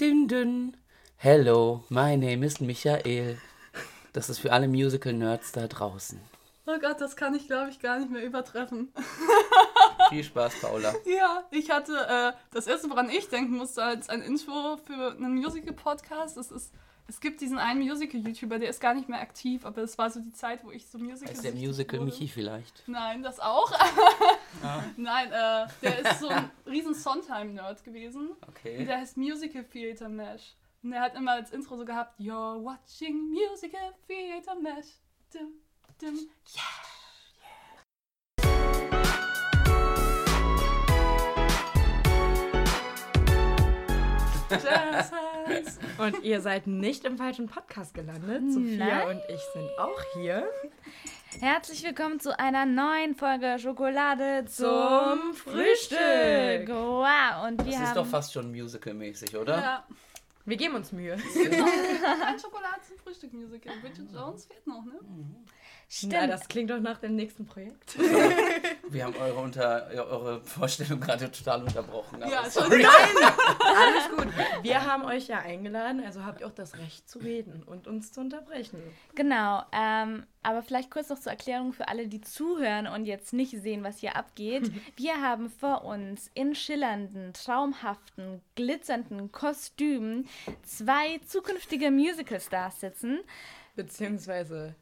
Dün dün. Hello, my name is Michael. Das ist für alle Musical-Nerds da draußen. Oh Gott, das kann ich, glaube ich, gar nicht mehr übertreffen. Viel Spaß, Paula. Ja, ich hatte äh, das erste, woran ich denken musste, als ein Intro für einen Musical-Podcast. Das ist, es gibt diesen einen Musical-YouTuber, der ist gar nicht mehr aktiv, aber es war so die Zeit, wo ich so Musical. Ist der Musical Michi vielleicht? Nein, das auch. Nein, äh, der ist so ein riesen Sondheim-Nerd gewesen. Okay. Und der heißt Musical Theater Mesh. Und der hat immer als Intro so gehabt, You're watching Musical Theater Mesh. Dum, dum, yeah. Jazz hands. Und ihr seid nicht im falschen Podcast gelandet. Sophia Nein. und ich sind auch hier. Herzlich willkommen zu einer neuen Folge Schokolade zum, Frühstück. Wow, und wir Das haben ist doch fast schon Musical-mäßig, oder? Ja, Wir geben uns Mühe. ein Schokolade zum Frühstück Musical. Bridget Jones fehlt noch, ne? Stimmt. Na, das klingt doch nach dem nächsten Projekt. Wir haben eure, unter, eure Vorstellung gerade total unterbrochen. Ja, sorry. Alles gut. Wir haben euch ja eingeladen, also habt ihr auch das Recht zu reden und uns zu unterbrechen. Genau, ähm, aber vielleicht kurz noch zur Erklärung für alle, die zuhören und jetzt nicht sehen, was hier abgeht. Wir haben vor uns in schillernden, traumhaften, glitzernden Kostümen zwei zukünftige Musicalstars sitzen. Beziehungsweise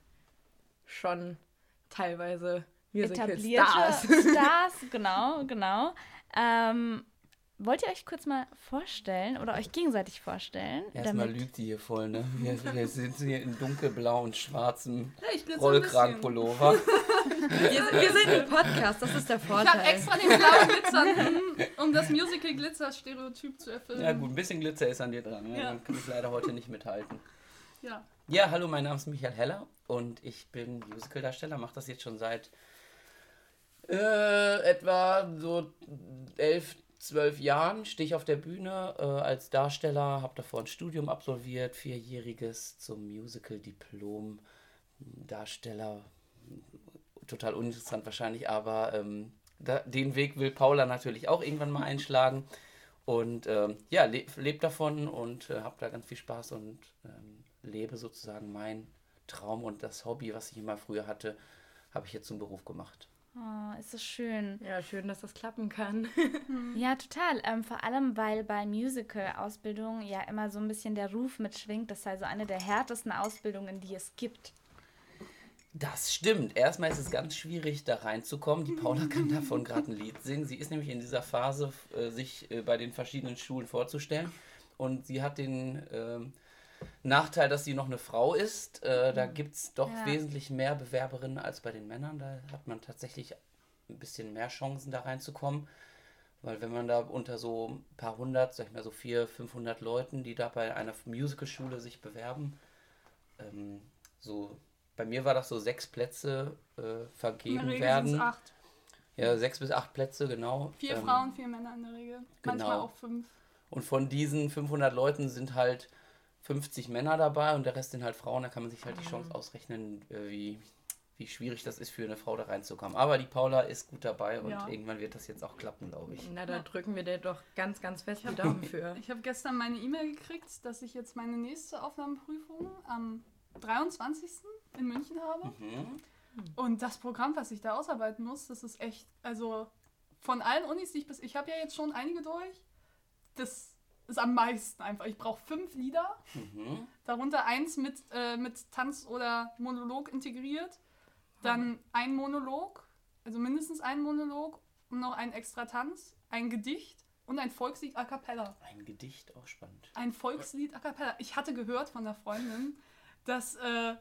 schon teilweise Musical etablierte Stars. Stars, genau, genau. Ähm, wollt ihr euch kurz mal vorstellen oder euch gegenseitig vorstellen? Erstmal damit- lügt die hier voll, ne? Wir, wir sitzen hier in dunkelblau und schwarzem Ja, ich glitzer. Rollkragenpullover. Wir, wir sind ein Podcast, das ist der Ich Vorteil. habe extra den blauen glitzernden, um das Musical-Glitzer-Stereotyp zu erfüllen. Ja gut, ein bisschen Glitzer ist an dir dran. Ne? Ja. Dann kann ich leider heute nicht mithalten. Ja. Ja, hallo, mein Name ist Michael Heller und ich bin Musicaldarsteller, mache das jetzt schon seit äh, etwa so elf, zwölf Jahren. Stehe ich auf der Bühne äh, als Darsteller, habe davor ein Studium absolviert, vierjähriges zum Musical-Diplom. Darsteller, total uninteressant wahrscheinlich, aber ähm, da, den Weg will Paula natürlich auch irgendwann mal einschlagen. Und ähm, ja, le lebe davon und äh, habe da ganz viel Spaß und ähm, lebe sozusagen mein Traum und das Hobby, was ich immer früher hatte, habe ich jetzt zum Beruf gemacht. Oh, ist das schön. Ja, schön, dass das klappen kann. Ja, total. Ähm, vor allem, weil bei Musical-Ausbildungen ja immer so ein bisschen der Ruf mitschwingt. Das sei so eine der härtesten Ausbildungen, die es gibt. Das stimmt. Erstmal ist es ganz schwierig, da reinzukommen. Die Paula kann davon gerade ein Lied singen. Sie ist nämlich in dieser Phase, äh, sich äh, bei den verschiedenen Schulen vorzustellen. Und sie hat den ähm, Nachteil, dass sie noch eine Frau ist. Äh, da gibt es doch Ja. wesentlich mehr Bewerberinnen als bei den Männern. Da hat man tatsächlich ein bisschen mehr Chancen, da reinzukommen. Weil wenn man da unter so ein paar hundert, sag ich mal so 400, 500 Leuten, die da bei einer Musicalschule sich bewerben, ähm, so bei mir war das so sechs Plätze äh, vergeben werden. acht. Ja, sechs bis acht Plätze, genau. Vier Ähm, Frauen, vier Männer in der Regel. Manchmal genau. auch fünf. Und von diesen 500 Leuten sind halt 50 Männer dabei und der Rest sind halt Frauen. Da kann man sich halt die Chance ausrechnen, äh, wie, wie schwierig das ist für eine Frau da reinzukommen. Aber die Paula ist gut dabei und Ja. irgendwann wird das jetzt auch klappen, glaube ich. Na, da drücken wir dir doch ganz, ganz fest die Daumen für. Ich habe gestern meine E-Mail gekriegt, dass ich jetzt meine nächste Aufnahmeprüfung am 23. in München habe. Mhm. Und das Programm, was ich da ausarbeiten muss, das ist echt, also von allen Unis, die ich bis, ich habe ja jetzt schon einige durch, das ist am meisten einfach. Ich brauche fünf Lieder, Mhm. darunter eins mit, äh, mit Tanz oder Monolog integriert, dann ein Monolog, also mindestens ein Monolog und noch ein extra Tanz, ein Gedicht und ein Volkslied a cappella. Ein Gedicht, auch spannend. Ein Volkslied a cappella. Ich hatte gehört von einer Freundin, dass äh,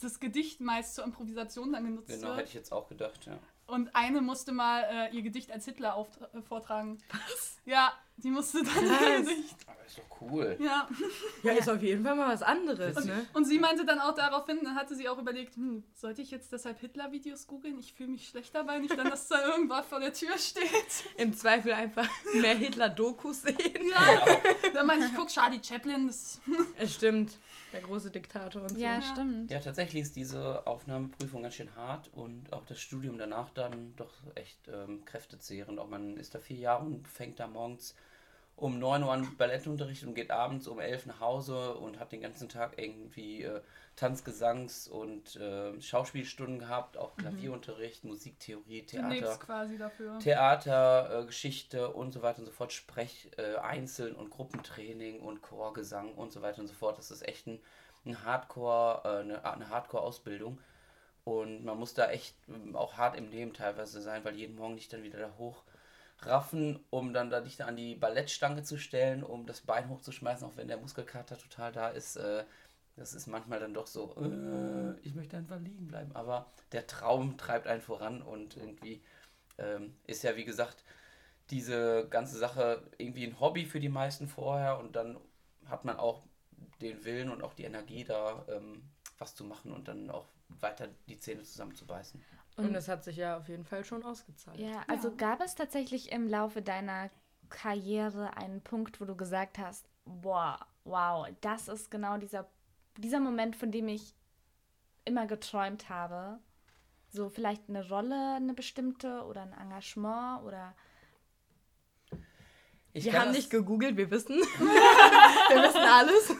das Gedicht meist zur Improvisation dann genutzt Genau, wird. hätte ich jetzt auch gedacht, ja. Und eine musste mal äh, ihr Gedicht als Hitler auftra- äh, vortragen. Was? Ja, die musste dann? Gedicht. Aber ist doch cool. Ja. Ja, ist auf jeden Fall mal was anderes, ne? Und sie meinte dann auch daraufhin, dann hatte sie auch überlegt, hm, sollte ich jetzt deshalb Hitler-Videos googeln? Ich fühle mich schlecht dabei, nicht dann, dass da irgendwas vor der Tür steht. Im Zweifel einfach mehr Hitler-Dokus sehen. Ja. Dann meinte ich, guck, Charlie Chaplin, das Es stimmt. Der große Diktator und so. Ja, Ja. stimmt. Ja, tatsächlich ist diese Aufnahmeprüfung ganz schön hart und auch das Studium danach dann doch echt ähm, kräftezehrend. Auch man ist da vier Jahre und fängt da morgens um 9 Uhr an Ballettunterricht und geht abends um 11 nach Hause und hat den ganzen Tag irgendwie äh, Tanz, Gesangs- und äh, Schauspielstunden gehabt, auch Klavierunterricht, Musiktheorie, Du lebst Theater. Theater, äh, Geschichte und so weiter und so fort, Sprech, äh, Einzel- und Gruppentraining und Chorgesang und so weiter und so fort. Das ist echt ein, ein Hardcore, äh, eine, eine Hardcore-Ausbildung. Und man muss da echt ähm, auch hart im Leben teilweise sein, weil jeden Morgen dich dann wieder da hochraffen, um dann da dich an die Ballettstange zu stellen, um das Bein hochzuschmeißen, auch wenn der Muskelkater total da ist. Äh, das ist manchmal dann doch so, äh, ich möchte einfach liegen bleiben. Aber der Traum treibt einen voran und irgendwie ähm, ist ja, wie gesagt, diese ganze Sache irgendwie ein Hobby für die meisten vorher und dann hat man auch den Willen und auch die Energie da, ähm, was zu machen und dann auch weiter die Zähne zusammenzubeißen. Und es hat sich ja auf jeden Fall schon ausgezahlt. Ja, also gab es tatsächlich im Laufe deiner Karriere einen Punkt, wo du gesagt hast, boah, wow, das ist genau dieser, dieser Moment, von dem ich immer geträumt habe. So vielleicht eine Rolle, eine bestimmte oder ein Engagement oder Ich Wir haben das- nicht gegoogelt, wir wissen. wir wissen alles.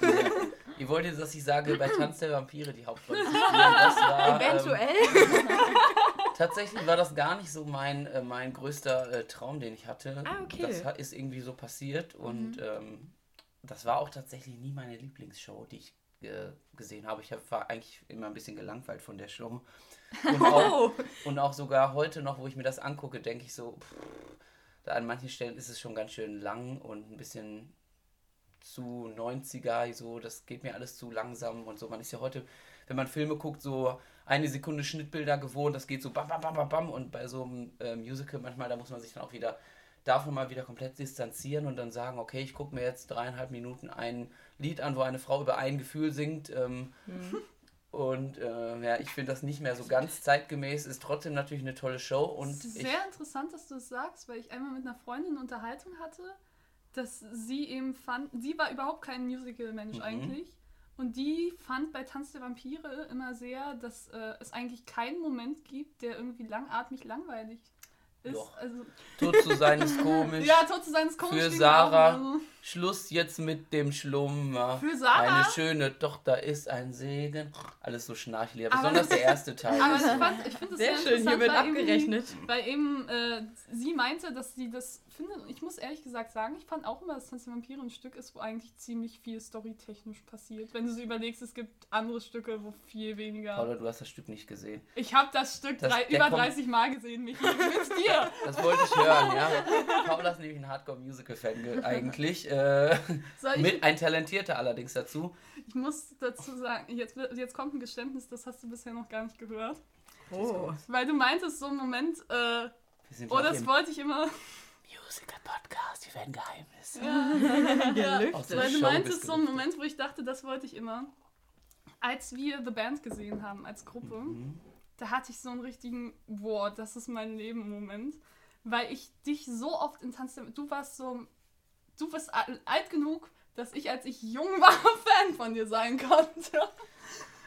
Ihr wollt jetzt, dass ich sage, bei Tanz der Vampire die Hauptrolle. Das war, ähm, Eventuell. Tatsächlich war das gar nicht so mein, äh, mein größter äh, Traum, den ich hatte. Ah, okay. Das ist irgendwie so passiert und ähm, das war auch tatsächlich nie meine Lieblingsshow, die ich äh, gesehen habe. Ich hab, war eigentlich immer ein bisschen gelangweilt von der Show. Und auch, Oh. und auch sogar heute noch, wo ich mir das angucke, denke ich so, pff, da an manchen Stellen ist es schon ganz schön lang und ein bisschen zu 90er, so, das geht mir alles zu langsam und so. Man ist ja heute, wenn man Filme guckt, so eine Sekunde Schnittbilder gewohnt, das geht so bam, bam, bam, bam, bam und bei so einem äh, Musical manchmal, da muss man sich dann auch wieder davon mal wieder komplett distanzieren und dann sagen, okay, ich gucke mir jetzt dreieinhalb Minuten ein Lied an, wo eine Frau über ein Gefühl singt. Ähm, Und äh, ja, ich finde das nicht mehr so ganz zeitgemäß, ist trotzdem natürlich eine tolle Show und Es ist sehr interessant, dass du es sagst, weil ich einmal mit einer Freundin Unterhaltung hatte, dass sie eben fand, sie war überhaupt kein Musical-Mensch Mhm. eigentlich. Und die fand bei Tanz der Vampire immer sehr, dass äh, es eigentlich keinen Moment gibt, der irgendwie langatmig langweilig ist. Doch. Also, tot zu sein ist komisch. ja, tot zu sein ist komisch. Für Sarah. immer so. Schluss jetzt mit dem Schlummer. Für Sarah? Eine schöne Tochter ist ein Segen. Alles so schnarchelig. Aber- Besonders der erste Teil. Aber ich, fand, ich finde es Sehr sehr, schön, hier wird weil eben- abgerechnet. Weil eben äh, sie meinte, dass sie das findet. Und ich muss ehrlich gesagt sagen, ich fand auch immer, dass Tanz der Vampire ein Stück ist, wo eigentlich ziemlich viel storytechnisch passiert. Wenn du so überlegst, es gibt andere Stücke, wo viel weniger. Paula, du hast das Stück nicht gesehen. Ich habe das Stück Das- drei, über kommt- 30 Mal gesehen, Michi. Mit dir. Das wollte ich hören, ja. Paula ist nämlich ein Hardcore-Musical-Fan ge- eigentlich. Äh, mit ein talentierter allerdings dazu. ich muss dazu sagen, jetzt, jetzt kommt ein Geständnis, das hast du bisher noch gar nicht gehört. Oh. Weil du meintest so einen Moment, äh, oh, das wollte ich immer. Musical-Podcast. Wir werden Geheimnisse. Gelüftet. Aus der Weil du Show meintest bist so einen gelüftet. Moment, wo ich dachte, das wollte ich immer. Als wir The Band gesehen haben als Gruppe, Mhm. da hatte ich so einen richtigen, boah, das ist mein Leben Moment. Weil ich dich so oft in Tanz du warst so, du bist al- alt genug, dass ich, als ich jung war, Fan von dir sein konnte.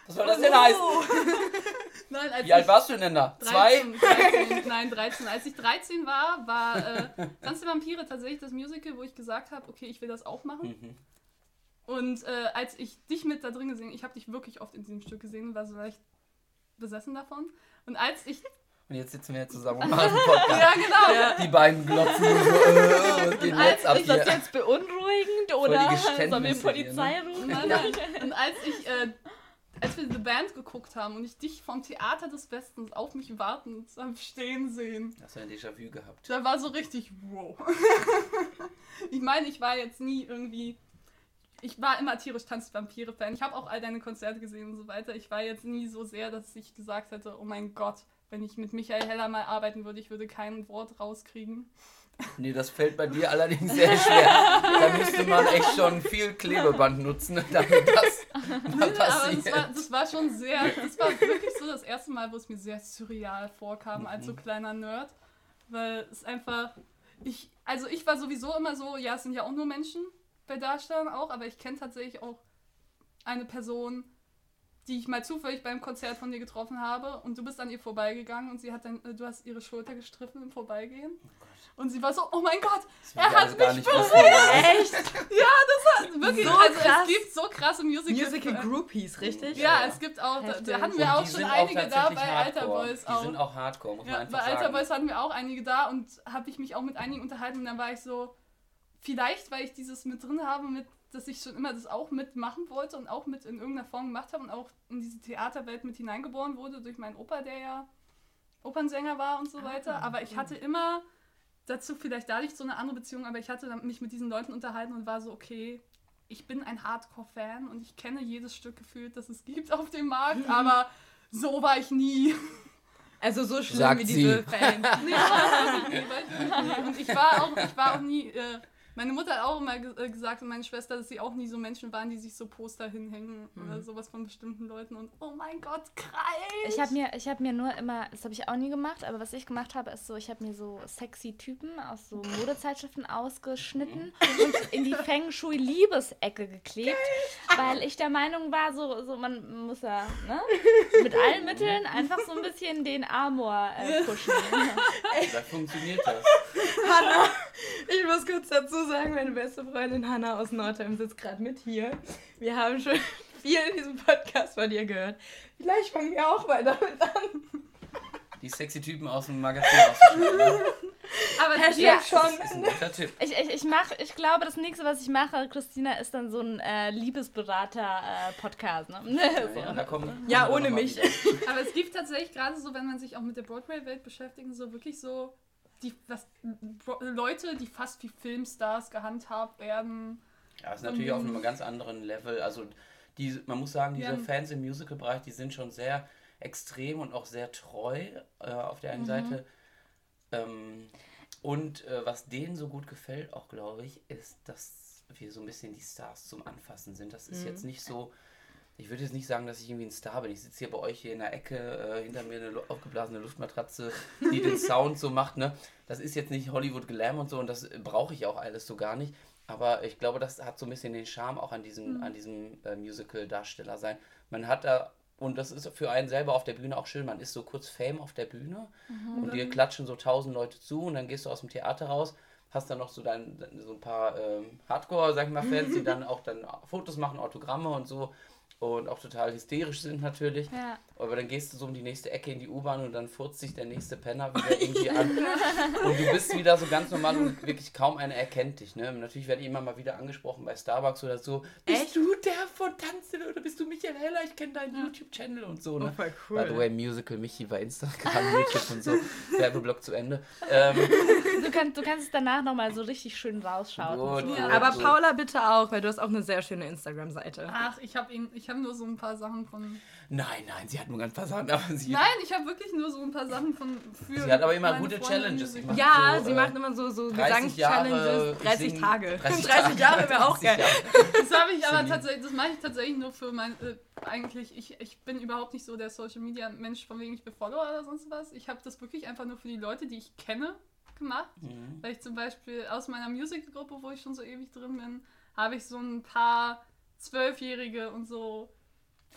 Was soll das denn heißen? Nein, als Wie alt warst du denn da? Zwei? 13, 13, nein, 13. Als ich 13 war, war äh, Tanz der Vampire tatsächlich das Musical, wo ich gesagt habe, okay, ich will das auch machen. Mhm. Und äh, als ich dich mit da drin gesehen, ich habe dich wirklich oft in diesem Stück gesehen und war so leicht besessen davon. Und als ich, Und jetzt sitzen wir hier zusammen und machen Podcast. ja genau, Die beiden glotzen so, äh, was geht denn jetzt ab ist das hier? jetzt beunruhigend oder sollen wir hier, Polizei ne? rufen? nein, nein. Und als ich, äh, als wir The Band geguckt haben und ich dich vom Theater des Westens auf mich warten stehen sehen, Hast du ein Déjà-vu gehabt? da war so richtig wow. ich meine, ich war jetzt nie irgendwie. Ich war immer tierisch Tanz-Vampire-Fan. Ich habe auch all deine Konzerte gesehen und so weiter. Ich war jetzt nie so sehr, dass ich gesagt hätte, oh mein Gott, wenn ich mit Michael Heller mal arbeiten würde, ich würde kein Wort rauskriegen. Nee, das fällt bei dir allerdings sehr schwer. Da müsste man echt schon viel Klebeband nutzen, damit das Aber das war, das war schon sehr, das war wirklich so das erste Mal, wo es mir sehr surreal vorkam als so kleiner Nerd. Weil es einfach, ich, also ich war sowieso immer so, ja, es sind ja auch nur Menschen bei Darstellern auch, aber ich kenne tatsächlich auch eine Person, die ich mal zufällig beim Konzert von dir getroffen habe und du bist an ihr vorbeigegangen und sie hat dann, äh, du hast ihre Schulter gestriffen im Vorbeigehen. Und sie war so, oh mein Gott, Das er hat mich berührt. Echt? Wirklich, So also krass. es gibt so krasse Musical. Musical Groupies, richtig? Ja, Ja. es gibt auch, da, Heftig. da hatten Und wir auch die schon einige da tatsächlich bei Alter Hardcore. Boys Die auch. sind auch Hardcore, muss man Ja, einfach bei Alter sagen. Boys hatten wir auch einige da und habe ich mich auch mit einigen unterhalten und dann war ich so, vielleicht, weil ich dieses mit drin habe, mit, dass ich schon immer das auch mitmachen wollte und auch mit in irgendeiner Form gemacht habe und auch in diese Theaterwelt mit hineingeboren wurde durch meinen Opa, der ja Opernsänger war und so weiter. Aber ich hatte immer dazu vielleicht dadurch so eine andere Beziehung, aber ich hatte mich mit diesen Leuten unterhalten und war so, okay, ich bin ein Hardcore-Fan und ich kenne jedes Stück gefühlt, das es gibt auf dem Markt, aber so war ich nie. Also so schlimm Sagt wie diese sie. Fans. Nee, war ich nie, war ich nie. Und ich war auch, ich war auch nie. Äh, meine Mutter hat auch immer äh, gesagt und meine Schwester, dass sie auch nie so Menschen waren, die sich so Poster hinhängen oder sowas von bestimmten Leuten und oh mein Gott, Kreis! Ich habe mir, ich hab mir nur immer, das habe ich auch nie gemacht, aber was ich gemacht habe, ist so, ich habe mir so sexy Typen aus so Modezeitschriften ausgeschnitten und in die Feng Shui Liebesecke geklebt, weil ich der Meinung war, so, so man muss ja ne, mit allen Mitteln einfach so ein bisschen den Amor äh, pushen. Da funktioniert das. Hanna, ich muss kurz dazu sagen, meine beste Freundin Hanna aus Nordheim sitzt gerade mit hier. Wir haben schon viel in diesem Podcast von dir gehört. Vielleicht fangen wir auch mal damit an. Die sexy Typen aus dem Magazin auszuschneiden. Aber Hashtag ja, Das schon. ist ein guter Tipp. Ich, ich, ich, mach, ich glaube, das nächste, was ich mache, Christina, ist dann so ein äh, Liebesberater-Podcast. ne? so. Ja, kommen, Ja, kommen wir ohne mich. aber es gibt tatsächlich gerade so, wenn man sich auch mit der Broadway-Welt beschäftigt, so wirklich so die Bro- Leute, die fast wie Filmstars gehandhabt werden. Ja, ist natürlich auf einem ganz anderen Level. Also die, man muss sagen, diese Ja. Fans im Musical-Bereich, die sind schon sehr extrem und auch sehr treu äh, auf der einen Seite. Ähm, und äh, was denen so gut gefällt, auch glaube ich, ist, dass wir so ein bisschen die Stars zum Anfassen sind. Das ist jetzt nicht so. Ich würde jetzt nicht sagen, dass ich irgendwie ein Star bin. Ich sitze hier bei euch hier in der Ecke, äh, hinter mir eine aufgeblasene Luftmatratze, die den Sound so macht. Ne? Das ist jetzt nicht Hollywood Glam und so und das brauche ich auch alles so gar nicht. Aber ich glaube, das hat so ein bisschen den Charme auch an diesem, an diesem äh, Musical-Darsteller sein. Man hat da, und das ist für einen selber auf der Bühne auch schön, man ist so kurz Fame auf der Bühne und dir klatschen so tausend Leute zu und dann gehst du aus dem Theater raus, hast dann noch so, dein, so ein paar ähm, Hardcore, sag ich mal, Fans, die dann auch dann Fotos machen, Autogramme und so und auch total hysterisch sind natürlich. Ja. Aber dann gehst du so um die nächste Ecke in die U-Bahn und dann furzt sich der nächste Penner wieder irgendwie an. Und du bist wieder so ganz normal und wirklich kaum einer erkennt dich. Ne? Natürlich werde ich immer mal wieder angesprochen bei Starbucks oder so. Bist Echt? du der von Tanzen oder bist du Michael Heller? Ich kenne deinen YouTube-Channel und so. Ne? Oh, voll By the cool. way, Musical Michi bei Instagram, YouTube und so. Werbeblock zu Ende. Ähm, Du, kannst, du kannst es danach nochmal so richtig schön rausschauen. Gut, so. gut. Ja. Aber. Paula bitte auch, weil du hast auch eine sehr schöne Instagram-Seite. Ach, ich habe ihn, ich habe nur so ein paar Sachen von. nein, nein, sie hat nur ganz paar Sachen, aber sie, Nein, ich habe wirklich nur so ein paar Sachen von für. sie hat aber immer gute Freunde Challenges. Ja, so, sie äh, macht immer so, so 30 Jahre Gesangschallenges. 30 singen- Tage. 30 30 Jahre wäre auch 30 geil. Das habe ich aber tatsächlich, das mache ich tatsächlich nur für mein, äh, eigentlich, ich, ich bin überhaupt nicht so der Social Media Mensch, von wegen ich bin Follower oder sonst was. Ich habe das wirklich einfach nur für die Leute, die ich kenne, gemacht. Mhm. Weil ich zum Beispiel aus meiner Musikgruppe, wo ich schon so ewig drin bin, habe ich so ein paar Zwölfjährige und so.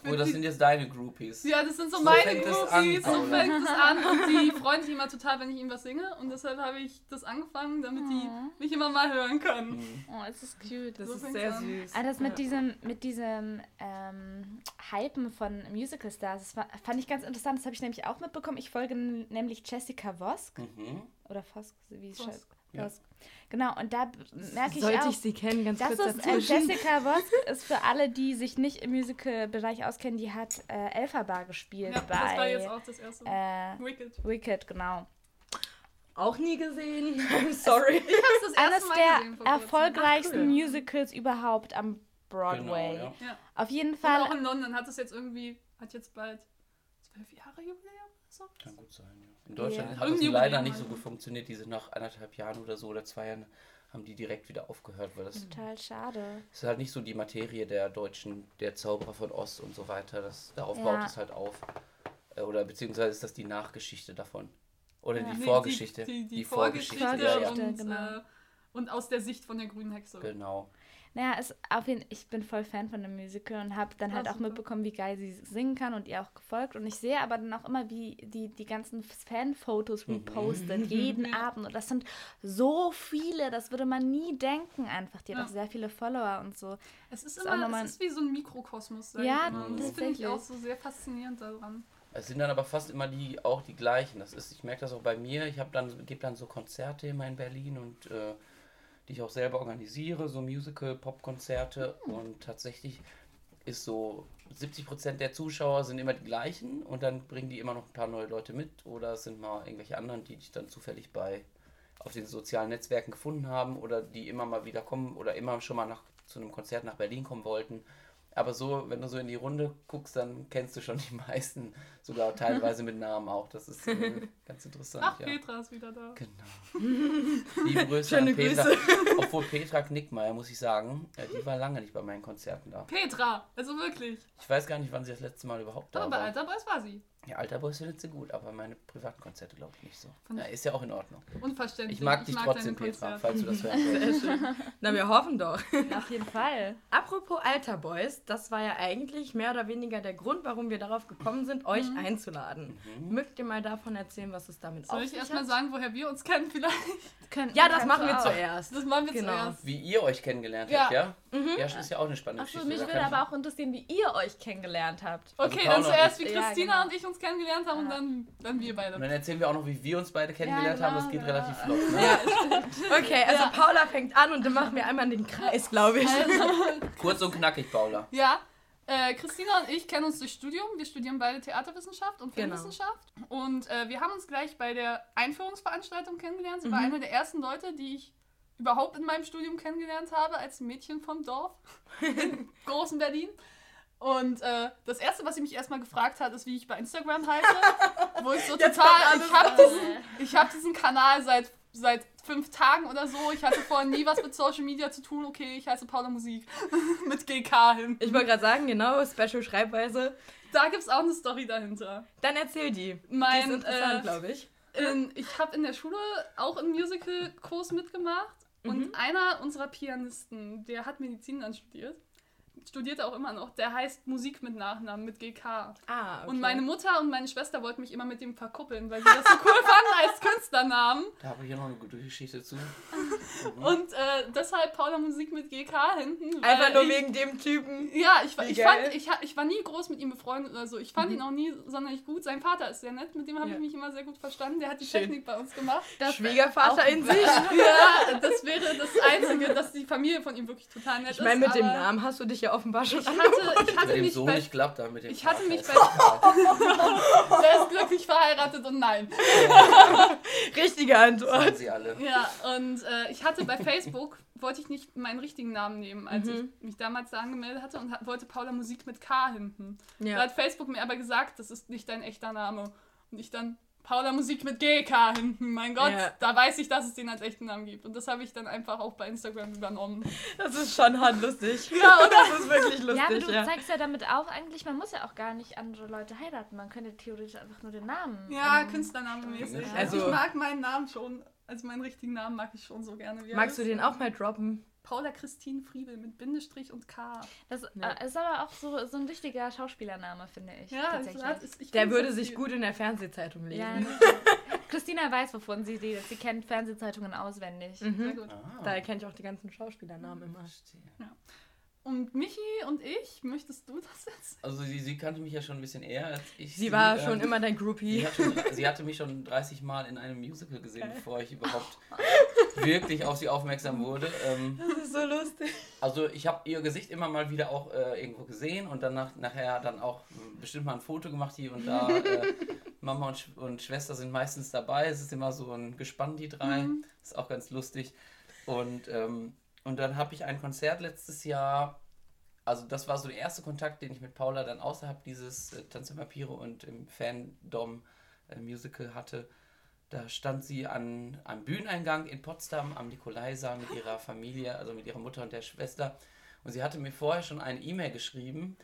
Oh, das sind jetzt deine Groupies. ja, das sind so, So meine Groupies, an, so fängt es an und die freuen sich immer total, wenn ich ihnen was singe und deshalb habe ich das angefangen, damit die mich immer mal hören können. Mhm. Oh, es ist cute. Das So ist sehr an. süß. Ah, das mit diesem, mit diesem ähm, Hypen von Musical Stars, das war, fand ich ganz interessant. Das habe ich nämlich auch mitbekommen. Ich folge nämlich Jessica Vosk Mhm. oder Vosk, wie es Vosk. Ja. Genau, und da merke ich Sollte auch. ich sie kennen, ganz das kurz ist äh. Jessica Vosk ist für alle, die sich nicht im Musical-Bereich auskennen, die hat äh, Elphaba gespielt Ja, das war jetzt bei auch das erste. äh, Wicked. Wicked, genau. Auch nie gesehen. I'm sorry. Ich habe das erste Eines Mal der gesehen kurzem. erfolgreichsten Ach, cool. Musicals überhaupt am Broadway. Genau, ja. Ja. Auf jeden Und Fall auch in London hat es jetzt irgendwie, hat jetzt bald zwölf Jahre Jubiläum oder so. Kann gut sein, ja. In Deutschland Ja. hat es Irgendwie leider nicht so gut funktioniert. Die sind nach anderthalb Jahren oder so oder zwei Jahren haben die direkt wieder aufgehört, weil das total schade. ist halt nicht so die Materie der Deutschen, der Zauberer von Ost und so weiter. Das, darauf Ja. baut es halt auf. Äh, Oder beziehungsweise ist das die Nachgeschichte davon. Oder Ja. die Nee, Vorgeschichte. Die, die, die, Vorgeschichte, Vorgeschichte, ja, ja. und, genau. äh, und aus der Sicht von der grünen Hexe. Genau. Naja, es, auf jeden, ich bin voll Fan von dem Musical und habe dann Ah, halt auch super. mitbekommen, wie geil sie singen kann und ihr auch gefolgt. Und ich sehe aber dann auch immer, wie die, die ganzen Fanfotos repostet, jeden Ja. Abend. Und das sind so viele, das würde man nie denken einfach. Die hat Ja. auch sehr viele Follower und so. Es ist Ist auch immer, es ist wie so ein Mikrokosmos. sag Ja, ich das finde ich auch so sehr faszinierend daran. Es sind dann aber fast immer die auch die gleichen. Das ist, ich merke das auch bei mir. Ich habe dann gebe dann so Konzerte immer in Berlin und äh, die ich auch selber organisiere, so Musical, Popkonzerte und tatsächlich ist so 70% der Zuschauer sind immer die gleichen. Und dann bringen die immer noch ein paar neue Leute mit. Oder es sind mal irgendwelche anderen, die dich dann zufällig bei auf den sozialen Netzwerken gefunden haben. Oder die immer mal wieder kommen oder immer schon mal nach zu einem Konzert nach Berlin kommen wollten. Aber so, wenn du so in die Runde guckst, dann kennst du schon die meisten, sogar teilweise mit Namen auch. Das ist äh, ganz interessant. Ach, ja. Petra ist wieder da. Genau. Liebe Grüße Schöne an Petra. Grüße. Obwohl Petra Knickmeier, muss ich sagen, äh, die war lange nicht bei meinen Konzerten da. Petra, also wirklich. Ich weiß gar nicht, wann sie das letzte Mal überhaupt da Aber bei war. Alter Boys war sie. Ja, Alter Boys findet sie gut, aber meine privaten Konzerte glaube ich nicht so. Ja, ist ja auch in Ordnung. Unverständlich. Ich mag dich trotzdem, deine Petra, falls du das hören willst. Na, wir hoffen doch. Auf jeden Fall. Apropos Alter Boys, das war ja eigentlich mehr oder weniger der Grund, warum wir darauf gekommen sind, euch einzuladen. Mögt ihr mal davon erzählen, was es damit Soll auf ich sich erstmal hat? sagen, woher wir uns kennen vielleicht? Können, Ja, das machen wir auch. zuerst. Das machen wir Genau. zuerst. Wie ihr euch kennengelernt Ja. habt, ja? Ja, das ist ja auch eine spannende Achso, Geschichte. mich Da würde ich- aber auch interessieren, wie ihr euch kennengelernt habt. Also Okay, Paula dann zuerst, wie ich. Ja, Christina genau. und ich uns kennengelernt haben und Ja. dann, dann wir Und beide. dann erzählen wir auch noch, wie wir uns beide kennengelernt Ja, haben. Das genau, geht genau. relativ flott. Ne? Ja, okay, also Ja. Paula fängt an und dann machen wir einmal den Kreis, glaube ich. Kurz und knackig, Paula. Ja, äh, Christina und ich kennen uns durch Studium. Wir studieren beide Theaterwissenschaft und Genau. Filmwissenschaft. Und äh, wir haben uns gleich bei der Einführungsveranstaltung kennengelernt. Sie war Mhm. eine der ersten Leute, die ich überhaupt in meinem Studium kennengelernt habe, als Mädchen vom Dorf in großen Berlin. Und äh, das Erste, was sie mich erstmal gefragt hat, ist, wie ich bei Instagram heiße. wo ich so Jetzt total. Ich habe diesen, ich hab diesen Kanal seit, seit fünf Tagen oder so. Ich hatte vorher nie was mit Social Media zu tun. Okay, ich heiße Paula Musik. mit GK hin. Ich wollte gerade sagen, genau, Special Schreibweise. Da gibt es auch eine Story dahinter. Dann erzähl die. die Mein, ist interessant, äh, glaube ich. in, ich habe in der Schule auch im Musical-Kurs mitgemacht. Und einer unserer Pianisten, der hat Medizin dann studiert, studiert auch immer noch, der heißt Musik mit Nachnamen, mit GK. Ah, okay. Und meine Mutter und meine Schwester wollten mich immer mit dem verkuppeln, weil sie das so cool fanden als Künstlernamen. Da habe ich ja noch eine gute Geschichte zu. Und äh, deshalb Paula Musik mit GK hinten. Einfach nur ich, wegen dem Typen. Ja, ich, ich, fand, ich, ich war nie groß mit ihm befreundet oder so. Ich fand ihn auch nie sonderlich gut. Sein Vater ist sehr nett, mit dem habe Ja. ich mich immer sehr gut verstanden. Der hat die Schön. Technik bei uns gemacht. Das, Schwiegervater in sich. Ja, das wäre das Einzige, dass die Familie von ihm wirklich total nett Ich meine, ist. mit dem Namen hast du dich ja offenbar schon Ich hatte, ich Mit hatte dem mich Sohn bei, nicht klappt, mit dem ich hatte mich ist bei- der ist glücklich verheiratet und nein. Richtige Antwort. Sagen sie alle. Ja, und äh, ich hatte bei Facebook, wollte ich nicht meinen richtigen Namen nehmen, als Mhm. ich mich damals da angemeldet hatte und ha wollte Paula Musik mit K hinten. Da Ja. hat Facebook mir aber gesagt, das ist nicht dein echter Name. Und ich dann, Paula Musik mit GK hinten. Mein Gott, Ja. da weiß ich, dass es den als echten Namen gibt. Und das habe ich dann einfach auch bei Instagram übernommen. Das ist schon hart lustig. Ja, oder? Das ist wirklich ja, aber lustig, du ja. zeigst ja damit auch eigentlich, man muss ja auch gar nicht andere Leute heiraten. Man könnte theoretisch einfach nur den Namen. Ja, ähm, Künstlername mäßig. Ja. Also, ich mag meinen Namen schon, also meinen richtigen Namen mag ich schon so gerne. Wie er Magst du den auch mal droppen? Paula Christine Friebel mit Bindestrich und K. Das Ja. äh, ist aber auch so, so ein richtiger Schauspielername, finde ich. Ja, das tatsächlich. hat, ich Der würde sich gut in der Fernsehzeitung lesen. Ja, Christina weiß, wovon sie redet. Sie kennt Fernsehzeitungen auswendig. Sehr Mhm. gut. Ah, Daher kenne ich auch die ganzen Schauspielernamen immer. verstehe. Und Michi und ich, möchtest du das jetzt? Also sie, sie kannte mich ja schon ein bisschen eher als ich. Sie war ähm, schon immer dein Sie, Groupie. hat schon, sie hatte mich schon 30 Mal in einem Musical gesehen, bevor ich überhaupt wirklich auf sie aufmerksam wurde. Ähm, Das ist so lustig. also ich habe ihr Gesicht immer mal wieder auch äh, irgendwo gesehen und dann nach, nachher dann auch bestimmt mal ein Foto gemacht hier und da. Äh, Mama und, Sch und Schwester sind meistens dabei. Es ist immer so ein Gespann, die drei. Mhm. Ist auch ganz lustig. Und, ähm, und dann habe ich ein Konzert letztes Jahr. Also das war so der erste Kontakt, den ich mit Paula dann außerhalb dieses äh, Tanz der Vampire und im Fandom äh, Musical hatte. Da stand sie an einem Bühneneingang in Potsdam am Nikolaisaal mit ihrer Familie, also mit ihrer Mutter und der Schwester. Und sie hatte mir vorher schon eine E-Mail geschrieben.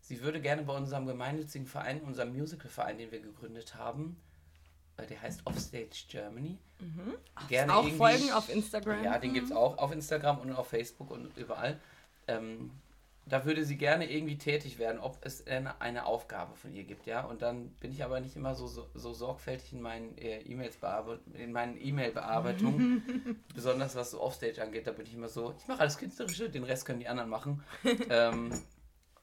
Sie würde gerne bei unserem gemeinnützigen Verein, unserem Musicalverein, den wir gegründet haben, äh, der heißt Offstage Germany, gerne Auch Folgen auf Instagram. ja, den gibt es auch auf Instagram und auf Facebook und überall. ähm, da würde sie gerne irgendwie tätig werden, ob es eine, eine Aufgabe von ihr gibt, ja. Und dann bin ich aber nicht immer so, so, so sorgfältig in meinen äh, E-Mails in meinen E-Mail-Bearbeitungen, besonders was so Offstage angeht, da bin ich immer so, ich mache alles Künstlerische, den Rest können die anderen machen. ähm,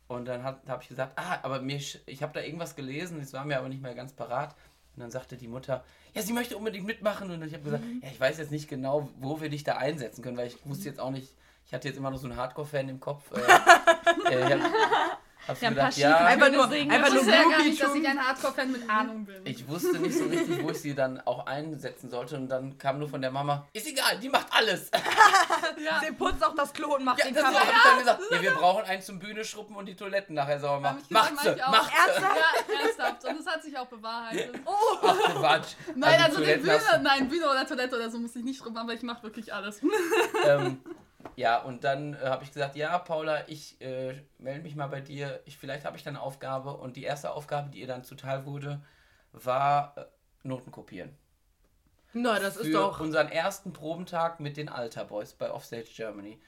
und dann habe ich gesagt, ah, aber mir, ich habe da irgendwas gelesen, das war mir aber nicht mehr ganz parat. Und dann sagte die Mutter, ja, sie möchte unbedingt mitmachen. Und ich habe gesagt, ja, ich weiß jetzt nicht genau, wo wir dich da einsetzen können, weil ich wusste jetzt auch nicht, ich hatte jetzt immer nur so einen Hardcore-Fan im Kopf. Äh, äh, ich habe hab Ja, ein gedacht, paar ja, Einfach nur, Singen. einfach Ich nur wusste ja gar nicht, dass ich ein Hardcore-Fan mit Ahnung bin. ich wusste nicht so richtig, wo ich sie dann auch einsetzen sollte. Und dann kam nur von der Mama, ist egal, die macht alles. ja. Sie putzt auch das Klo und macht Ja, den Cover. habe ich dann gesagt. Ja, wir brauchen einen zum Bühne schruppen und die Toiletten nachher sauber machen. Macht mach sie, macht sie. Ernsthaft? Ja, ernsthaft. Und das hat sich auch bewahrheitet. Ach, Quatsch. Nein, also, die Toiletten Bühne, nein, Bühne oder Toilette oder so muss ich nicht schrubben, aber ich mache wirklich alles. ähm, ja, und dann äh, habe ich gesagt, ja, Paula, ich äh, melde mich mal bei dir. Ich, vielleicht habe ich dann eine Aufgabe. Und die erste Aufgabe, die ihr dann zuteil wurde, war äh, Noten kopieren. Na, das Für ist doch. unseren ersten Probentag mit den Alter Boys bei Offstage Germany.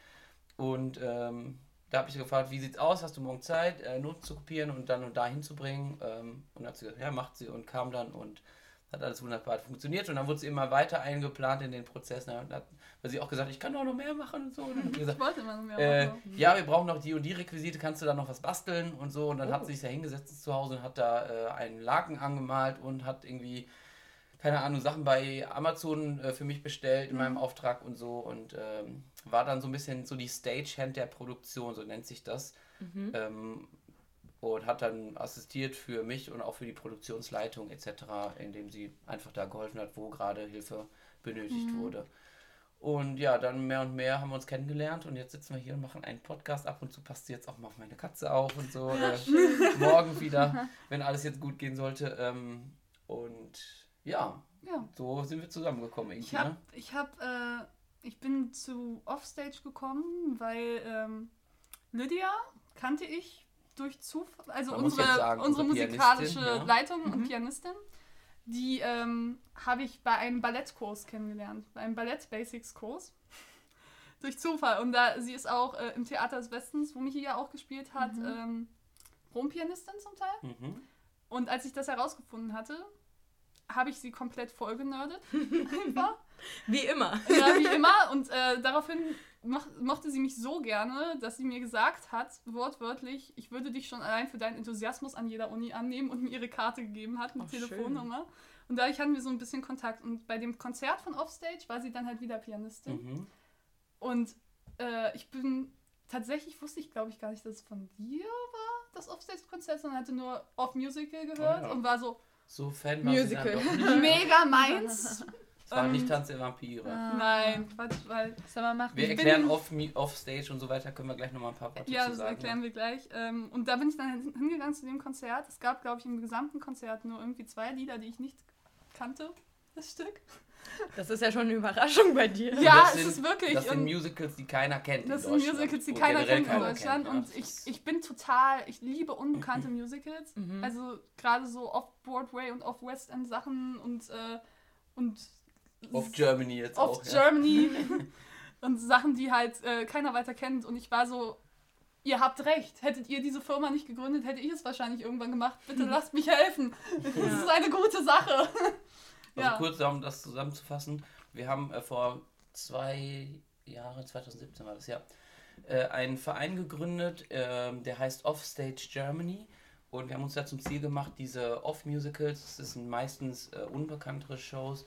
Und ähm, da habe ich sie gefragt, wie sieht's aus? Hast du morgen Zeit, äh, Noten zu kopieren und dann und da hinzubringen? Ähm, und dann hat sie gesagt, ja, macht sie und kam dann und hat alles wunderbar funktioniert. Und dann wurde sie immer weiter eingeplant in den Prozess. Und hat, weil sie auch gesagt, ich kann doch noch mehr machen und so. Und dann hat sie gesagt, Ich wollte immer noch mehr äh, machen. ja, wir brauchen noch die und die Requisite, kannst du da noch was basteln und so. Und dann hat Oh. sie sich da hingesetzt zu Hause und hat da äh, einen Laken angemalt und hat irgendwie, keine Ahnung, Sachen bei Amazon äh, für mich bestellt in meinem Auftrag und so. Und ähm, war dann so ein bisschen so die Stagehand der Produktion, so nennt sich das. Ähm, und hat dann assistiert für mich und auch für die Produktionsleitung etc., indem sie einfach da geholfen hat, wo gerade Hilfe benötigt wurde. Und ja, dann mehr und mehr haben wir uns kennengelernt und jetzt sitzen wir hier und machen einen Podcast. Ab und zu passt sie jetzt auch mal auf meine Katze auf und so. äh, morgen wieder, wenn alles jetzt gut gehen sollte. Ähm, und ja, Ja. so sind wir zusammengekommen irgendwie. Ich hab, ne? ich hab, äh, ich bin zu Offstage gekommen, weil ähm, Lydia kannte ich durch Zufall, also Man unsere, sagen, unsere unsere musikalische ja. Leitung und Pianistin, die ähm, habe ich bei einem Ballettkurs kennengelernt, bei einem Ballett-Basics-Kurs. durch Zufall. Und da sie ist auch äh, im Theater des Westens, wo Michi ja auch gespielt hat, ähm, Rompianistin zum Teil. Mhm. Und als ich das herausgefunden hatte, habe ich sie komplett vollgenördet. Einfach. Wie immer. Ja, wie immer. Und äh, daraufhin mochte sie mich so gerne, dass sie mir gesagt hat, wortwörtlich, ich würde dich schon allein für deinen Enthusiasmus an jeder Uni annehmen und mir ihre Karte gegeben hat mit Oh, schön. Telefonnummer. Und dadurch hatten wir so ein bisschen Kontakt. Und bei dem Konzert von Offstage war sie dann halt wieder Pianistin. Mhm. Und äh, ich bin tatsächlich wusste ich, glaube ich, gar nicht, dass es von dir war, das Offstage-Konzert, sondern hatte nur Off Musical gehört Oh ja. und war so So Fan war Musical. mega meins. Es war Ähm, nicht Tanz der Vampire. Nein, Quatsch, weil Soll man machen? Wir ich erklären off, off Stage und so weiter, können wir gleich nochmal ein paar Worte Ja, zu das sagen. erklären wir gleich. Ähm, und da bin ich dann hin- hingegangen zu dem Konzert. Es gab, glaube ich, im gesamten Konzert nur irgendwie zwei Lieder, die ich nicht kannte. Das Stück. Das ist ja schon eine Überraschung bei dir. Ja, Das es sind- ist wirklich. Das sind Musicals, die keiner kennt. das in sind. Musicals, die keiner kennt in Deutschland. ja. Und ich, ich bin total, ich liebe unbekannte Musicals. Mhm. Also gerade so Off-Broadway und Off-West End Sachen und, äh, und Off Germany jetzt Off auch. Ja. Germany und Sachen, die halt äh, keiner weiter kennt. Und ich war so, ihr habt recht. Hättet ihr diese Firma nicht gegründet, hätte ich es wahrscheinlich irgendwann gemacht. Bitte lasst mich helfen. Das ist eine gute Sache. Also ja. kurz, um das zusammenzufassen. Wir haben äh, vor zwei Jahren, 2017 war das, ja, äh, einen Verein gegründet, ähm, der heißt Offstage Germany. Und wir haben uns da zum Ziel gemacht, diese Off-Musicals, das sind meistens äh, unbekanntere Shows,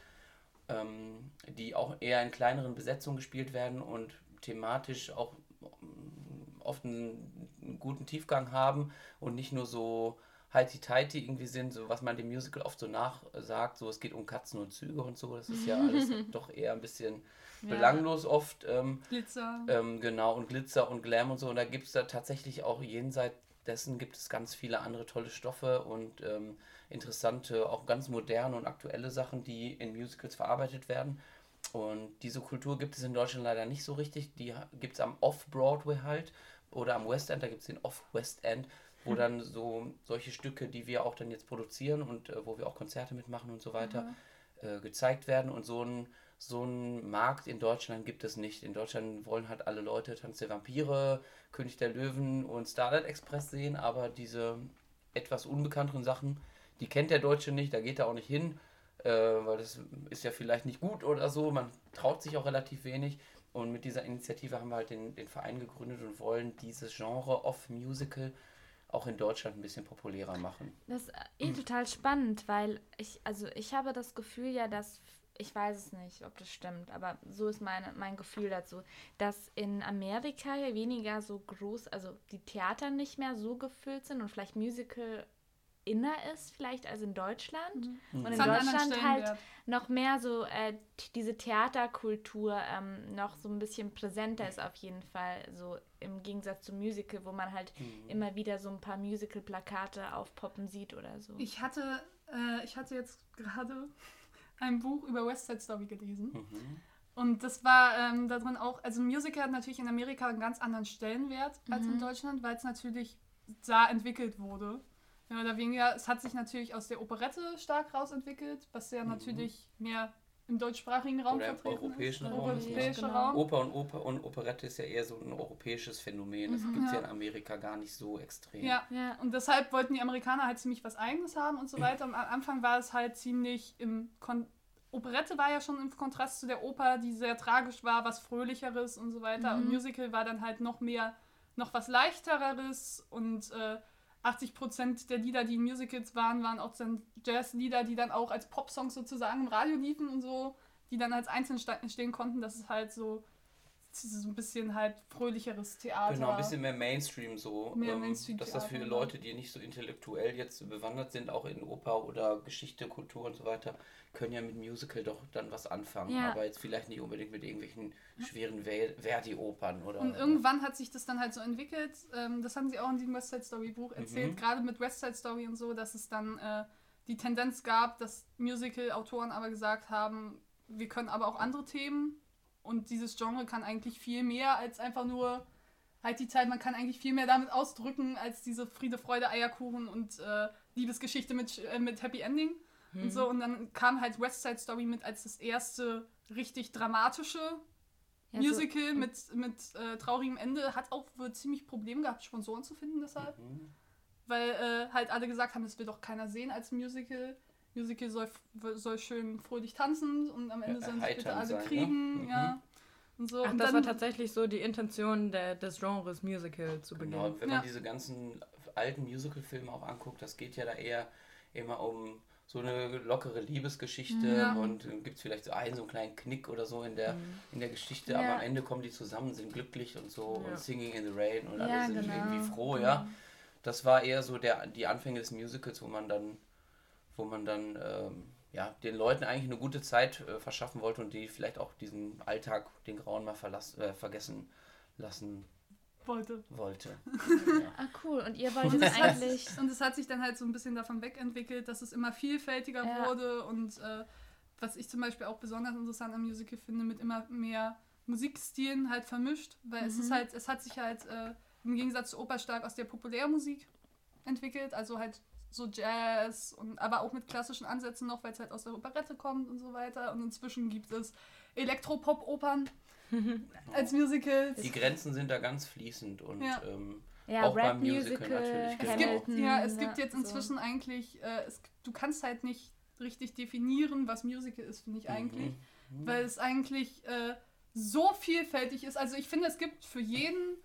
ähm, die auch eher in kleineren Besetzungen gespielt werden und thematisch auch mm, oft einen, einen guten Tiefgang haben und nicht nur so heiti-teiti irgendwie sind, so was man dem Musical oft so nachsagt, so es geht um Katzen und Züge und so, das ist ja alles doch eher ein bisschen belanglos oft. Ähm, Glitzer. ähm, genau, und Glitzer und Glam und so. Und da gibt es da tatsächlich auch jenseits dessen gibt es ganz viele andere tolle Stoffe und ähm, interessante, auch ganz moderne und aktuelle Sachen, die in Musicals verarbeitet werden. Und diese Kultur gibt es in Deutschland leider nicht so richtig. Die gibt es am Off-Broadway halt oder am West End, da gibt es den Off-West End, wo dann so solche Stücke, die wir auch dann jetzt produzieren und äh, wo wir auch Konzerte mitmachen und so weiter, äh, gezeigt werden. Und so ein, so einen Markt in Deutschland gibt es nicht. In Deutschland wollen halt alle Leute Tanz der Vampire, König der Löwen und Starlight Express sehen, aber diese etwas unbekannteren Sachen, die kennt der Deutsche nicht, da geht er auch nicht hin, äh, weil das ist ja vielleicht nicht gut oder so. Man traut sich auch relativ wenig. Und mit dieser Initiative haben wir halt den, den Verein gegründet und wollen dieses Genre of Musical auch in Deutschland ein bisschen populärer machen. Das ist eh total spannend, weil ich, also ich habe das Gefühl ja, dass, ich weiß es nicht, ob das stimmt, aber so ist meine, mein Gefühl dazu, dass in Amerika ja weniger so groß, also die Theater nicht mehr so gefüllt sind und vielleicht Musical inner ist, vielleicht als in Deutschland. Und in Deutschland halt noch mehr so äh, diese Theaterkultur ähm, noch so ein bisschen präsenter ist auf jeden Fall, so im Gegensatz zum Musical, wo man halt Mhm. immer wieder so ein paar Musical-Plakate aufpoppen sieht oder so. Ich hatte, äh, ich hatte jetzt gerade ein Buch über West Side Story gelesen. Mhm. Und das war ähm, da drin auch, also Musical hat natürlich in Amerika einen ganz anderen Stellenwert als Mhm. in Deutschland, weil es natürlich da entwickelt wurde. Mehr oder weniger, es hat sich natürlich aus der Operette stark rausentwickelt, was ja natürlich mehr im deutschsprachigen Raum Mhm. Oder im vertreten europäischen ist. Raum, Europäischer genau. Raum. Oper und Oper und Operette ist ja eher so ein europäisches Phänomen. Das gibt es ja Ja. in Amerika gar nicht so extrem. Ja, Ja. und deshalb wollten die Amerikaner halt ziemlich was Eigenes haben und so weiter. Und am Anfang war es halt ziemlich im Kon Operette war ja schon im Kontrast zu der Oper, die sehr tragisch war, was Fröhlicheres und so weiter. Und Musical war dann halt noch mehr, noch was Leichtereres und äh, 80% der Lieder, die in Musicals waren, waren auch dann Jazzlieder, die dann auch als Popsongs sozusagen im Radio liefen und so, die dann als einzeln stehen konnten. Das ist halt so, so ein bisschen halt fröhlicheres Theater. Genau, ein bisschen mehr Mainstream so. Mehr ähm, Mainstream-Theater, dass das für. Leute, die nicht so intellektuell jetzt bewandert sind, auch in Oper oder Geschichte, Kultur und so weiter, können ja mit Musical doch dann was anfangen. Ja. Aber jetzt vielleicht nicht unbedingt mit irgendwelchen schweren Ver- Verdi-Opern oder. Und irgendwann hat sich das dann halt so entwickelt. Ähm, das haben sie auch in diesem West Side Story Buch erzählt, Mhm. gerade mit West Side Story und so, dass es dann äh, die Tendenz gab, dass Musical-Autoren aber gesagt haben, wir können aber auch andere Themen und dieses Genre kann eigentlich viel mehr als einfach nur halt die Zeit, man kann eigentlich viel mehr damit ausdrücken als diese Friede, Freude, Eierkuchen und äh, Liebesgeschichte mit, äh, mit Happy Ending und so. Und dann kam halt West Side Story mit als das erste richtig dramatische Ja, so- Musical mit, mit äh, traurigem Ende hat auch wohl ziemlich Probleme gehabt, Sponsoren zu finden deshalb. Mhm. Weil äh, halt alle gesagt haben, das will doch keiner sehen als Musical. Musical soll, soll schön fröhlich tanzen und am Ende Ja, sollen sich bitte alle sein, ne? kriegen. Mhm. Ja. Und so. Ach, und das dann, war tatsächlich so die Intention der, des Genres Musical zu Genau, beginnen. wenn Ja. man diese ganzen alten Musical-Filme auch anguckt, das geht ja da eher immer um so eine lockere Liebesgeschichte Ja. und äh, gibt es vielleicht so einen, so einen kleinen Knick oder so in der, in der Geschichte, Ja. aber am Ende kommen die zusammen, sind glücklich und so Ja. und Singing in the Rain und Ja, alle sind genau. irgendwie froh, ja. Das war eher so der, die Anfänge des Musicals, wo man dann, wo man dann ähm, ja, den Leuten eigentlich eine gute Zeit äh, verschaffen wollte und die vielleicht auch diesen Alltag, den Grauen mal verlass, äh, vergessen lassen wollte. wollte. Ah, cool. Und ihr wollt es, eigentlich. und es hat sich dann halt so ein bisschen davon wegentwickelt, dass es immer vielfältiger Ja. wurde und äh, was ich zum Beispiel auch besonders interessant am Musical finde, mit immer mehr Musikstilen halt vermischt, weil es Mhm. ist halt, es hat sich halt äh, im Gegensatz zu Oper stark aus der Populärmusik entwickelt, also halt so Jazz und aber auch mit klassischen Ansätzen noch, weil es halt aus der Operette kommt und so weiter. Und inzwischen gibt es Elektropop-Opern als Musicals. Die Grenzen sind da ganz fließend und Ja. ähm, Ja, auch beim Musical Rap-Musical, natürlich, genau. Es gibt, ja, es gibt jetzt so. inzwischen eigentlich, äh, es, du kannst halt nicht richtig definieren, was Musical ist, finde ich eigentlich. Mhm. Weil es eigentlich äh, so vielfältig ist. Also ich finde, es gibt für jeden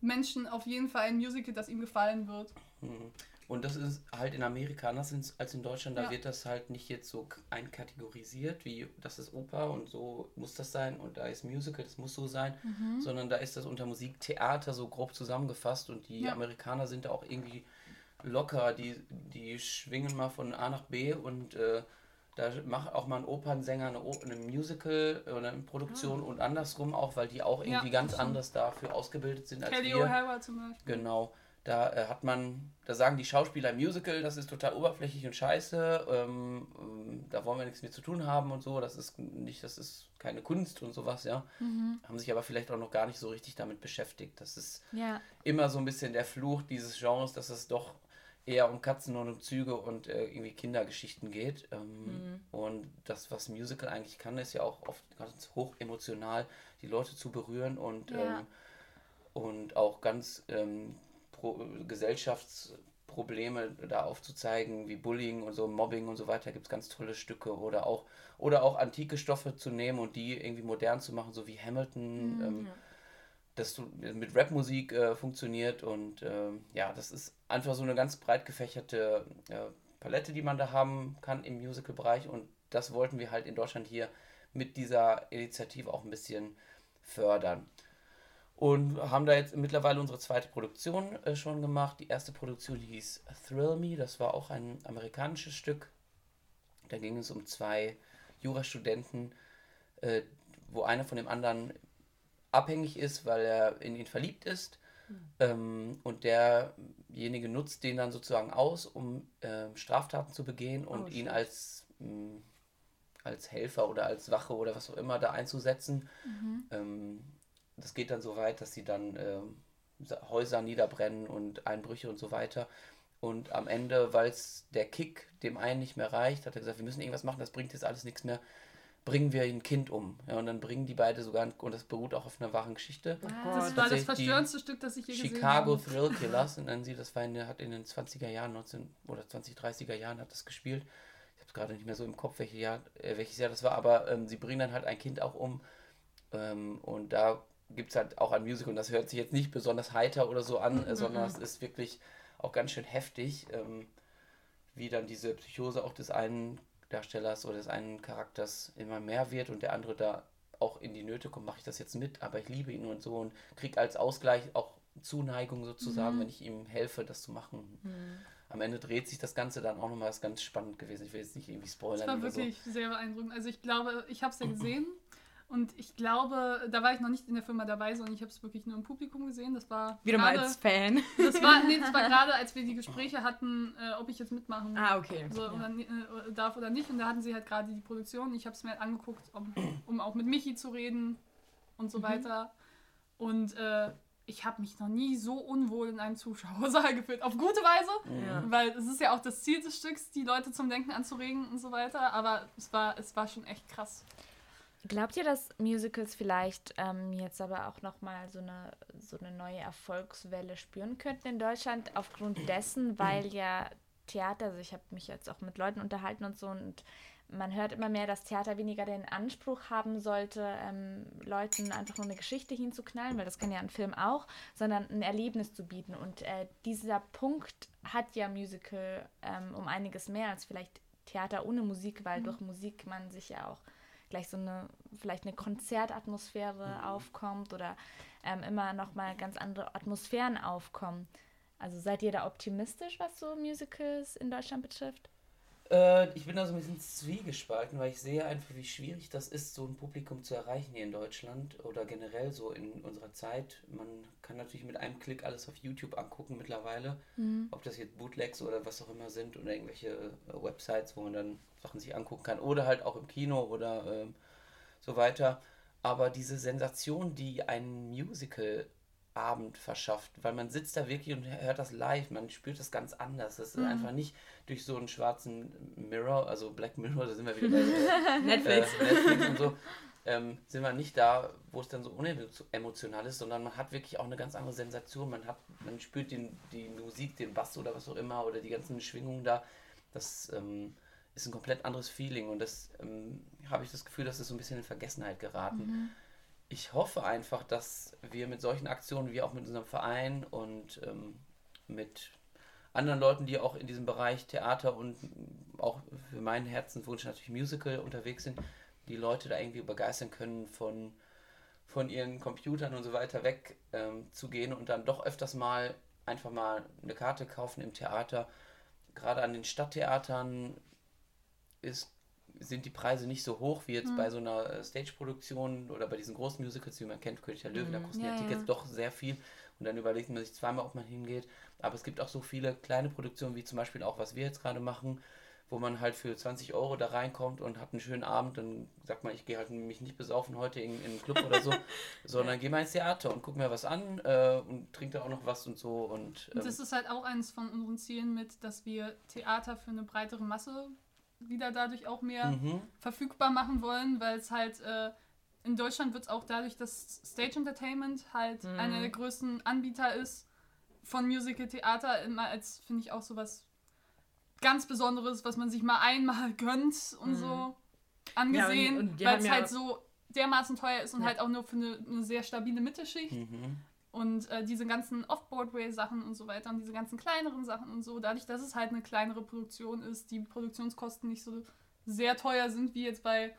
Menschen auf jeden Fall ein Musical, das ihm gefallen wird. Mhm. Und das ist halt in Amerika anders ins- als in Deutschland. Da Ja. wird das halt nicht jetzt so einkategorisiert, wie das ist Oper und so muss das sein und da ist Musical, das muss so sein, Mhm. sondern da ist das unter Musiktheater so grob zusammengefasst und die Ja. Amerikaner sind da auch irgendwie locker. Die, die schwingen mal von A nach B und äh, da macht auch mal ein Opernsänger eine, O- eine Musical oder eine Produktion und andersrum auch, weil die auch Ah. Ja, irgendwie ganz anders dafür ausgebildet sind als Kelly wir. O'Hara zum Beispiel. Genau. Da äh, hat man, da sagen die Schauspieler im Musical, das ist total oberflächlich und scheiße, ähm, ähm, da wollen wir nichts mit zu tun haben und so, das ist nicht, das ist keine Kunst und sowas, ja. Haben sich aber vielleicht auch noch gar nicht so richtig damit beschäftigt. Das ist Ja, immer so ein bisschen der Fluch dieses Genres, dass es doch eher um Katzen und um Züge und äh, irgendwie Kindergeschichten geht. Ähm, Mhm. Und das, was Musical eigentlich kann, ist ja auch oft ganz hoch emotional, die Leute zu berühren und, Ja. ähm, und auch ganz ähm, pro, Gesellschaftsprobleme da aufzuzeigen, wie Bullying und so, Mobbing und so weiter, gibt es ganz tolle Stücke. Oder auch, oder auch antike Stoffe zu nehmen und die irgendwie modern zu machen, so wie Hamilton. Ähm, das so mit Rapmusik äh, funktioniert und ähm, ja, das ist einfach so eine ganz breit gefächerte äh, Palette, die man da haben kann im Musical-Bereich und das wollten wir halt in Deutschland hier mit dieser Initiative auch ein bisschen fördern. Und haben da jetzt mittlerweile unsere zweite Produktion äh, schon gemacht. Die erste Produktion hieß Thrill Me, das war auch ein amerikanisches Stück. Da ging es um zwei Jurastudenten, äh, wo einer von dem anderen abhängig ist, weil er in ihn verliebt ist. Ähm, und derjenige nutzt den dann sozusagen aus, um ähm, Straftaten zu begehen und Oh, ihn als, mh, als Helfer oder als Wache oder was auch immer da einzusetzen. Ähm, das geht dann so weit, dass sie dann Sa- Häuser niederbrennen und Einbrüche und so weiter. Und am Ende, weil es der Kick dem einen nicht mehr reicht, hat er gesagt, wir müssen irgendwas machen, das bringt jetzt alles nichts mehr, bringen wir ein Kind um. Ja, und dann bringen die beide sogar, und das beruht auch auf einer wahren Geschichte, Das Gott. war das Tatsächlich die verstörendste Stück, das ich je gesehen Chicago habe. Thrill Killers, nennen sie, das war in, der- hat in den 20er Jahren, 19 oder 20, 30er Jahren hat das gespielt. Ich habe es gerade nicht mehr so im Kopf, welche Jahr, äh, welches Jahr das war, aber ähm, sie bringen dann halt ein Kind auch um. Ähm, und da gibt es halt auch ein Musical und das hört sich jetzt nicht besonders heiter oder so an, äh, sondern es ist wirklich auch ganz schön heftig, ähm, wie dann diese Psychose auch des einen Darstellers oder des einen Charakters immer mehr wird und der andere da auch in die Nöte kommt, mache ich das jetzt mit, aber ich liebe ihn und so und kriege als Ausgleich auch Zuneigung sozusagen, wenn ich ihm helfe, das zu machen. Am Ende dreht sich das Ganze dann auch nochmal, das ist ganz spannend gewesen. Ich will jetzt nicht irgendwie spoilern. Das war oder so. wirklich sehr beeindruckend. Also ich glaube, ich habe es ja gesehen und ich glaube, da war ich noch nicht in der Firma dabei, sondern ich habe es wirklich nur im Publikum gesehen. Das war Wieder mal gerade- als Fan. Das war, nee, das war gerade, als wir die Gespräche hatten, äh, ob ich jetzt mitmachen Ah, okay. so, oder, ni- äh, darf oder nicht. Und da hatten sie halt gerade die Produktion. Ich habe es mir halt angeguckt, um, um auch mit Michi zu reden und Mhm. so weiter. Und äh, ich habe mich noch nie so unwohl in einem Zuschauersaal gefühlt. Auf gute Weise, Ja. weil es ist ja auch das Ziel des Stücks, die Leute zum Denken anzuregen und so weiter. Aber es war, es war schon echt krass. Glaubt ihr, dass Musicals vielleicht ähm, jetzt aber auch nochmal so eine, so eine neue Erfolgswelle spüren könnten in Deutschland aufgrund dessen, weil ja Theater, also ich habe mich jetzt auch mit Leuten unterhalten und so und man hört immer mehr, dass Theater weniger den Anspruch haben sollte, ähm, Leuten einfach nur eine Geschichte hinzuknallen, weil das kann ja ein Film auch, sondern ein Erlebnis zu bieten. Und äh, dieser Punkt hat ja Musical ähm, um einiges mehr als vielleicht Theater ohne Musik, weil durch Musik man sich ja auch gleich so eine, vielleicht eine Konzertatmosphäre aufkommt oder ähm, immer nochmal ganz andere Atmosphären aufkommen. Also seid ihr da optimistisch, was so Musicals in Deutschland betrifft? Äh, ich bin da so ein bisschen zwiegespalten, weil ich sehe einfach, wie schwierig das ist, so ein Publikum zu erreichen hier in Deutschland oder generell so in unserer Zeit. Man kann natürlich mit einem Klick alles auf YouTube angucken mittlerweile, ob das jetzt Bootlegs oder was auch immer sind oder irgendwelche äh, Websites, wo man dann Sachen sich angucken kann oder halt auch im Kino oder ähm, so weiter. Aber diese Sensation, die ein Musical Abend verschafft, weil man sitzt da wirklich und hört das live, man spürt das ganz anders. Das ist einfach nicht durch so einen schwarzen Mirror, also Black Mirror, da sind wir wieder bei äh, Netflix. Netflix und so, ähm, sind wir nicht da, wo es dann so unemotional ist, sondern man hat wirklich auch eine ganz andere Sensation. Man hat, man spürt den, die Musik, den Bass oder was auch immer oder die ganzen Schwingungen da. Das ähm, ist ein komplett anderes Feeling und das ähm, habe ich das Gefühl, dass es so ein bisschen in Vergessenheit geraten. Ich hoffe einfach, dass wir mit solchen Aktionen, wie auch mit unserem Verein und ähm, mit anderen Leuten, die auch in diesem Bereich Theater und auch für meinen Herzenswunsch natürlich Musical unterwegs sind, die Leute da irgendwie begeistern können, von, von ihren Computern und so weiter weg ähm, und dann doch öfters mal einfach mal eine Karte kaufen im Theater. Gerade an den Stadttheatern ist, sind die Preise nicht so hoch wie jetzt bei so einer äh, Stage-Produktion oder bei diesen großen Musicals, wie man kennt, König der Löwen, da kosten Ja, ja, ja. Tickets doch sehr viel und dann überlegt man sich zweimal, ob man hingeht. Aber es gibt auch so viele kleine Produktionen, wie zum Beispiel auch, was wir jetzt gerade machen, wo man halt für 20 Euro da reinkommt und hat einen schönen Abend, dann sagt man, ich gehe halt mich nicht besaufen heute in, in einen Club oder so, sondern gehe mal ins Theater und guck mir was an äh, und trinke da auch noch was und so. Und, ähm, Und das ist halt auch eines von unseren Zielen mit, dass wir Theater für eine breitere Masse wieder dadurch auch mehr mhm. verfügbar machen wollen, weil es halt äh, in Deutschland wird es auch dadurch, dass Stage Entertainment halt Mhm. einer der größten Anbieter ist von Musical Theater, immer als, finde ich, auch so was ganz Besonderes, was man sich mal einmal gönnt und Mhm. so angesehen, Ja, weil es ja- halt so dermaßen teuer ist und Ja. halt auch nur für eine, eine sehr stabile Mittelschicht. Mhm. Und äh, diese ganzen Off-Broadway-Sachen und so weiter und diese ganzen kleineren Sachen und so, dadurch, dass es halt eine kleinere Produktion ist, die Produktionskosten nicht so sehr teuer sind wie jetzt bei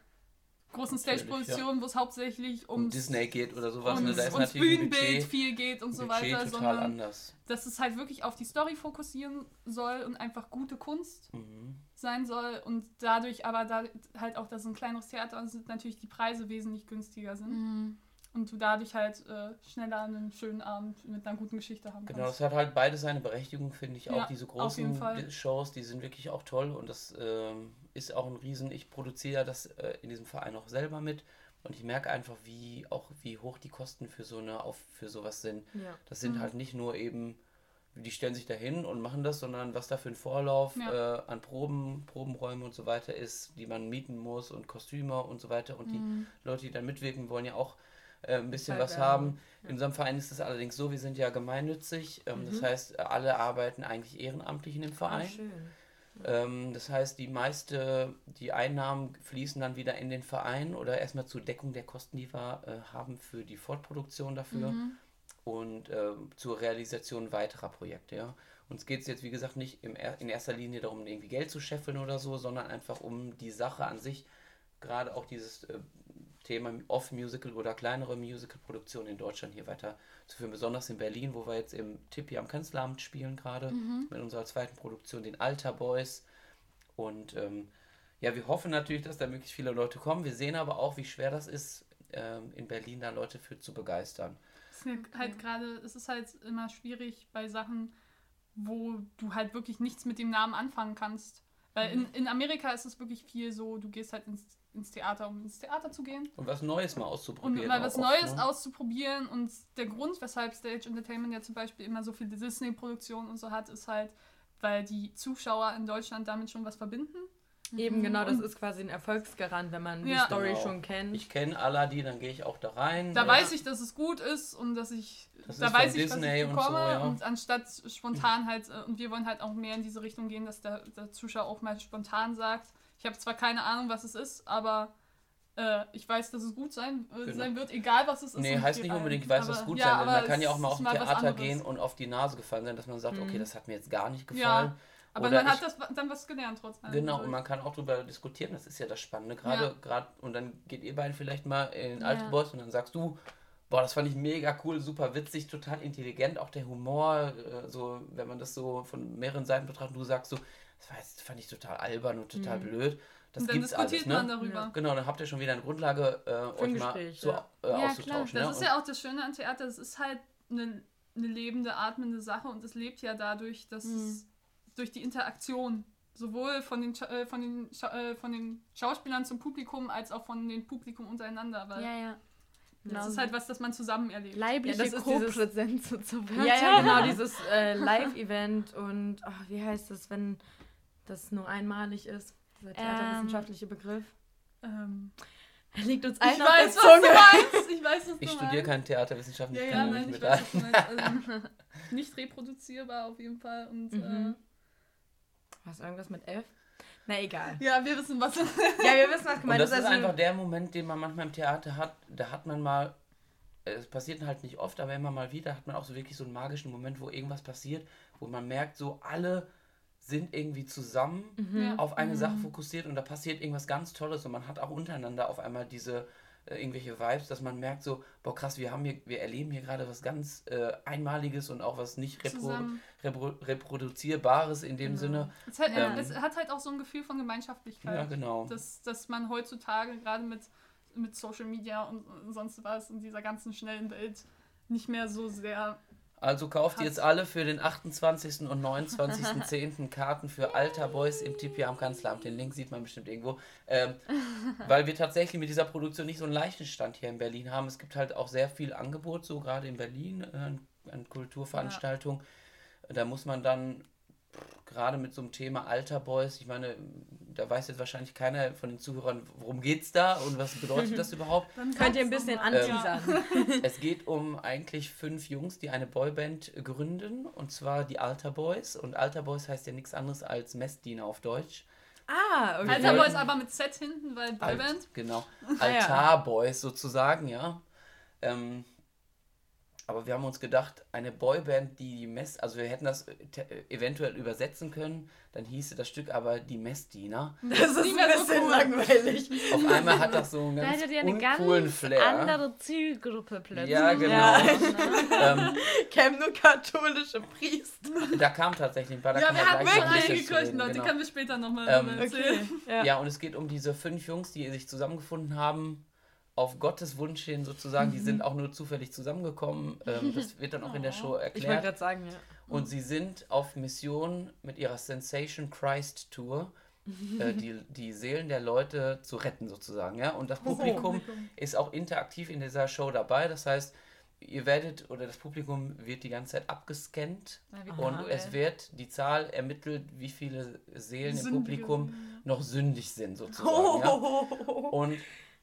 großen Stage-Produktionen, wo es hauptsächlich um Disney geht oder sowas, ne? ums, da ist ums Bühnenbild Budget, viel geht und so Budget weiter, total sondern anders. dass es halt wirklich auf die Story fokussieren soll und einfach gute Kunst Mhm. sein soll und dadurch aber da halt auch, dass es ein kleineres Theater ist, sind natürlich die Preise wesentlich günstiger sind Mhm. Und du dadurch halt äh, schneller einen schönen Abend mit einer guten Geschichte haben Genau, kannst. das hat halt beide seine Berechtigung, finde ich. Auch Ja, diese auf jeden großen Shows, die sind wirklich auch toll und das ähm, ist auch ein Riesen. Ich produziere ja das äh, in diesem Verein auch selber mit und ich merke einfach, wie auch wie hoch die Kosten für so eine auf für sowas sind. Ja. Das sind Mhm. halt nicht nur eben, die stellen sich da hin und machen das, sondern was da für ein Vorlauf Ja. äh, an Proben, Probenräume und so weiter ist, die man mieten muss und Kostüme und so weiter. Und die Mhm. Leute, die da mitwirken, wollen ja auch äh, ein bisschen was haben. In unserem Verein ist es allerdings so, wir sind ja gemeinnützig. Ähm, Das Mhm. heißt, alle arbeiten eigentlich ehrenamtlich in dem Ah, Verein. schön. Ähm, das heißt, die meiste, die Einnahmen fließen dann wieder in den Verein oder erstmal zur Deckung der Kosten, die wir äh, haben für die Fortproduktion dafür Mhm. und ähm, zur Realisation weiterer Projekte. Ja. Uns geht es jetzt, wie gesagt, nicht im in erster Linie darum, irgendwie Geld zu scheffeln oder so, sondern einfach um die Sache an sich, gerade auch dieses äh, Thema Off-Musical oder kleinere Musical-Produktion in Deutschland hier weiter zu führen, besonders in Berlin, wo wir jetzt im Tippi am Kanzleramt spielen gerade Mhm. mit unserer zweiten Produktion, den Alter Boys. Und ähm, ja, wir hoffen natürlich, dass da möglichst viele Leute kommen. Wir sehen aber auch, wie schwer das ist, ähm, in Berlin da Leute für zu begeistern. Es ist ja halt gerade, es ist halt immer schwierig bei Sachen, wo du halt wirklich nichts mit dem Namen anfangen kannst. Weil Mhm. in, in Amerika ist es wirklich viel so, du gehst halt ins, ins Theater, um ins Theater zu gehen. Und was Neues mal Und auszuprobieren. mal was oft, Neues ne? auszuprobieren. Und der Grund, weshalb Stage Entertainment ja zum Beispiel immer so viele Disney-Produktionen und so hat, ist halt, weil die Zuschauer in Deutschland damit schon was verbinden. Eben genau, das Und- ist quasi ein Erfolgsgarant, wenn man Ja. die Story Genau. schon kennt. Ich kenne Aladdin, dann gehe ich auch da rein. Da ne? weiß ich, dass es gut ist und dass ich, Das da weiß ich, was Disney ich und bekomme. so, ja. Und anstatt spontan halt, äh, und wir wollen halt auch mehr in diese Richtung gehen, dass der, der Zuschauer auch mal spontan sagt, ich habe zwar keine Ahnung, was es ist, aber äh, ich weiß, dass es gut sein, äh, Genau. sein wird, egal was es ist. Nee, heißt nicht unbedingt, ich weiß, Aber- was gut ja, sein wird. Man kann ja auch es mal auf ein Theater gehen und auf die Nase gefallen sein, dass man sagt, Mhm. okay, das hat mir jetzt gar nicht gefallen. Ja, aber Oder man hat ich- das dann was gelernt trotzdem. Genau, und man kann auch darüber diskutieren, das ist ja das Spannende. Gerade, Ja. gerade, und dann geht ihr beiden vielleicht mal in Ja. Alte Boys und dann sagst du, boah, das fand ich mega cool, super witzig, total intelligent, auch der Humor, äh, so, wenn man das so von mehreren Seiten betrachtet, du sagst so, das war jetzt, fand ich total albern und total Mhm. blöd. Das und dann gibt's diskutiert alles, man ne? darüber. Ja. Genau, dann habt ihr schon wieder eine Grundlage, äh, euch mal Gespräch, so, ja. äh, Ja, klar. auszutauschen. Das ne? ist ja auch das Schöne an Theater, es ist halt eine, eine lebende, atmende Sache und es lebt ja dadurch, dass Mhm. es durch die Interaktion sowohl von den, äh, von, den äh, von den Schauspielern zum Publikum als auch von den Publikum untereinander, weil Ja, ja. das ist halt was, das man zusammen erlebt. Leibliche Ja, das ist dieses- Co-Präsenz und so weiter. Ja, ja, genau, dieses äh, Live-Event und ach, wie heißt das, wenn das nur einmalig ist? Dieser theaterwissenschaftliche Begriff. Ähm, Er liegt uns ich allen auf der weiß, was du Zunge. meinst. Ich weiß, was Ich du studiere meinst. keine Theaterwissenschaften, Ja, ich ja, kann nein, nicht ich mit weiß, was du meinst. Also, nicht reproduzierbar auf jeden Fall. Und Mhm. Was, irgendwas mit F? Na egal. äh, ja, wir wissen, was. Ja, wir wissen, was gemeint das ist Also, einfach der Moment, den man manchmal im Theater hat. Da hat man mal, äh, es passiert halt nicht oft, aber immer mal wieder hat man auch so wirklich so einen magischen Moment, wo irgendwas passiert, wo man merkt, so alle sind irgendwie zusammen Mhm. Auf eine Sache fokussiert und da passiert irgendwas ganz Tolles und man hat auch untereinander auf einmal diese äh, irgendwelche Vibes, dass man merkt so, boah krass, wir haben hier, wir erleben hier gerade was ganz äh, Einmaliges und auch was nicht repro repro reproduzierbares in dem Genau. Sinne. Es hat, Ähm. es hat halt auch so ein Gefühl von Gemeinschaftlichkeit. Ja, genau. dass, dass man heutzutage gerade mit, mit Social Media und, und sonst was in dieser ganzen schnellen Welt nicht mehr so sehr Also kauft jetzt alle für den 28. und 29.10. Karten für Alter Boys im Tipi am Kanzleramt. Den Link sieht man bestimmt irgendwo. Ähm, weil wir tatsächlich mit dieser Produktion nicht so einen leichten Stand hier in Berlin haben. Es gibt halt auch sehr viel Angebot, so gerade in Berlin, äh, an, an Kulturveranstaltungen. Da muss man dann gerade mit so einem Thema Alter Boys, ich meine, da weiß jetzt wahrscheinlich keiner von den Zuhörern, worum geht's da und was bedeutet das überhaupt. Dann Könnt ihr ein bisschen anteasern? Es geht um eigentlich fünf Jungs, die eine Boyband gründen, und zwar die Alter Boys. Und Alter Boys heißt ja nichts anderes als Messdiener auf Deutsch. Ah, okay. Alter Boys aber mit Z hinten, weil Alt, Boyband. genau. Ah, ja. Altar-Boys sozusagen, ja. Ähm, aber wir haben uns gedacht, eine Boyband, die die Mess, also wir hätten das äh, te- eventuell übersetzen können, dann hieße das Stück aber die Messdiener. Das ist nicht ein bisschen cool. langweilig. Auf einmal hat das so einen Da ganz hattet ihr eine uncoolen ganz Flair. andere Zielgruppe plötzlich. Ja, genau. Ja. Ähm, Kämen nur katholische Priester. da kam tatsächlich ein paar, da Ja, kann wir hatten bisschen einige Kirchen, die genau. können wir später nochmal Ähm, erzählen. Ja. Ja, und es geht um diese fünf Jungs, die sich zusammengefunden haben, auf Gottes Wunsch hin sozusagen. Die sind auch nur zufällig zusammengekommen. Ähm, das wird dann auch in der Show Ich wollte erklärt. gerade sagen, ja. Und sie sind auf Mission mit ihrer Sensation Christ Tour, äh, die, die Seelen der Leute zu retten sozusagen. Ja? Und das Publikum ist auch interaktiv in dieser Show dabei. Das heißt, ihr werdet oder das Publikum wird die ganze Zeit abgescannt und okay. es wird die Zahl ermittelt, wie viele Seelen im Sündige Publikum sind, noch sündig sind sozusagen. Ja? Und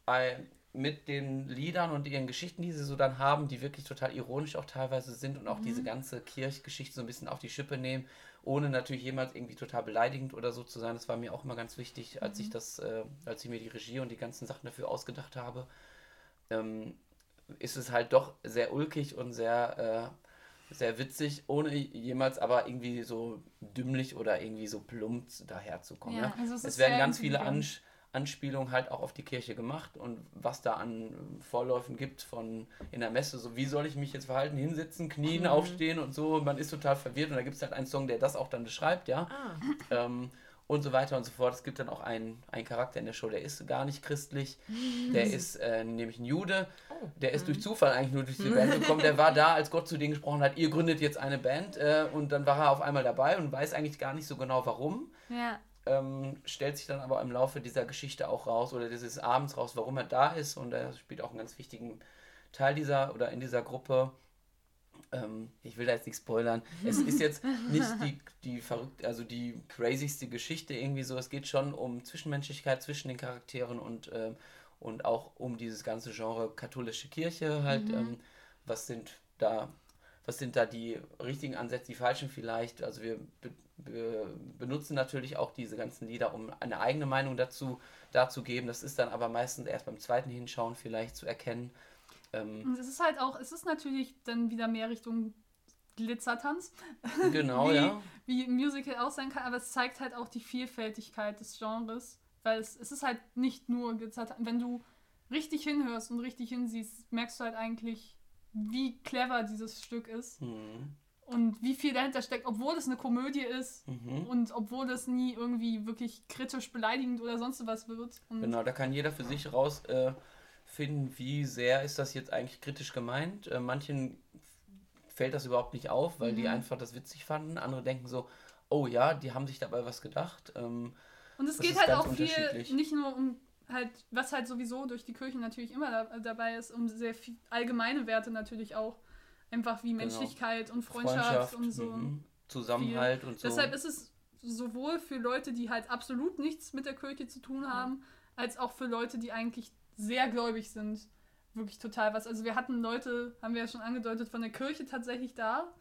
äh, mit den Liedern und ihren Geschichten, die sie so dann haben, die wirklich total ironisch auch teilweise sind und auch diese ganze Kirchgeschichte so ein bisschen auf die Schippe nehmen, ohne natürlich jemals irgendwie total beleidigend oder so zu sein. Das war mir auch immer ganz wichtig, als ich das, äh, als ich mir die Regie und die ganzen Sachen dafür ausgedacht habe. Ähm, ist es halt doch sehr ulkig und sehr, äh, sehr witzig, ohne jemals aber irgendwie so dümmlich oder irgendwie so plump daherzukommen. Ja, Ja, also es es werden ganz viele. Ansch Anspielungen halt auch auf die Kirche gemacht und was da an Vorläufen gibt von in der Messe, so wie soll ich mich jetzt verhalten, hinsitzen, knien, aufstehen und so, man ist total verwirrt und da gibt es halt einen Song, der das auch dann beschreibt, ja. Ah. Ähm, und so weiter und so fort. Es gibt dann auch einen, einen Charakter in der Show, der ist gar nicht christlich. Der ist äh, nämlich ein Jude. Der ist durch Zufall eigentlich nur durch die Band gekommen. Der war da, als Gott zu denen gesprochen hat, ihr gründet jetzt eine Band. Äh, und dann war er auf einmal dabei und weiß eigentlich gar nicht so genau warum. Ja. Ähm, stellt sich dann aber im Laufe dieser Geschichte auch raus oder dieses Abends raus, warum er da ist. Und er spielt auch einen ganz wichtigen Teil dieser oder in dieser Gruppe. Ähm, ich will da jetzt nicht spoilern. Es ist jetzt nicht die, die verrückt, also die crazyste Geschichte irgendwie so. Es geht schon um Zwischenmenschlichkeit zwischen den Charakteren und, ähm, und auch um dieses ganze Genre katholische Kirche halt. Ähm, was sind da, was sind da die richtigen Ansätze, die falschen vielleicht? Also wir be be benutzen natürlich auch diese ganzen Lieder, um eine eigene Meinung dazu darzugeben. Das ist dann aber meistens erst beim zweiten Hinschauen vielleicht zu erkennen. Ähm, es ist halt auch, es ist natürlich dann wieder mehr Richtung Glitzertanz, genau, Wie- ja. wie ein Musical auch sein kann, aber es zeigt halt auch die Vielfältigkeit des Genres, weil es, es ist halt nicht nur Glitzertanz. Wenn du richtig hinhörst und richtig hinsiehst, merkst du halt eigentlich, wie clever dieses Stück ist Mhm. und wie viel dahinter steckt, obwohl es eine Komödie ist Mhm. und obwohl es nie irgendwie wirklich kritisch beleidigend oder sonst was wird. Und Genau, da kann jeder für sich raus äh, wie sehr ist das jetzt eigentlich kritisch gemeint. Äh, manchen fällt das überhaupt nicht auf, weil Mhm. die einfach das witzig fanden. Andere denken so, oh ja, die haben sich dabei was gedacht. Ähm, Und es Das geht halt auch viel, nicht nur um halt, was halt sowieso durch die Kirchen natürlich immer da, dabei ist, um sehr viel allgemeine Werte natürlich auch. Einfach wie Menschlichkeit und Freundschaft, und so. mhm, Zusammenhalt und so. Deshalb ist es sowohl für Leute, die halt absolut nichts mit der Kirche zu tun haben, als auch für Leute, die eigentlich sehr gläubig sind, wirklich total was. Also wir hatten Leute, haben wir ja schon angedeutet, von der Kirche tatsächlich da,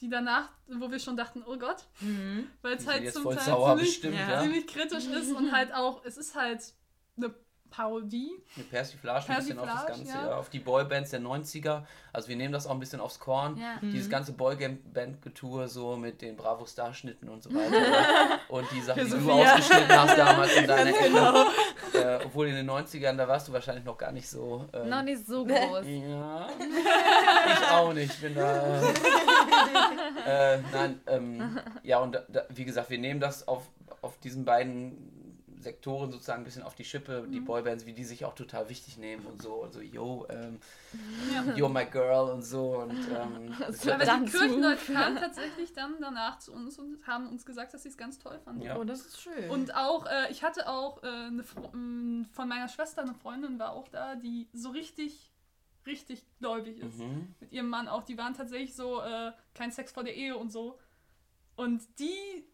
die danach, wo wir schon dachten, oh Gott, Mhm. weil es halt zum Teil ziemlich, bestimmt, ja. ja. ziemlich kritisch ist und halt auch, es ist halt eine Parodie. Eine Persiflage, ein bisschen auf das Ganze, ja. ja. auf die Boybands der 90er. Also wir nehmen das auch ein bisschen aufs Korn. Ja. Dieses ganze Boyband-Getue so mit den Bravo-Star-Schnitten und so weiter. und die Sachen, die du ausgeschnitten hast damals in deiner Ecke. Genau. Äh, obwohl in den 90ern, da warst du wahrscheinlich noch gar nicht so. Ähm, Noch nicht so groß. Ja. Ich auch nicht. Ich bin da. Äh, äh, nein, ähm, ja, und da, da, wie gesagt, wir nehmen das auf, auf diesen beiden Sektoren sozusagen ein bisschen auf die Schippe, die Boybands, wie die sich auch total wichtig nehmen und so, und so, yo, ähm, Ja. you're my girl und so. Und, ähm, das Aber die zu. Kirchenleute kamen tatsächlich dann danach zu uns und haben uns gesagt, dass sie es ganz toll fanden. Ja. Oh, das ist schön. Und auch, äh, ich hatte auch äh, eine Fro m, von meiner Schwester, eine Freundin war auch da, die so richtig, richtig gläubig ist. Mhm. Mit ihrem Mann auch. Die waren tatsächlich so, äh, kein Sex vor der Ehe und so. Und die,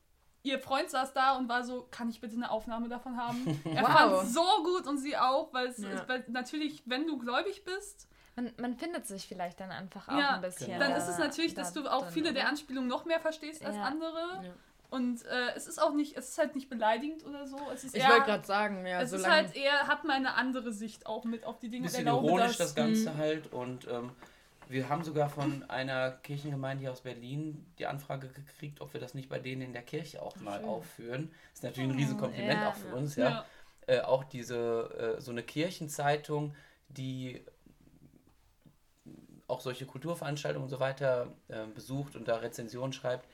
ihr Freund saß da und war so, kann ich bitte eine Aufnahme davon haben? Er Wow. fand so gut und sie auch, weil es Ja. weil natürlich, wenn du gläubig bist, Man, man findet sich vielleicht dann einfach auch Ja, ein bisschen. genau. dann ist es natürlich, dass da du auch viele der? Anspielungen noch mehr verstehst als Ja. andere. Ja. Und äh, es ist auch nicht, es ist halt nicht beleidigend oder so. Es ist ich wollte gerade sagen, ja, es ist halt eher, hat man eine andere Sicht auch mit auf die Dinge. bisschen ironisch das das. Ganze Mhm. halt und ähm, wir haben sogar von einer Kirchengemeinde hier aus Berlin die Anfrage gekriegt, ob wir das nicht bei denen in der Kirche auch mal schön. aufführen. Ist natürlich ein Riesenkompliment ja. auch für uns, Ja. ja. Äh, auch diese, äh, so eine Kirchenzeitung, die auch solche Kulturveranstaltungen und so weiter äh, besucht und da Rezensionen schreibt,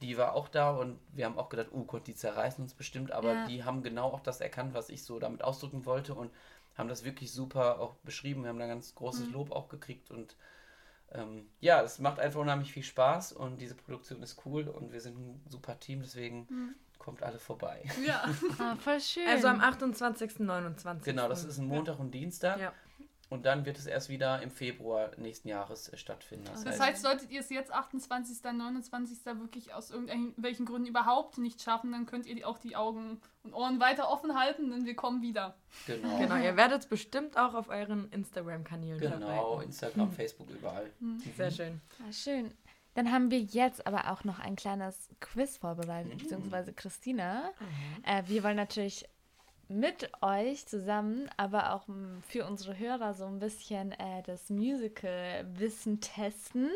die war auch da und wir haben auch gedacht, oh Gott, die zerreißen uns bestimmt, aber Ja. die haben genau auch das erkannt, was ich so damit ausdrücken wollte und haben das wirklich super auch beschrieben. Wir haben da ganz großes Mhm. Lob auch gekriegt und ähm, ja, es macht einfach unheimlich viel Spaß und diese Produktion ist cool und wir sind ein super Team, deswegen Mhm. kommt alle vorbei. Ja. Ah, voll schön. Also am 28., 29. Genau, das ist ein Montag und Dienstag Ja. Und dann wird es erst wieder im Februar nächsten Jahres äh, stattfinden. Das heißt, solltet ihr es jetzt 28., 29. wirklich aus irgendwelchen Gründen überhaupt nicht schaffen, dann könnt ihr die, auch die Augen und Ohren weiter offen halten, denn wir kommen wieder. genau, Genau, ihr werdet es bestimmt auch auf euren Instagram-Kanälen genau, verbreiten. Instagram, Facebook, überall. Sehr schön. Ah, schön. Dann haben wir jetzt aber auch noch ein kleines Quiz vorbereitet, Mhm. beziehungsweise Christina. Äh, wir wollen natürlich mit euch zusammen, aber auch für unsere Hörer so ein bisschen äh, das Musical-Wissen testen.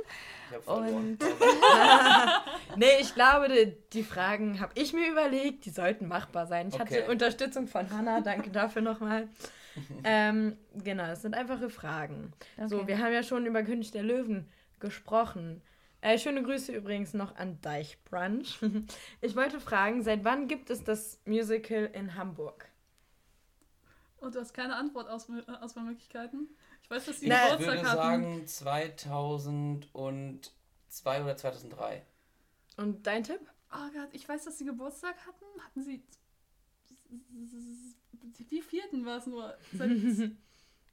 Ich. Und Nee, ich glaube, die, die Fragen habe ich mir überlegt, die sollten machbar sein. Ich Okay. hatte Unterstützung von Hannah, danke dafür nochmal. ähm, genau, es sind einfache Fragen. So, Okay. wir haben ja schon über König der Löwen gesprochen. Äh, schöne Grüße übrigens noch an Deichbrunch. Ich wollte fragen, seit wann gibt es das Musical in Hamburg? Und du hast keine Antwort aus, äh, Auswahlmöglichkeiten. Ich weiß, dass sie Na, Ich würde Geburtstag hatten. sagen 2002 oder 2003. Und dein Tipp? Oh Gott, ich weiß, dass sie Geburtstag hatten. Hatten sie. Wie vierten war es nur?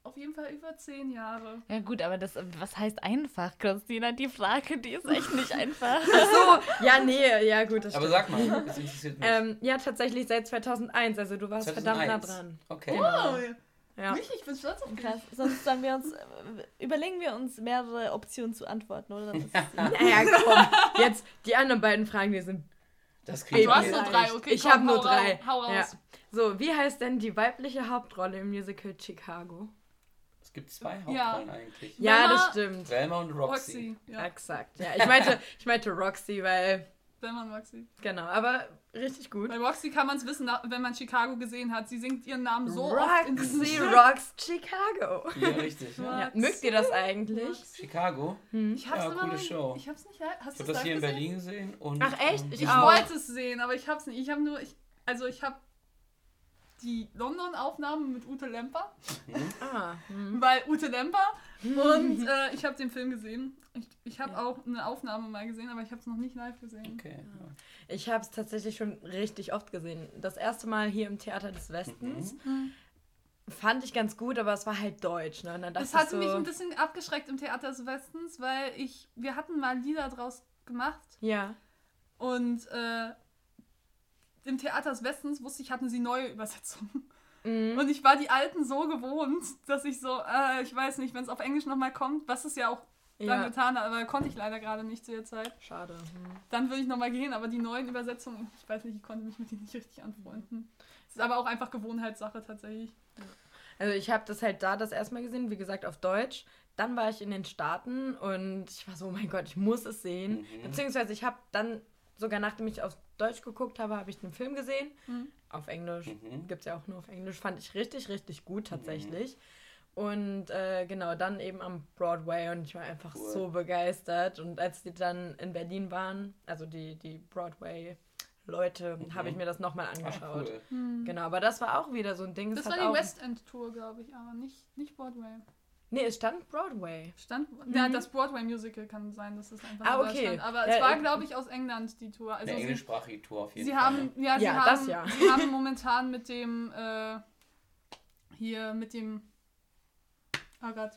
Auf jeden Fall über zehn Jahre. ja gut, aber das, was heißt einfach, Christina? Die Frage, die ist echt nicht einfach. Ach so, ja, nee, ja gut, das Aber stimmt. sag mal, das interessiert mich. Ähm, ja, tatsächlich seit 2001, also du warst verdammt nah 2001. dran. Okay. Oh, Ja. Mich, ich bin stolz auf. Krass. Sonst sollen wir uns, äh, überlegen wir uns mehrere Optionen zu antworten, oder? Ist, Naja, komm, jetzt die anderen beiden Fragen, die sind Das Du kriegt hast nur drei, okay? Ich habe nur drei. Hau Ja. raus. So, wie heißt denn die weibliche Hauptrolle im Musical Chicago? Es gibt zwei Ja. Hauptrollen eigentlich. Ja, Velma- das stimmt. Velma und Roxy. Roxy. Ja, Exakt. Ja, ich meinte, ich meinte Roxy, weil wenn man Roxy. genau, aber richtig gut. Bei Roxy kann man es wissen, wenn man Chicago gesehen hat. Sie singt ihren Namen so oft in diesem Roxy rocks Chicago. Ja, richtig. Ja. Ja, mögt ihr das eigentlich? Roxy. Chicago. Ich hab's Ja, coole noch- Show. Ich hab's nicht. Hast Ich du habe das hier in gesehen? Berlin gesehen. Und, Ach, echt? ähm, Ich Ich wollte es sehen, aber ich hab's nicht. Ich habe nur, ich, also ich habe die London-Aufnahme mit Ute Lemper, Ah, hm. weil Ute Lemper und äh, ich habe den Film gesehen. Ich, ich habe Ja. auch eine Aufnahme mal gesehen, aber ich habe es noch nicht live gesehen. Okay. ja. Ich habe es tatsächlich schon richtig oft gesehen. Das erste Mal hier im Theater des Westens. Mhm. Fand ich ganz gut, aber es war halt deutsch. Ne? Das hat so, mich ein bisschen abgeschreckt im Theater des Westens, weil ich, wir hatten mal Lieder draus gemacht Ja. und äh, im Theater des Westens wusste ich, hatten sie neue Übersetzungen. Mhm. Und ich war die alten so gewohnt, dass ich so, äh, ich weiß nicht, wenn es auf Englisch nochmal kommt, was es ja auch dann Ja. getan hat, aber konnte ich leider gerade nicht zu der Zeit. Schade. Hm. Dann würde ich nochmal gehen, aber die neuen Übersetzungen, ich weiß nicht, ich konnte mich mit denen nicht richtig anfreunden. Es ist aber auch einfach Gewohnheitssache tatsächlich. Also ich habe das halt da das erste Mal gesehen, wie gesagt, auf Deutsch. Dann war ich in den Staaten und ich war so, oh mein Gott, ich muss es sehen. Mhm. Beziehungsweise ich habe dann, sogar nachdem ich auf Deutsch geguckt habe, habe ich den Film gesehen. Mhm. Auf Englisch. Mhm. Gibt es ja auch nur auf Englisch. Fand ich richtig, richtig gut tatsächlich. Und äh, genau, dann eben am Broadway und ich war einfach so begeistert. Und als die dann in Berlin waren, also die, die Broadway Leute habe ich Mhm. mir das nochmal Ah, angeschaut. cool. Genau, aber das war auch wieder so ein Ding. Das es war die auch, West End Tour, glaube ich, aber nicht, nicht Broadway. Nee, es stand Broadway. Stand, Ja, das Broadway Musical kann sein, dass es einfach Ah, okay. stand. Aber Ja, es war, ich- glaube ich, aus England die Tour. Also Eine englischsprachige Tour auf jeden sie Fall. haben, ja, sie Ja, haben, das ja. sie haben momentan mit dem, äh, hier, mit dem, oh Gott,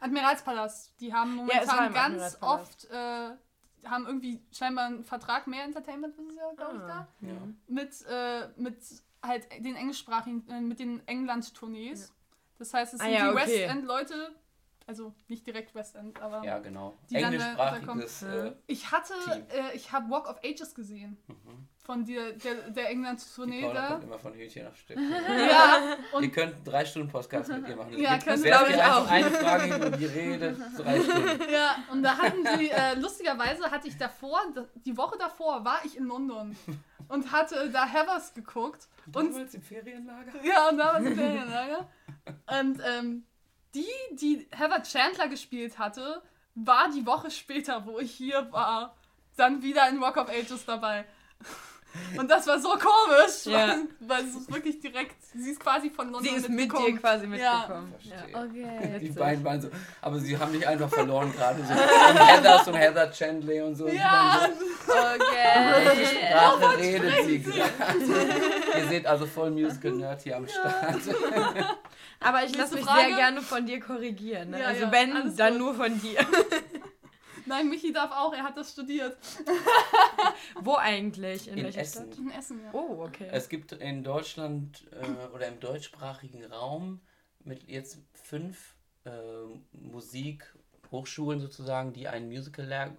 Admiralspalast. Die haben momentan ganz oft, äh, haben irgendwie scheinbar einen Vertrag mehr Entertainment, das ist ja, glaube ich, da. Ah, Ja. mit, äh, mit halt den englischsprachigen, äh, mit den England-Tournees. Das heißt, es Ah sind ja, die okay. West End-Leute, also nicht direkt West End, aber Ja, genau. Die Englischsprachiges. Äh, ich hatte, Team. äh, ich habe Walk of Ages gesehen mhm. von der, der, der Die England-Tournee ne? Da. kommt immer von Hütchen auf Stückchen. Ja, Wir und könnten drei Stunden Podcast mit ihr machen. Ja, glaub ihr ich, einfach auch. eine Frage und die redet drei Stunden. Ja, und da hatten sie, äh, lustigerweise hatte ich davor, die Woche davor war ich in London und hatte da Heathers geguckt. Und Damals im Ferienlager? Ja, und da war es Ferienlager. Und ähm, die, die Heather Chandler gespielt hatte, war die Woche später, wo ich hier war, dann wieder in Rock of Ages dabei. Und das war so komisch, Ja. weil, es ist wirklich direkt, sie ist quasi von London Sie ist mit dir quasi Ja. mitgekommen. Verstehe. Okay. Die beiden waren so, aber sie haben nicht einfach verloren gerade. So. Und Heathers und Heather Chandley und so. Ja, so, Okay. Sprache redet sie gerade? Ihr seht also voll Musical-Nerd hier am Start. Aber ich lasse mich Frage? sehr gerne von dir korrigieren. Ne? Ja, also ja, wenn, alles dann gut. nur von dir. nein, Michi darf auch, er hat das studiert. Wo eigentlich? In, In welcher Essen. Stadt? In Essen, ja. Oh, okay. Es gibt in Deutschland äh, oder im deutschsprachigen Raum mit jetzt fünf äh, Musikhochschulen sozusagen, die ein Musical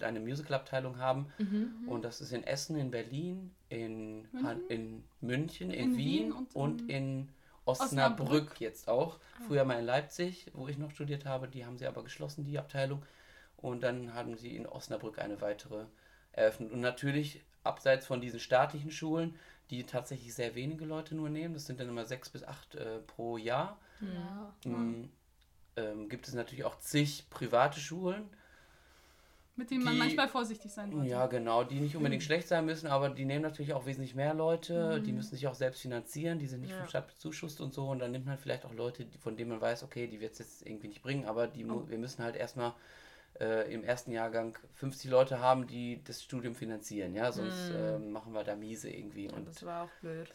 eine Musical-Abteilung haben. Mhm. Und das ist in Essen, in Berlin, in München? In München, in, In Wien, Wien und, und in in Osnabrück, Osnabrück. jetzt auch. Früher mal in Leipzig, wo ich noch studiert habe, die haben sie aber geschlossen, die Abteilung. Und dann haben sie in Osnabrück eine weitere eröffnet. Und natürlich abseits von diesen staatlichen Schulen, die tatsächlich sehr wenige Leute nur nehmen, das sind dann immer sechs bis acht äh, pro Jahr, Ja. mm, ähm, gibt es natürlich auch zig private Schulen. Mit denen man Die- manchmal vorsichtig sein sollte. Ja, genau, die nicht unbedingt schlecht sein müssen, aber die nehmen natürlich auch wesentlich mehr Leute, die müssen sich auch selbst finanzieren, die sind nicht Ja. vom Staat bezuschusst und so und dann nimmt man vielleicht auch Leute, von denen man weiß, okay, die wird es jetzt irgendwie nicht bringen, aber die, mu- wir müssen halt erstmal äh, im ersten Jahrgang 50 Leute haben, die das Studium finanzieren, ja, sonst äh, machen wir da miese irgendwie und das war auch blöd.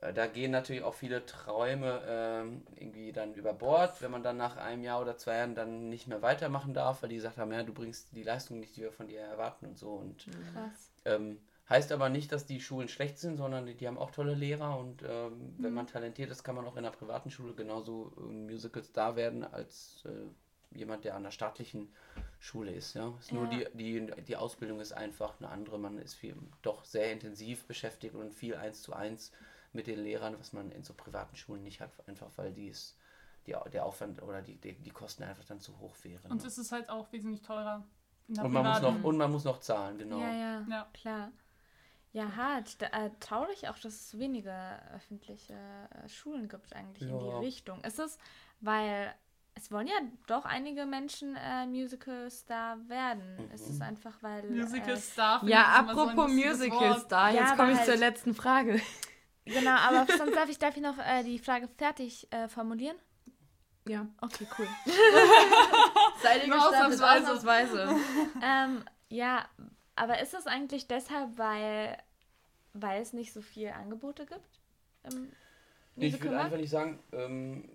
äh, da gehen natürlich auch viele Träume ähm, irgendwie dann über Bord, wenn man dann nach einem Jahr oder zwei Jahren dann nicht mehr weitermachen darf, weil die gesagt haben, ja, du bringst die Leistung nicht, die wir von dir erwarten und so. Und Krass. ähm, heißt aber nicht, dass die Schulen schlecht sind, sondern die, die haben auch tolle Lehrer und ähm, wenn man talentiert ist, kann man auch in einer privaten Schule genauso ein Musical-Star werden als äh, jemand, der an der staatlichen Schule ist. Ja? Ist Nur Ja. die, die, die Ausbildung ist einfach eine andere. Man ist viel, doch sehr intensiv beschäftigt und viel eins zu eins mit den Lehrern, was man in so privaten Schulen nicht hat, einfach weil die ist, die, der Aufwand oder die, die, die Kosten einfach dann zu hoch wären. Und ne? es ist halt auch wesentlich teurer. in und, man muss noch, und man muss noch zahlen, genau. Ja, ja, Ja. klar. Ja, hart. Da, äh, traurig auch, dass es weniger öffentliche äh, Schulen gibt eigentlich in Ja. die Richtung. Ist es, weil es wollen ja doch einige Menschen äh, Musical-Star werden. Mhm. Ist es einfach, weil... Musical Äh, Star. finde Ja, so apropos lustiges Musical Wort. Star, Ja, jetzt aber komme ich zur halt- letzten Frage. genau, aber sonst darf ich, darf ich noch äh, die Frage fertig äh, formulieren? Ja. Okay, cool. Seid ihr Nur gestattet? ausnahmsweise. Ausnahmsweise. ähm, ja, aber ist es eigentlich deshalb, weil, weil es nicht so viele Angebote gibt? Im Ich würde einfach nicht sagen, ähm,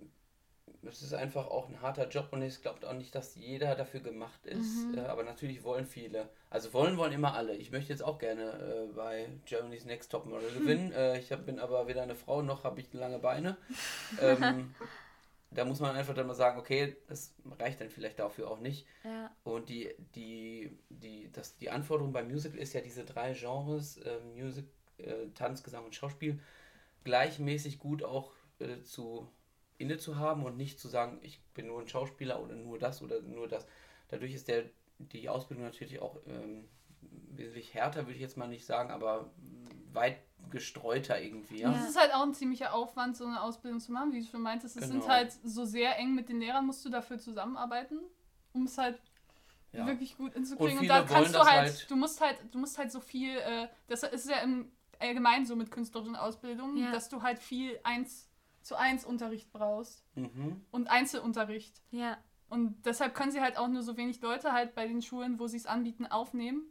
es ist einfach auch ein harter Job und ich glaube auch nicht, dass jeder dafür gemacht ist. Mhm. Äh, aber natürlich wollen viele. Also wollen wollen immer alle. Ich möchte jetzt auch gerne äh, bei Germany's Next Topmodel gewinnen. äh, ich hab, bin aber weder eine Frau noch habe ich lange Beine. Ähm, da muss man einfach dann mal sagen, okay, das reicht dann vielleicht dafür auch nicht. Ja. Und die, die, die, das, die Anforderung beim Musical ist ja diese drei Genres, äh, Music, äh, Tanz, Gesang und Schauspiel, gleichmäßig gut auch äh, zu inne zu haben und nicht zu sagen, ich bin nur ein Schauspieler oder nur das oder nur das. Dadurch ist der, die Ausbildung natürlich auch ähm, wesentlich härter, würde ich jetzt mal nicht sagen, aber weit gestreuter irgendwie. Ja? Ist halt auch ein ziemlicher Aufwand, so eine Ausbildung zu machen, wie du schon meintest. Es sind Genau. halt so sehr eng mit den Lehrern, musst du dafür zusammenarbeiten, um es halt Ja. wirklich gut hinzukriegen. Und Und, da viele wollen kannst du halt, halt- du musst halt, du musst halt so viel, äh, das ist ja im allgemein so mit künstlerischen Ausbildungen, Ja. dass du halt viel eins zu eins Unterricht brauchst Mhm. und Einzelunterricht. Ja. Und deshalb können sie halt auch nur so wenig Leute halt bei den Schulen, wo sie es anbieten, aufnehmen.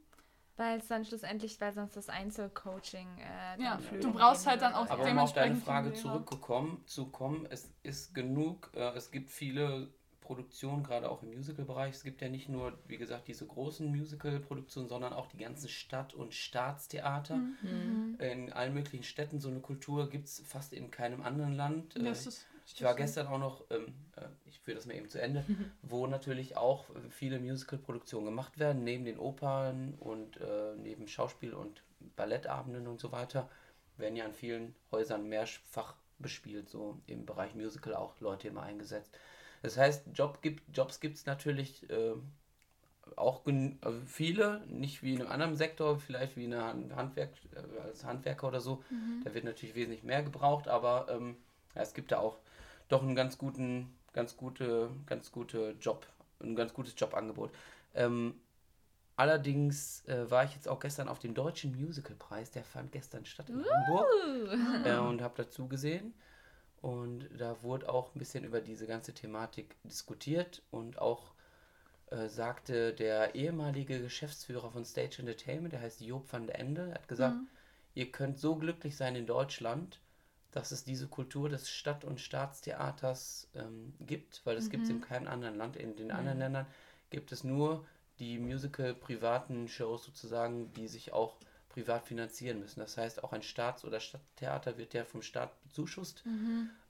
Weil es dann schlussendlich, weil sonst das Einzelcoaching äh, Ja, du brauchst halt dann auch Aber um auf deine dementsprechend Frage zurückgekommen zu kommen, es ist genug, äh, es gibt viele Produktionen, gerade auch im Musical-Bereich. Es gibt ja nicht nur, wie gesagt, diese großen Musical-Produktionen, sondern auch die ganzen Stadt- und Staatstheater. Mhm. In allen möglichen Städten so eine Kultur gibt es fast in keinem anderen Land. Äh, Das ist, ich war gestern auch noch, ähm, äh, ich führe das mal eben zu Ende, wo natürlich auch äh, viele Musical-Produktionen gemacht werden, neben den Opern und äh, neben Schauspiel- und Ballettabenden und so weiter, werden ja an vielen Häusern mehrfach bespielt, so im Bereich Musical auch Leute immer eingesetzt. Das heißt, Job gibt, Jobs gibt es natürlich äh, auch also viele, nicht wie in einem anderen Sektor, vielleicht wie eine Han- Handwerk, äh, als Handwerker oder so. Da wird natürlich wesentlich mehr gebraucht, aber ähm, ja, es gibt da auch doch einen ganz guten, ganz gute, ganz gute Job, ein ganz gutes Jobangebot. Ähm, allerdings äh, war ich jetzt auch gestern auf dem deutschen Musicalpreis, der fand gestern statt in Hamburg äh, und habe dazu gesehen. Und da wurde auch ein bisschen über diese ganze Thematik diskutiert und auch äh, sagte der ehemalige Geschäftsführer von Stage Entertainment, der heißt Job van der Ende, hat gesagt, ihr könnt so glücklich sein in Deutschland, dass es diese Kultur des Stadt- und Staatstheaters ähm, gibt, weil es gibt es in keinem anderen Land. In den anderen Ländern gibt es nur die Musical-privaten Shows sozusagen, die sich auch privat finanzieren müssen. Das heißt, auch ein Staats- oder Stadttheater wird ja vom Staat bezuschusst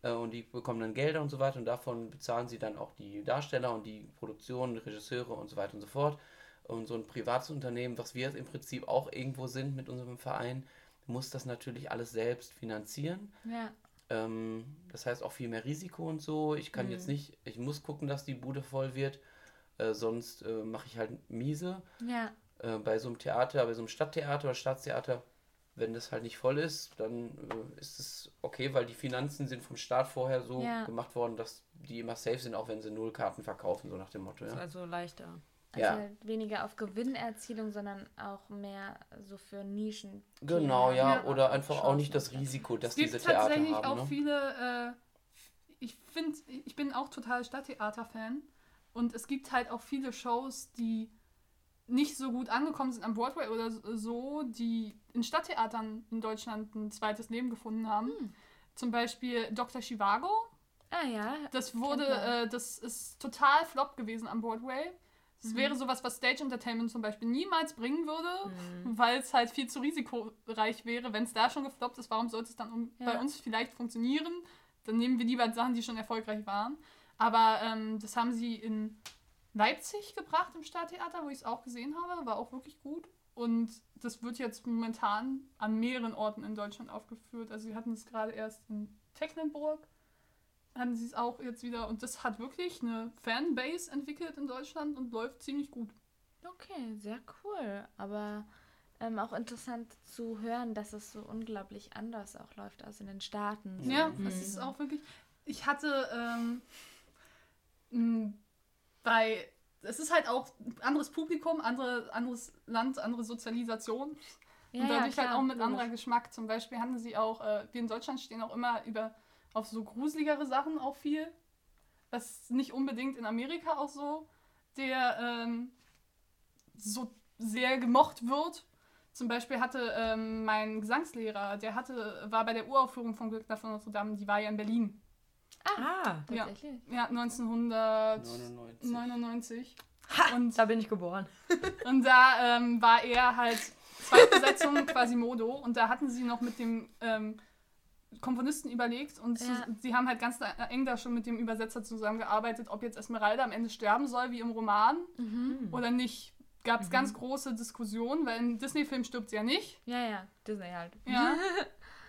äh, und die bekommen dann Gelder und so weiter und davon bezahlen sie dann auch die Darsteller und die Produktion, die Regisseure und so weiter und so fort. Und so ein privates Unternehmen, was wir jetzt im Prinzip auch irgendwo sind mit unserem Verein, muss das natürlich alles selbst finanzieren. Ja. Ähm, das heißt auch viel mehr Risiko und so. Ich kann jetzt nicht, ich muss gucken, dass die Bude voll wird, äh, sonst äh, mache ich halt miese. Ja. Äh, bei so einem Theater, bei so einem Stadttheater oder Staatstheater, wenn das halt nicht voll ist, dann äh, ist es okay, weil die Finanzen sind vom Staat vorher so Ja. gemacht worden, dass die immer safe sind, auch wenn sie null Karten verkaufen, so nach dem Motto. Ist Ja, also leichter. Also Ja. halt weniger auf Gewinnerzielung, sondern auch mehr so für Nischen. genau, ja. Oder einfach auch nicht das. Risiko, dass Es gibt diese Theater tatsächlich haben. auch ne? viele, äh, ich finde, ich bin auch total Stadttheater-Fan und es gibt halt auch viele Shows, die nicht so gut angekommen sind am Broadway oder so, die in Stadttheatern in Deutschland ein zweites Leben gefunden haben. Hm. Zum Beispiel Dr. Chivago. Ah ja. Das wurde, äh, das ist total flop gewesen am Broadway. Das Mhm. wäre sowas, was Stage Entertainment zum Beispiel niemals bringen würde, weil es halt viel zu risikoreich wäre. Wenn es da schon gefloppt ist, warum sollte es dann um, Ja. bei uns vielleicht funktionieren? Dann nehmen wir lieber Sachen, die schon erfolgreich waren. Aber ähm, das haben sie in Leipzig gebracht im Stadttheater, wo ich es auch gesehen habe. War auch wirklich gut. Und das wird jetzt momentan an mehreren Orten in Deutschland aufgeführt. Also sie hatten es gerade erst in Tecklenburg hatten sie es auch jetzt wieder und das hat wirklich eine Fanbase entwickelt in Deutschland und läuft ziemlich gut. Okay, sehr cool. Aber ähm, auch interessant zu hören, dass es so unglaublich anders auch läuft als in den Staaten. So Ja, von das ist auch wirklich. Ich hatte ähm, bei. Es ist halt auch ein anderes Publikum, andere, anderes Land, andere Sozialisation. Ja, und ja, dadurch klar, halt auch mit anderer Geschmack. Zum Beispiel hatten sie auch, äh, wir in Deutschland stehen auch immer über auf so gruseligere Sachen auch viel. Was nicht unbedingt in Amerika auch so der ähm, so sehr gemocht wird. Zum Beispiel hatte ähm, mein Gesangslehrer, der hatte, war bei der Uraufführung von Glück von Notre Dame, die war ja in Berlin. Ah, Ja. Tatsächlich. Ja, 1999. 99. Und, da bin ich geboren. und da ähm, war er halt Zweitbesetzung quasi Modo und da hatten sie noch mit dem ähm, Komponisten überlegt und Ja. sie, haben halt ganz da- eng da schon mit dem Übersetzer zusammengearbeitet, ob jetzt Esmeralda am Ende sterben soll, wie im Roman, Mhm. oder nicht. Gab es ganz große Diskussionen, weil im Disney-Film stirbt sie ja nicht. Ja, ja, Disney halt. Ja.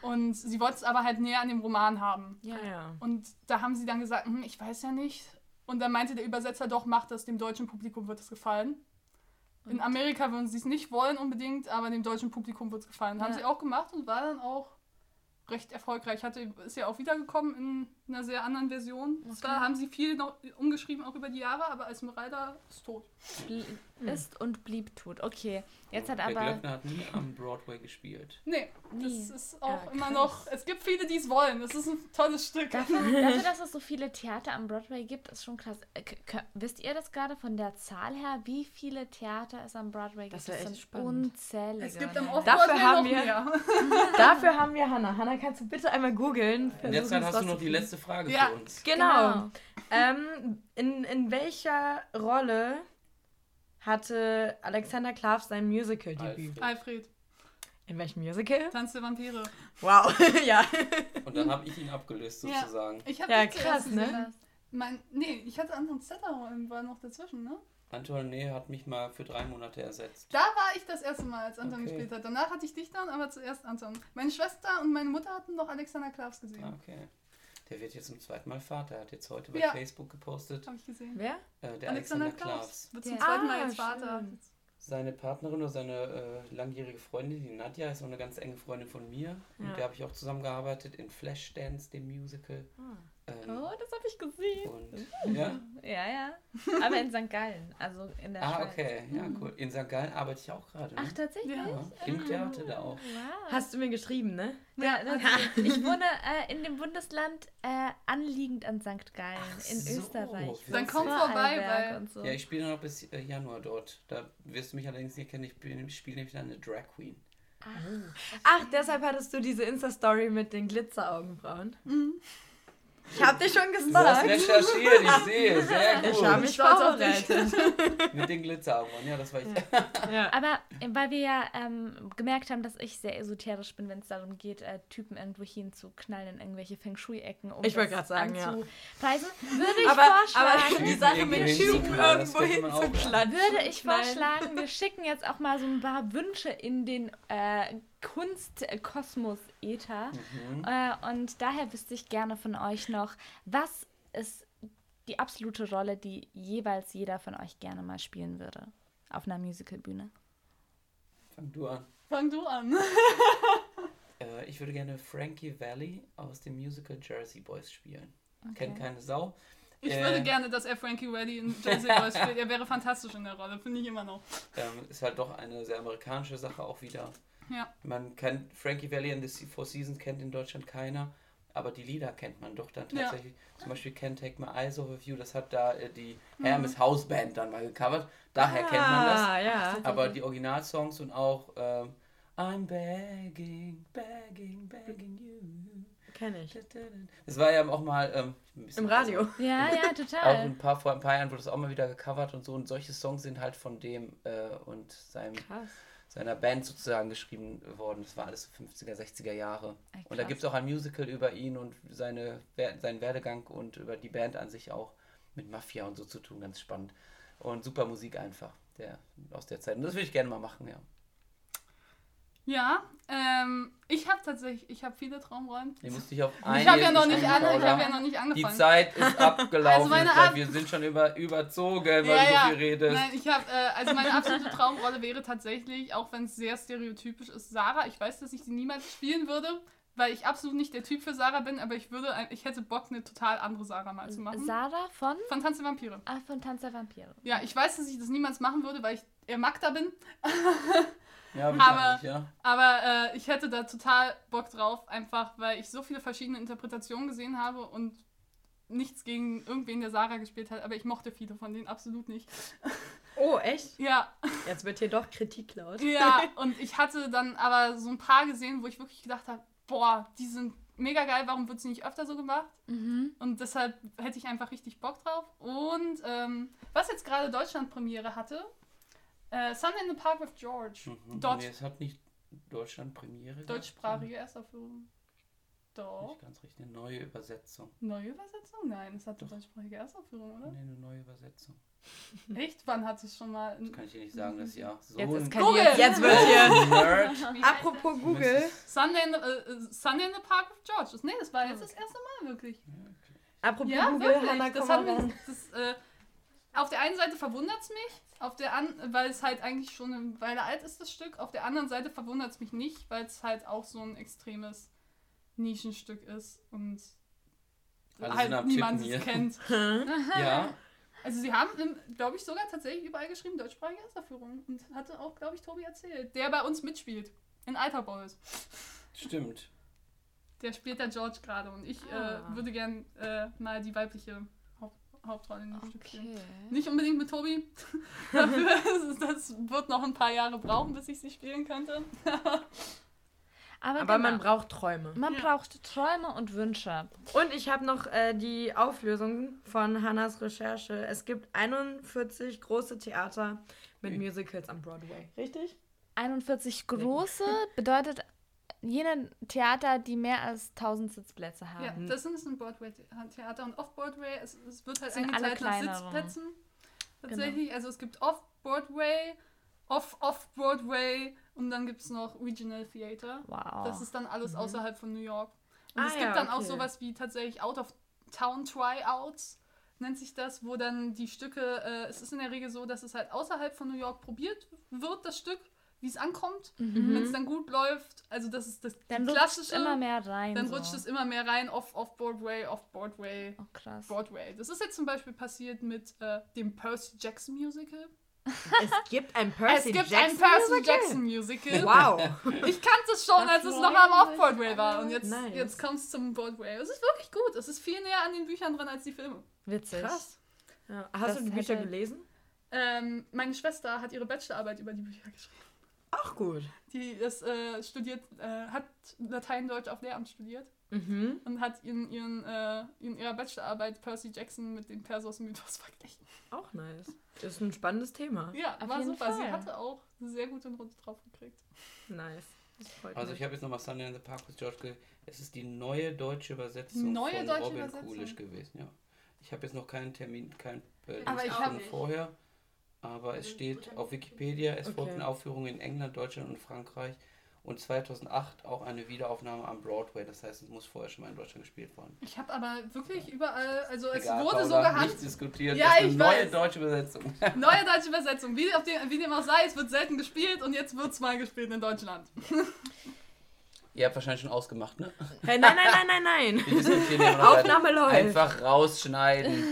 und sie wollte es aber halt näher an dem Roman haben. Ja. Ja. Und da haben sie dann gesagt, hm, ich weiß ja nicht. Und dann meinte der Übersetzer, doch, macht das, dem deutschen Publikum wird es gefallen. In? Amerika würden sie es nicht wollen unbedingt, aber dem deutschen Publikum wird es gefallen. Haben Ja. sie auch gemacht und war dann auch recht erfolgreich. Hatte, ist ja auch wiedergekommen in einer sehr anderen Version. Zwar haben sie viel noch umgeschrieben, auch über die Jahre, aber Esmeralda ist tot. Bl- Ist und blieb tot. Okay, jetzt hat der aber. Glöckner hat nie am Broadway gespielt. Nee, Nie. das ist auch Ah, immer noch. Es gibt viele, die es wollen. Das ist ein tolles Stück. Dafür, dafür, dass es so viele Theater am Broadway gibt, ist schon krass. Äh, k- wisst ihr das gerade von der Zahl her, wie viele Theater es am Broadway gibt? Das echt sind spannend. unzählige. Es gibt am? Off-Broadway Dafür haben noch wir- mehr. Dafür haben wir Hannah. Hannah, kannst du bitte einmal googeln? In der Zeit hast du noch die letzte Frage Ja. für uns. Genau. Ähm, in, in welcher Rolle hatte Alexander Klaff sein Musical-Debüt? Alfred. Alfred, In welchem Musical? Tanz der Vampire. Wow, ja. Und dann habe ich ihn abgelöst Ja. sozusagen. Ich Ja, den zuerst krass, ne? Mein, nee, ich hatte Anton Zetter war noch dazwischen, ne? Antoine hat mich mal für drei Monate ersetzt. Da war ich das erste Mal, als Anton Okay. gespielt hat. Danach hatte ich dich dann, aber zuerst Anton. Meine Schwester und meine Mutter hatten noch Alexander Klavs gesehen. Ah, okay. Der wird jetzt zum zweiten Mal Vater. Er hat jetzt heute bei Ja. Facebook gepostet. Habe ich gesehen. Wer? Äh, der Alexander, Alexander, Klavs wird zum Ja. zweiten Mal Ah, jetzt Vater. schön. Seine Partnerin oder seine äh, langjährige Freundin, die Nadja, ist auch eine ganz enge Freundin von mir. Ja. Mit der habe ich auch zusammengearbeitet in Flashdance, dem Musical. Ah. Ähm, Oh, das habe ich gesehen. und, ja? Ja, ja. Aber in St. Gallen, also in der Ah, Schweiz. okay. Ja, cool. In St. Gallen arbeite ich auch gerade. Ne? Ach, tatsächlich? Ja. ja, Im Theater da auch. Wow. Hast du mir geschrieben, ne? Ja, das, ich wohne äh, in dem Bundesland äh, anliegend an St. Gallen Ach in so. Österreich. Dann komm vorbei, weil- und so. Ja, ich spiele noch bis äh, Januar dort. Da wirst du mich allerdings nicht kennen. Ich bin- ich spiele nämlich dann eine Drag Queen. Ach, deshalb hattest du diese Insta-Story mit den Glitzeraugenbrauen. Mhm. Ich hab dich schon Du hast recherchiert, ich sehe. Sehr gut. Ich habe mich Stolz auf. Mit den Glitzeraugen. Ja, das war ich. Ja. Aber äh, weil wir ja ähm, gemerkt haben, dass ich sehr esoterisch bin, wenn es darum geht, äh, Typen irgendwo hinzuknallen in irgendwelche Feng Shui-Ecken, um Ich wollte das sagen, ja. anzupreisen, würde ich Aber, aber vorschlagen, die Sache mit Typen irgendwo hinzuklatschen. würde ich vorschlagen, wir schicken jetzt auch mal so ein paar Wünsche in den äh, Kunstkosmos-Äther. Mhm. Äh, und daher wüsste ich gerne von euch noch, was ist die absolute Rolle, die jeweils jeder von euch gerne mal spielen würde auf einer Musicalbühne? Fang du an. Fang du an. Äh, ich würde gerne Frankie Valley aus dem Musical Jersey Boys spielen. Okay. Kennt keine Sau. Ich Äh. würde gerne, dass er Frankie Reddy in Jersey Boys spielt. Er wäre fantastisch in der Rolle, finde ich immer noch. Ähm, ist halt doch eine sehr amerikanische Sache auch wieder. Ja. Man kennt Frankie Valley and the Four Seasons kennt in Deutschland keiner, aber die Lieder kennt man doch dann Ja. tatsächlich. Zum Beispiel Can't Take My Eyes Off of You, das hat da äh, die Mhm. Hermes House Band dann mal gecovert. Daher kennt man das. Ah, ja. Aber die Originalsongs und auch ähm, I'm begging, begging, begging you. Kenn ich. Das war ja auch mal ähm, Im Radio. Ja, ja, Auch total. ein paar, vor ein paar Jahren wurde es auch mal wieder gecovert und so. Und solche Songs sind halt von dem äh, und seinem, Krass. Seiner Band sozusagen geschrieben worden. Das war alles 50er, 60er Jahre. Ey, Und da gibt es auch ein Musical über ihn und seine, seinen Werdegang und über die Band an sich auch mit Mafia und so zu tun. Ganz spannend. Und super Musik einfach der, aus der Zeit. Und das würde ich gerne mal machen, ja. Ja, ähm, ich habe tatsächlich, ich habe viele Traumrollen. Ihr müsst dich auf Ich einige habe ja noch nicht an, ich habe ja noch nicht Die angefangen. Zeit ist abgelaufen. Also meine ich glaub, Ab- wir sind schon über, überzogen, weil ja, du ja. so viel redest. Nein, ich habe, äh, also meine absolute Traumrolle wäre tatsächlich, auch wenn es sehr stereotypisch ist, Sarah. Ich weiß, dass ich sie niemals spielen würde, weil ich absolut nicht der Typ für Sarah bin, aber ich würde, ich hätte Bock, eine total andere Sarah mal zu machen. Sarah von, Von Tanz der Vampire. ah, von Tanz der Vampire. Ja, ich weiß, dass ich das niemals machen würde, weil ich eher Magda bin. Ja, Aber- ja. Aber äh, ich hätte da total Bock drauf, einfach weil ich so viele verschiedene Interpretationen gesehen habe und nichts gegen irgendwen, der Sarah gespielt hat, aber ich mochte viele von denen absolut nicht. Oh, echt? Ja, Jetzt wird hier doch Kritik laut. ja, und ich hatte dann aber so ein paar gesehen, wo ich wirklich gedacht habe, boah, die sind mega geil, warum wird sie nicht öfter so gemacht? Mhm. Und deshalb hätte ich einfach richtig Bock drauf. Und ähm, was jetzt gerade Deutschland-Premiere hatte, äh, Sunday in the Park with George. Mhm. Dort Nee, es hat nicht Deutschland Premiere. deutschsprachige Erstaufführung. sondern Doch. Nicht ganz richtig, eine neue Übersetzung. Neue Übersetzung? Nein, es hatte Doch. deutschsprachige Erstaufführung, oder? Nee, eine neue Übersetzung. Echt? Wann hat es schon mal. Das kann ich dir nicht sagen, das Jahr. So Jetzt ein ist Google! Jetzt, jetzt wird hier. Apropos Google. Sunday in, the, äh, Sunday in the Park with George. Das, nee, das war jetzt das erste Mal wirklich. Apropos Ja, Google, wirklich. Hannah, das komm hat ran. das, äh, auf der einen Seite verwundert es mich, auf der an, weil es halt eigentlich schon eine Weile alt ist, das Stück. Auf der anderen Seite verwundert es mich nicht, weil es halt auch so ein extremes Nischenstück ist und Alle sind halt niemand es kennt. Ja, Also sie haben, glaube ich, sogar tatsächlich überall geschrieben, deutschsprachige Erstaufführung. Und hatte auch, glaube ich, Tobi erzählt, der bei uns mitspielt. In Alter Boys. stimmt. Der spielt der George gerade und ich Ah. äh, würde gern äh, mal die weibliche Hauptrolle in dem Stück spielen. Okay. Nicht unbedingt mit Tobi. Dafür, das wird noch ein paar Jahre brauchen, bis ich sie spielen könnte. Aber, Aber genau, man braucht Träume. man Ja. braucht Träume und Wünsche. Und ich habe noch äh, die Auflösung von Hannas Recherche. Es gibt 41 große Theater mit. Musicals am Broadway. Richtig? 41 große bedeutet jene Theater, die mehr als 1000 Sitzplätze haben. Ja, das ist ein Broadway-Theater und Off-Broadway, es, es wird halt Sind eingeteilt nach. Sitzplätzen. Tatsächlich, also es gibt Off-Broadway, Off-Off-Broadway und dann gibt es noch Regional Theater. Wow. Das ist dann alles außerhalb von New York. Und Ah es ja, gibt dann auch okay. sowas wie tatsächlich Out-of-Town-Tryouts, nennt sich das, wo dann die Stücke, äh, es ist in der Regel so, dass es halt außerhalb von New York probiert wird, das Stück, wie es ankommt. Wenn es dann gut läuft, also das ist das Mhm. dann rutscht klassische, es immer mehr rein. dann so. rutscht es immer mehr rein, off, off Broadway, off Broadway, Oh, krass. Broadway. Das ist jetzt zum Beispiel passiert mit äh, dem Percy Jackson Musical. Es gibt ein Percy es gibt Jackson ein Percy Musical? Jackson Musical. Wow. Ich kannte es schon, Das als es noch am Musical. Off-Broadway war. Und jetzt, Nice. jetzt kommt es zum Broadway. Es ist wirklich gut. Es ist viel näher an den Büchern dran als die Filme. Witzig. Krass. Ja. Hast Das du die Bücher hätte- gelesen? Ähm, meine Schwester hat ihre Bachelorarbeit über die Bücher geschrieben. Auch gut. Die ist, äh, studiert, äh, hat Latein, Deutsch auf Lehramt studiert Mhm. und hat in, ihren, äh, in ihrer Bachelorarbeit Percy Jackson mit dem Perseus-Mythos verglichen. Auch nice. Ist ein spannendes Thema. Ja, Auf war super. Sie Fall. hatte auch eine sehr gute Note drauf gekriegt. Nice. Das freut Also ich habe jetzt nochmal Sunday in the Park with George ge Es ist die neue deutsche Übersetzung Neue von deutsche Robin Übersetzung. Coolish gewesen, ja. Ich habe jetzt noch keinen Termin, kein äh, Aber ich Diskussion hab- vorher, aber es steht auf Wikipedia, es Okay. folgten Aufführungen in England, Deutschland und Frankreich und 2008 auch eine Wiederaufnahme am Broadway, das heißt, es muss vorher schon mal in Deutschland gespielt worden. Ich habe aber wirklich überall, also es Egal, wurde Paula, so gehandelt. nicht diskutiert, Ja, das ist eine ich neue weiß. deutsche Übersetzung. Neue deutsche Übersetzung. Wie, auf dem, wie dem auch sei, es wird selten gespielt und jetzt wird es mal gespielt in Deutschland. Ihr habt wahrscheinlich schon ausgemacht, ne? Hey, nein, nein, nein, nein, nein. Ja Aufnahme läuft. Einfach rausschneiden.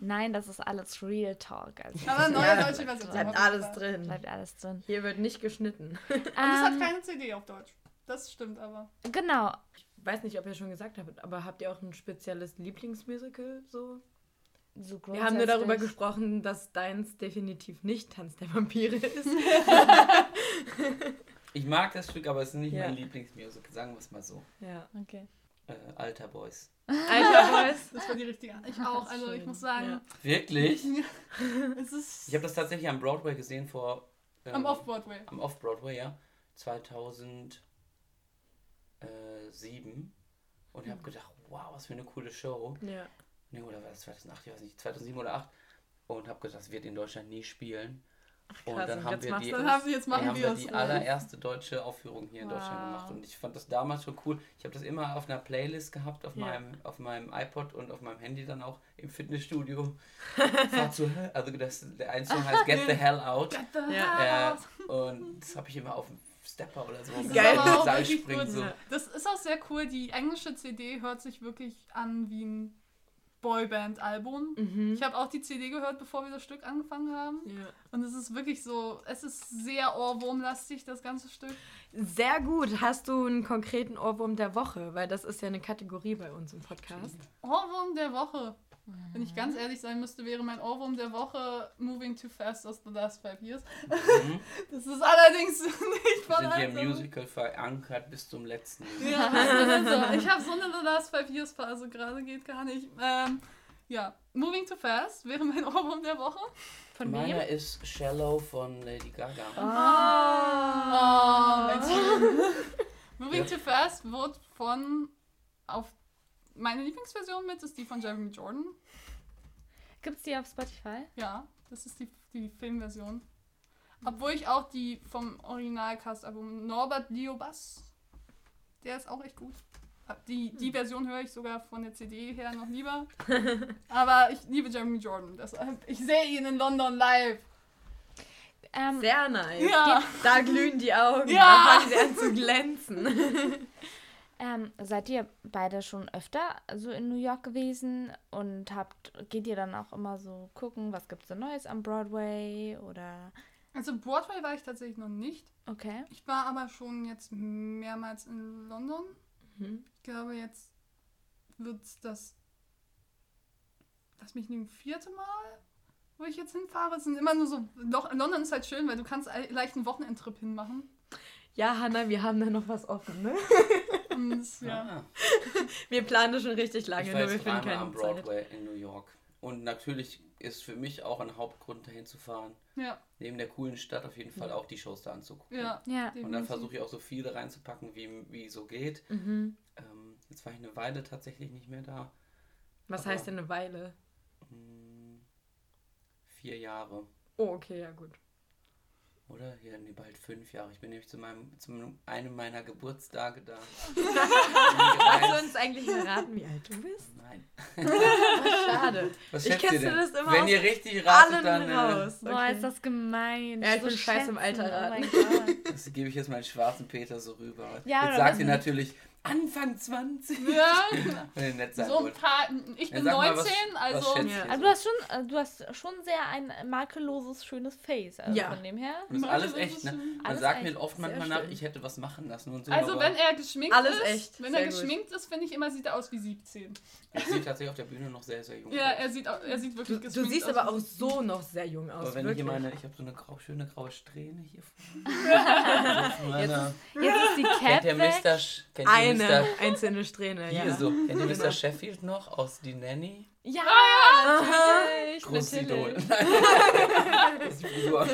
Nein, das ist alles Real Talk. Also Aber neue Ja, deutsche Übersetzung. Bleibt alles drin. bleibt alles drin. Hier wird nicht geschnitten. Und es hat Ähm, keine CD auf Deutsch. Das stimmt aber. genau. Ich weiß nicht, ob ihr schon gesagt habt, aber habt ihr auch ein spezielles Lieblingsmusical so? So Wir haben nur darüber gesprochen, dass deins definitiv nicht Tanz der Vampire ist. Ich mag das Stück, aber es ist nicht Ja. mein Lieblingsmusical, sagen wir es mal so. ja. Okay. Äh, Alter Boys. Alter Boys. Das war die richtige. Ich auch. Also ich muss sagen, Ja. Wirklich? es ist Ich habe das tatsächlich am Broadway gesehen vor. ähm, am Off-Broadway. Am Off-Broadway, ja. 2007. Und ich habe gedacht, wow, was für eine coole Show. Ja. Nee, oder war das 2008? Ich weiß nicht, 2007 oder 2008. Und habe gedacht, das wird in Deutschland nie spielen. Und krass, dann und haben wir die, Dann haben jetzt machen haben wir die allererste deutsche Aufführung hier in Deutschland Wow. gemacht. Und ich fand das damals schon cool. Ich habe das immer auf einer Playlist gehabt, auf, Ja. meinem, auf meinem iPod und auf meinem Handy dann auch im Fitnessstudio. Zu, also das, der ein Song heißt Get the Hell Out. Ja. Äh, und das habe ich immer auf dem Stepper oder so. Das Geil. aber auch Seil springen, so. Das ist auch sehr cool. Die englische CD hört sich wirklich an wie ein Boyband-Album. Mhm. Ich habe auch die CD gehört, bevor wir das Stück angefangen haben. ja. Und es ist wirklich so, es ist sehr Ohrwurmlastig, das ganze Stück. Sehr gut. Hast du einen konkreten Ohrwurm der Woche? Weil das ist ja eine Kategorie bei uns im Podcast. Ohrwurm der Woche. Wenn ich ganz ehrlich sein müsste, wäre mein Ohrwurm der Woche Moving Too Fast aus The Last Five Years. Mhm. Das ist allerdings nicht Wir von sind hier im Musical verankert bis zum letzten. Ja, also, ich habe so eine The Last Five Years Phase gerade, geht gar nicht. Ähm, ja, Moving Too Fast wäre mein Ohrwurm der Woche. Von Meiner wem? ist Shallow von Lady Gaga. Oh, Mensch. Moving Ja. Too Fast wird von auf meine Lieblingsversion mit ist die von Jeremy Jordan. Gibt's die auf Spotify? Ja, das ist die, die Filmversion. Obwohl ich auch die vom Originalcast-Album Norbert Leo Bass, der ist auch echt gut. Die, die Version höre ich sogar von der CD her noch lieber. Aber ich liebe Jeremy Jordan. Deshalb, ich sehe ihn in London live. Ähm, Sehr nice. Ja. Da glühen die Augen. Ja. Da fangen sie an zu glänzen. Ähm, seid ihr beide schon öfter so in New York gewesen und habt, geht ihr dann auch immer so gucken, was gibt's da Neues am Broadway oder Also Broadway war ich tatsächlich noch nicht. okay? Ich war aber schon jetzt mehrmals in London. Mhm. Ich glaube, jetzt wird das, lass mich nicht, vierte Mal, wo ich jetzt hinfahre. Es sind immer nur so, Lo- London ist halt schön, weil du kannst leicht einen Wochenendtrip hinmachen. Ja, Hanna, wir haben da noch was offen, ne? Und das, ja. Ah, Wir planen das schon richtig lange, ich nur wir finden dreimal am keine Zeit. Broadway in New York. Und natürlich ist für mich auch ein Hauptgrund, dahin zu fahren. Ja, Neben der coolen Stadt auf jeden Fall auch die Shows da anzugucken. ja. Ja. Und dann versuche ich auch so viele reinzupacken, wie, wie so geht. Mhm. Ähm, jetzt war ich eine Weile tatsächlich nicht mehr da. Was Aber- heißt denn eine Weile? Hm, vier Jahre. Oh, okay, ja gut. Oder? Ja, nee, bald fünf Jahre. Ich bin nämlich zu meinem, zu einem meiner Geburtstage da. Hast du uns eigentlich verraten, wie alt du bist? Nein. Schade. Was Ich kennst du das immer Wenn aus ihr richtig ratet, dann äh, raus. Boah, Okay. ist das gemein. Ja, ich So bin scheiße im. Alter Oh raten. Gott. das gebe ich jetzt meinen schwarzen Peter so rüber. Ja, jetzt sagt was ihr nicht? Anfang 20. Ja, so ein paar. Ich Ja, bin mal, 19, was- also. was schätzt Ja. ihr Aber so? du hast schon, äh, du hast schon sehr ein makelloses, schönes Face. Also Ja. von dem her. Und das ist alles echt, ist ne? Man Alles sagt echt. mir oft manchmal nach, ich hätte was machen lassen und so. Also wenn er geschminkt Alles ist, echt. wenn Sehr er gut. geschminkt ist, finde ich immer, sieht er aus wie 17. ich sehe tatsächlich auf der Bühne noch sehr, sehr jung Ja, aus. er sieht, er sieht wirklich Du, du geschminkt siehst aus. aber auch so noch sehr jung aus. Aber wenn ich wirklich. hier meine, ich habe so eine grau, schöne graue Strähne hier vorne. Auf meiner- Jetzt ist die Cap Kennt ihr weg. Mr. Sch- Kennt Mr. einzelne Strähne, Hier ja. so. Kennt ihr. Mr. Sheffield noch aus Die Nanny? Ja, Aha. natürlich. Großes Idol.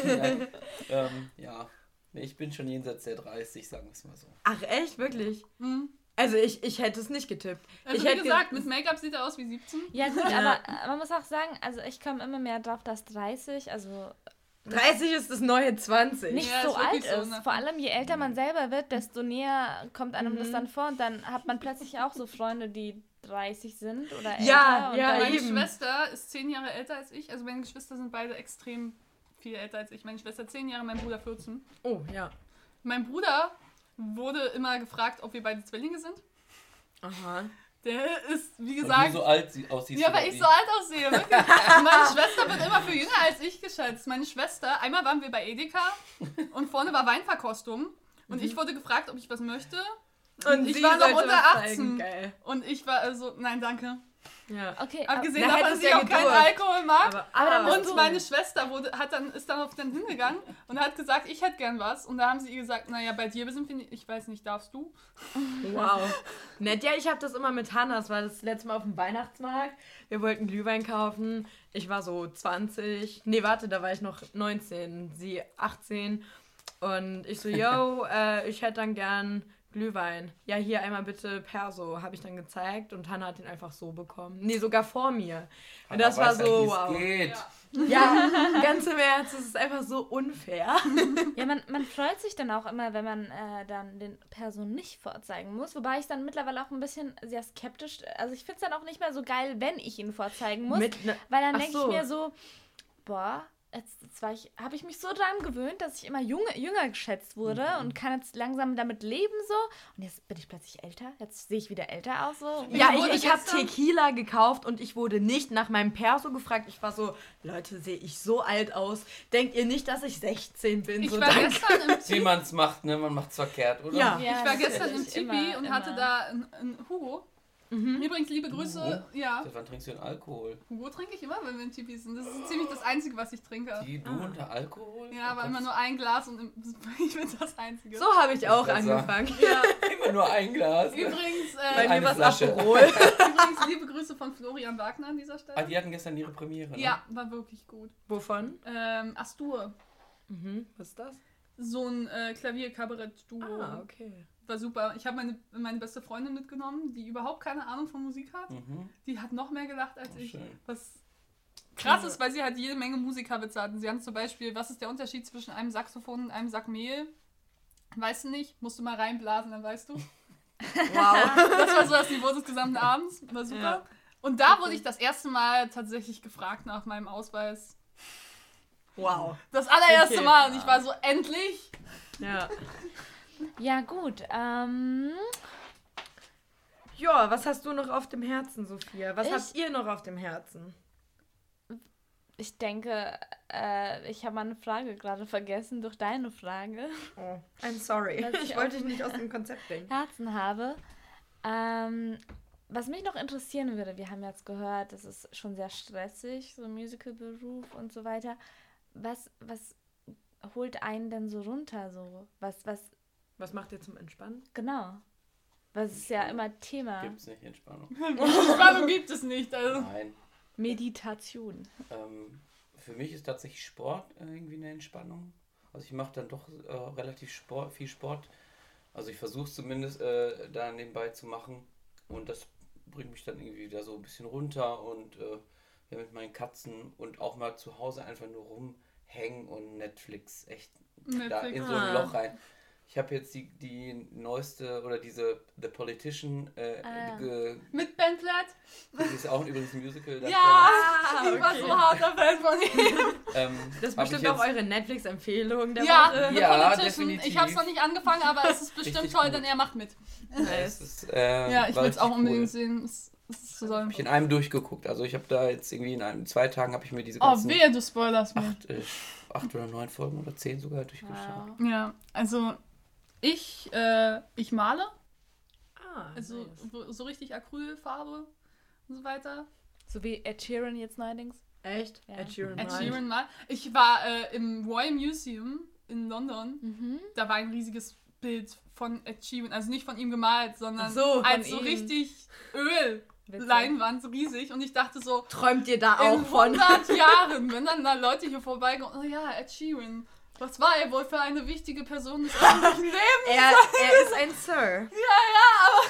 Nein. ähm, ja. Ich bin schon jenseits der 30, sagen wir es mal so. Ach echt, wirklich? Hm. Also ich, ich hätte es nicht getippt. Also ich wie hätte ge- gesagt, mit Make-up sieht er aus wie 17. Ja gut, Ja. aber äh, man muss auch sagen, also ich komme immer mehr drauf, dass 30, also 30 ist das neue 20. nicht Ja, so ist alt wirklich so, ist. ne? Vor allem je älter man selber wird, desto näher kommt einem das Mhm. dann vor und dann hat man plötzlich auch so Freunde, die 30 sind oder älter. Ja, und ja, Meine eben. Schwester ist 10 Jahre älter als ich. Also meine Geschwister sind beide extrem viel älter als ich. Meine Schwester 10 Jahre, mein Bruder 14. Oh, ja. Mein Bruder wurde immer gefragt, ob wir beide Zwillinge sind. Aha. Der ist, wie Und gesagt, wie so alt sie aussieht. Ja, weil ich so alt aussehe, wirklich. Und meine Schwester wird immer für jünger als ich geschätzt. Meine Schwester, einmal waren wir bei Edeka und vorne war Weinverkostung und ich wurde gefragt, ob ich was möchte. Und, ich sie war noch unter was 18. zeigen. Geil. Und ich war also, nein, danke. Ja. Okay, ab- Abgesehen davon, dass ich ja auch keinen. Alkohol mag. Aber, Aber Und du- meine Schwester wurde, hat dann, ist dann hingegangen und hat gesagt, ich hätte gern was. Und da haben sie ihr gesagt, naja, bei dir sind wir nicht, ich weiß nicht, darfst du? Wow. Nett, ja, ich habe das immer mit Hannah. Das war das letzte Mal auf dem Weihnachtsmarkt. Wir wollten Glühwein kaufen. Ich war so 20. Nee, warte, da war ich noch 19. Sie 18. Und ich so, yo, äh, ich hätte dann gern Glühwein. Ja, hier einmal bitte Perso. Habe ich dann gezeigt und Hannah hat den einfach so bekommen. Nee, sogar vor mir. Und das war weiß ja, so, es wow. Geht. Ja, ganz im Ernst, es ist einfach so unfair. Ja, man, man freut sich dann auch immer, wenn man äh, dann den Person nicht vorzeigen muss. Wobei ich dann mittlerweile auch ein bisschen sehr skeptisch. Also ich finde es dann auch nicht mehr so geil, wenn ich ihn vorzeigen muss. Mit ne, weil dann denke so. ich mir so, boah, jetzt, jetzt war ich, habe ich mich so dran gewöhnt, dass ich immer junge, jünger geschätzt wurde Mhm. und kann jetzt langsam damit leben so. Und jetzt bin ich plötzlich älter. Jetzt sehe ich wieder älter aus so. Ja, Ich ich, ich habe Tequila gekauft und ich wurde nicht nach meinem Perso gefragt. Ich war so, Leute, sehe ich so alt aus? Denkt ihr nicht, dass ich 16 bin? Ich so, war danke. gestern im Wie man es macht, ne? Man macht es verkehrt, oder? Ja. ich war gestern im immer, und immer. hatte da einen, einen Hugo. Mhm. Übrigens, liebe Grüße. Hugo? Ja, Seit wann trinkst du denn Alkohol? Hugo trinke ich immer, wenn wir im Tipi sind. Das ist ziemlich das Einzige, was ich trinke. Die, du Ah. unter Alkohol? Ja, aber Oh immer Gott. nur ein Glas und ich bin das Einzige. So habe ich auch angefangen. Ja. Immer nur ein Glas. Übrigens, Bei äh, mir Eine war es übrigens, liebe Grüße von Florian Wagner an dieser Ah, Stelle. die hatten gestern ihre Premiere, ne? Ja, war wirklich gut. Wovon? Ähm, Astur. Mhm. Was ist das? So ein äh, Klavier-Kabarett-Duo. Ah, okay. War super. Ich habe meine, meine beste Freundin mitgenommen, die überhaupt keine Ahnung von Musik hat. Mhm. Die hat noch mehr gelacht als Oh, ich. schön. Was krass ist, weil sie halt jede Menge Musikerwitze hatten. Sie hatten zum Beispiel, was ist der Unterschied zwischen einem Saxophon und einem Sack Mehl? Weißt du nicht? Musst du mal reinblasen, dann weißt du. Wow. Das war so das Niveau des gesamten Abends. War super. Ja. Und da wurde ich das erste Mal tatsächlich gefragt nach meinem Ausweis. wow. Das allererste Okay. Mal. Und ich war so, endlich. Ja. Ja, gut. Ähm, Ja, was hast du noch auf dem Herzen, Sophia? Was Ich- habt ihr noch auf dem Herzen? Ich denke, äh, ich habe meine Frage gerade vergessen durch deine Frage. Oh, I'm sorry. Was Ich ich wollte dich nicht aus dem Konzept bringen. Herzen habe. Ähm, was mich noch interessieren würde, wir haben jetzt gehört, das ist schon sehr stressig, so ein Musical-Beruf und so weiter. Was, was holt einen denn so runter? So? Was, was, Was macht ihr zum Entspannen? genau. Was ist ja immer Thema. Gibt's nicht Entspannung. Entspannung gibt es nicht. Also. Nein. Meditation. Ähm, für mich ist tatsächlich Sport äh, irgendwie eine Entspannung. Also ich mache dann doch äh, relativ Sport, viel Sport. Also ich versuche zumindest äh, da nebenbei zu machen. Und das bringt mich dann irgendwie wieder so ein bisschen runter und äh, ja, mit meinen Katzen und auch mal zu Hause einfach nur rumhängen und Netflix echt da in so ein Ah. Loch rein. Ich habe jetzt die, die neueste oder diese The Politician, äh, Ah. ge, Mit Ben Platt? die ist auch übrigens ein Musical. Ja! Ah, ich war okay. so harter Fan von ihm. Ähm, Das ist hab bestimmt auch eure Netflix-Empfehlung Ja, Woche. The Ja, Politician. definitiv. Ich habe es noch nicht angefangen, aber es ist bestimmt toll, gut. denn er macht mit. Es ist, äh, Ja, ich will es auch unbedingt cool. sehen. Es, es soll. ich in einem durchgeguckt. Also ich habe da jetzt irgendwie in einem, zwei Tagen habe ich mir diese Oh, ganzen wehe, du spoilerst mir. acht, äh, acht oder neun Folgen oder zehn sogar durchgeschaut. Wow. Ja, also ich, äh, ich male. Ah, Also nice. so, so richtig Acrylfarbe und so weiter. So wie Ed Sheeran jetzt neuerdings. Echt? Ja. Ed Sheeran. Ed. Sheeran mal. Ich war äh, im Royal Museum in London. Mhm. Da war ein riesiges Bild von Ed Sheeran. Also nicht von ihm gemalt, sondern so, als so ihm. richtig Öl. Witzig. Leinwand, so riesig. Und ich dachte so, Träumt ihr da in auch von? 100 Jahren, wenn dann da Leute hier vorbeikommen, oh ja, Ed Sheeran. Was war er wohl für eine wichtige Person des öffentlichen Lebens? Er, er ist ein Sir. Ja, ja, aber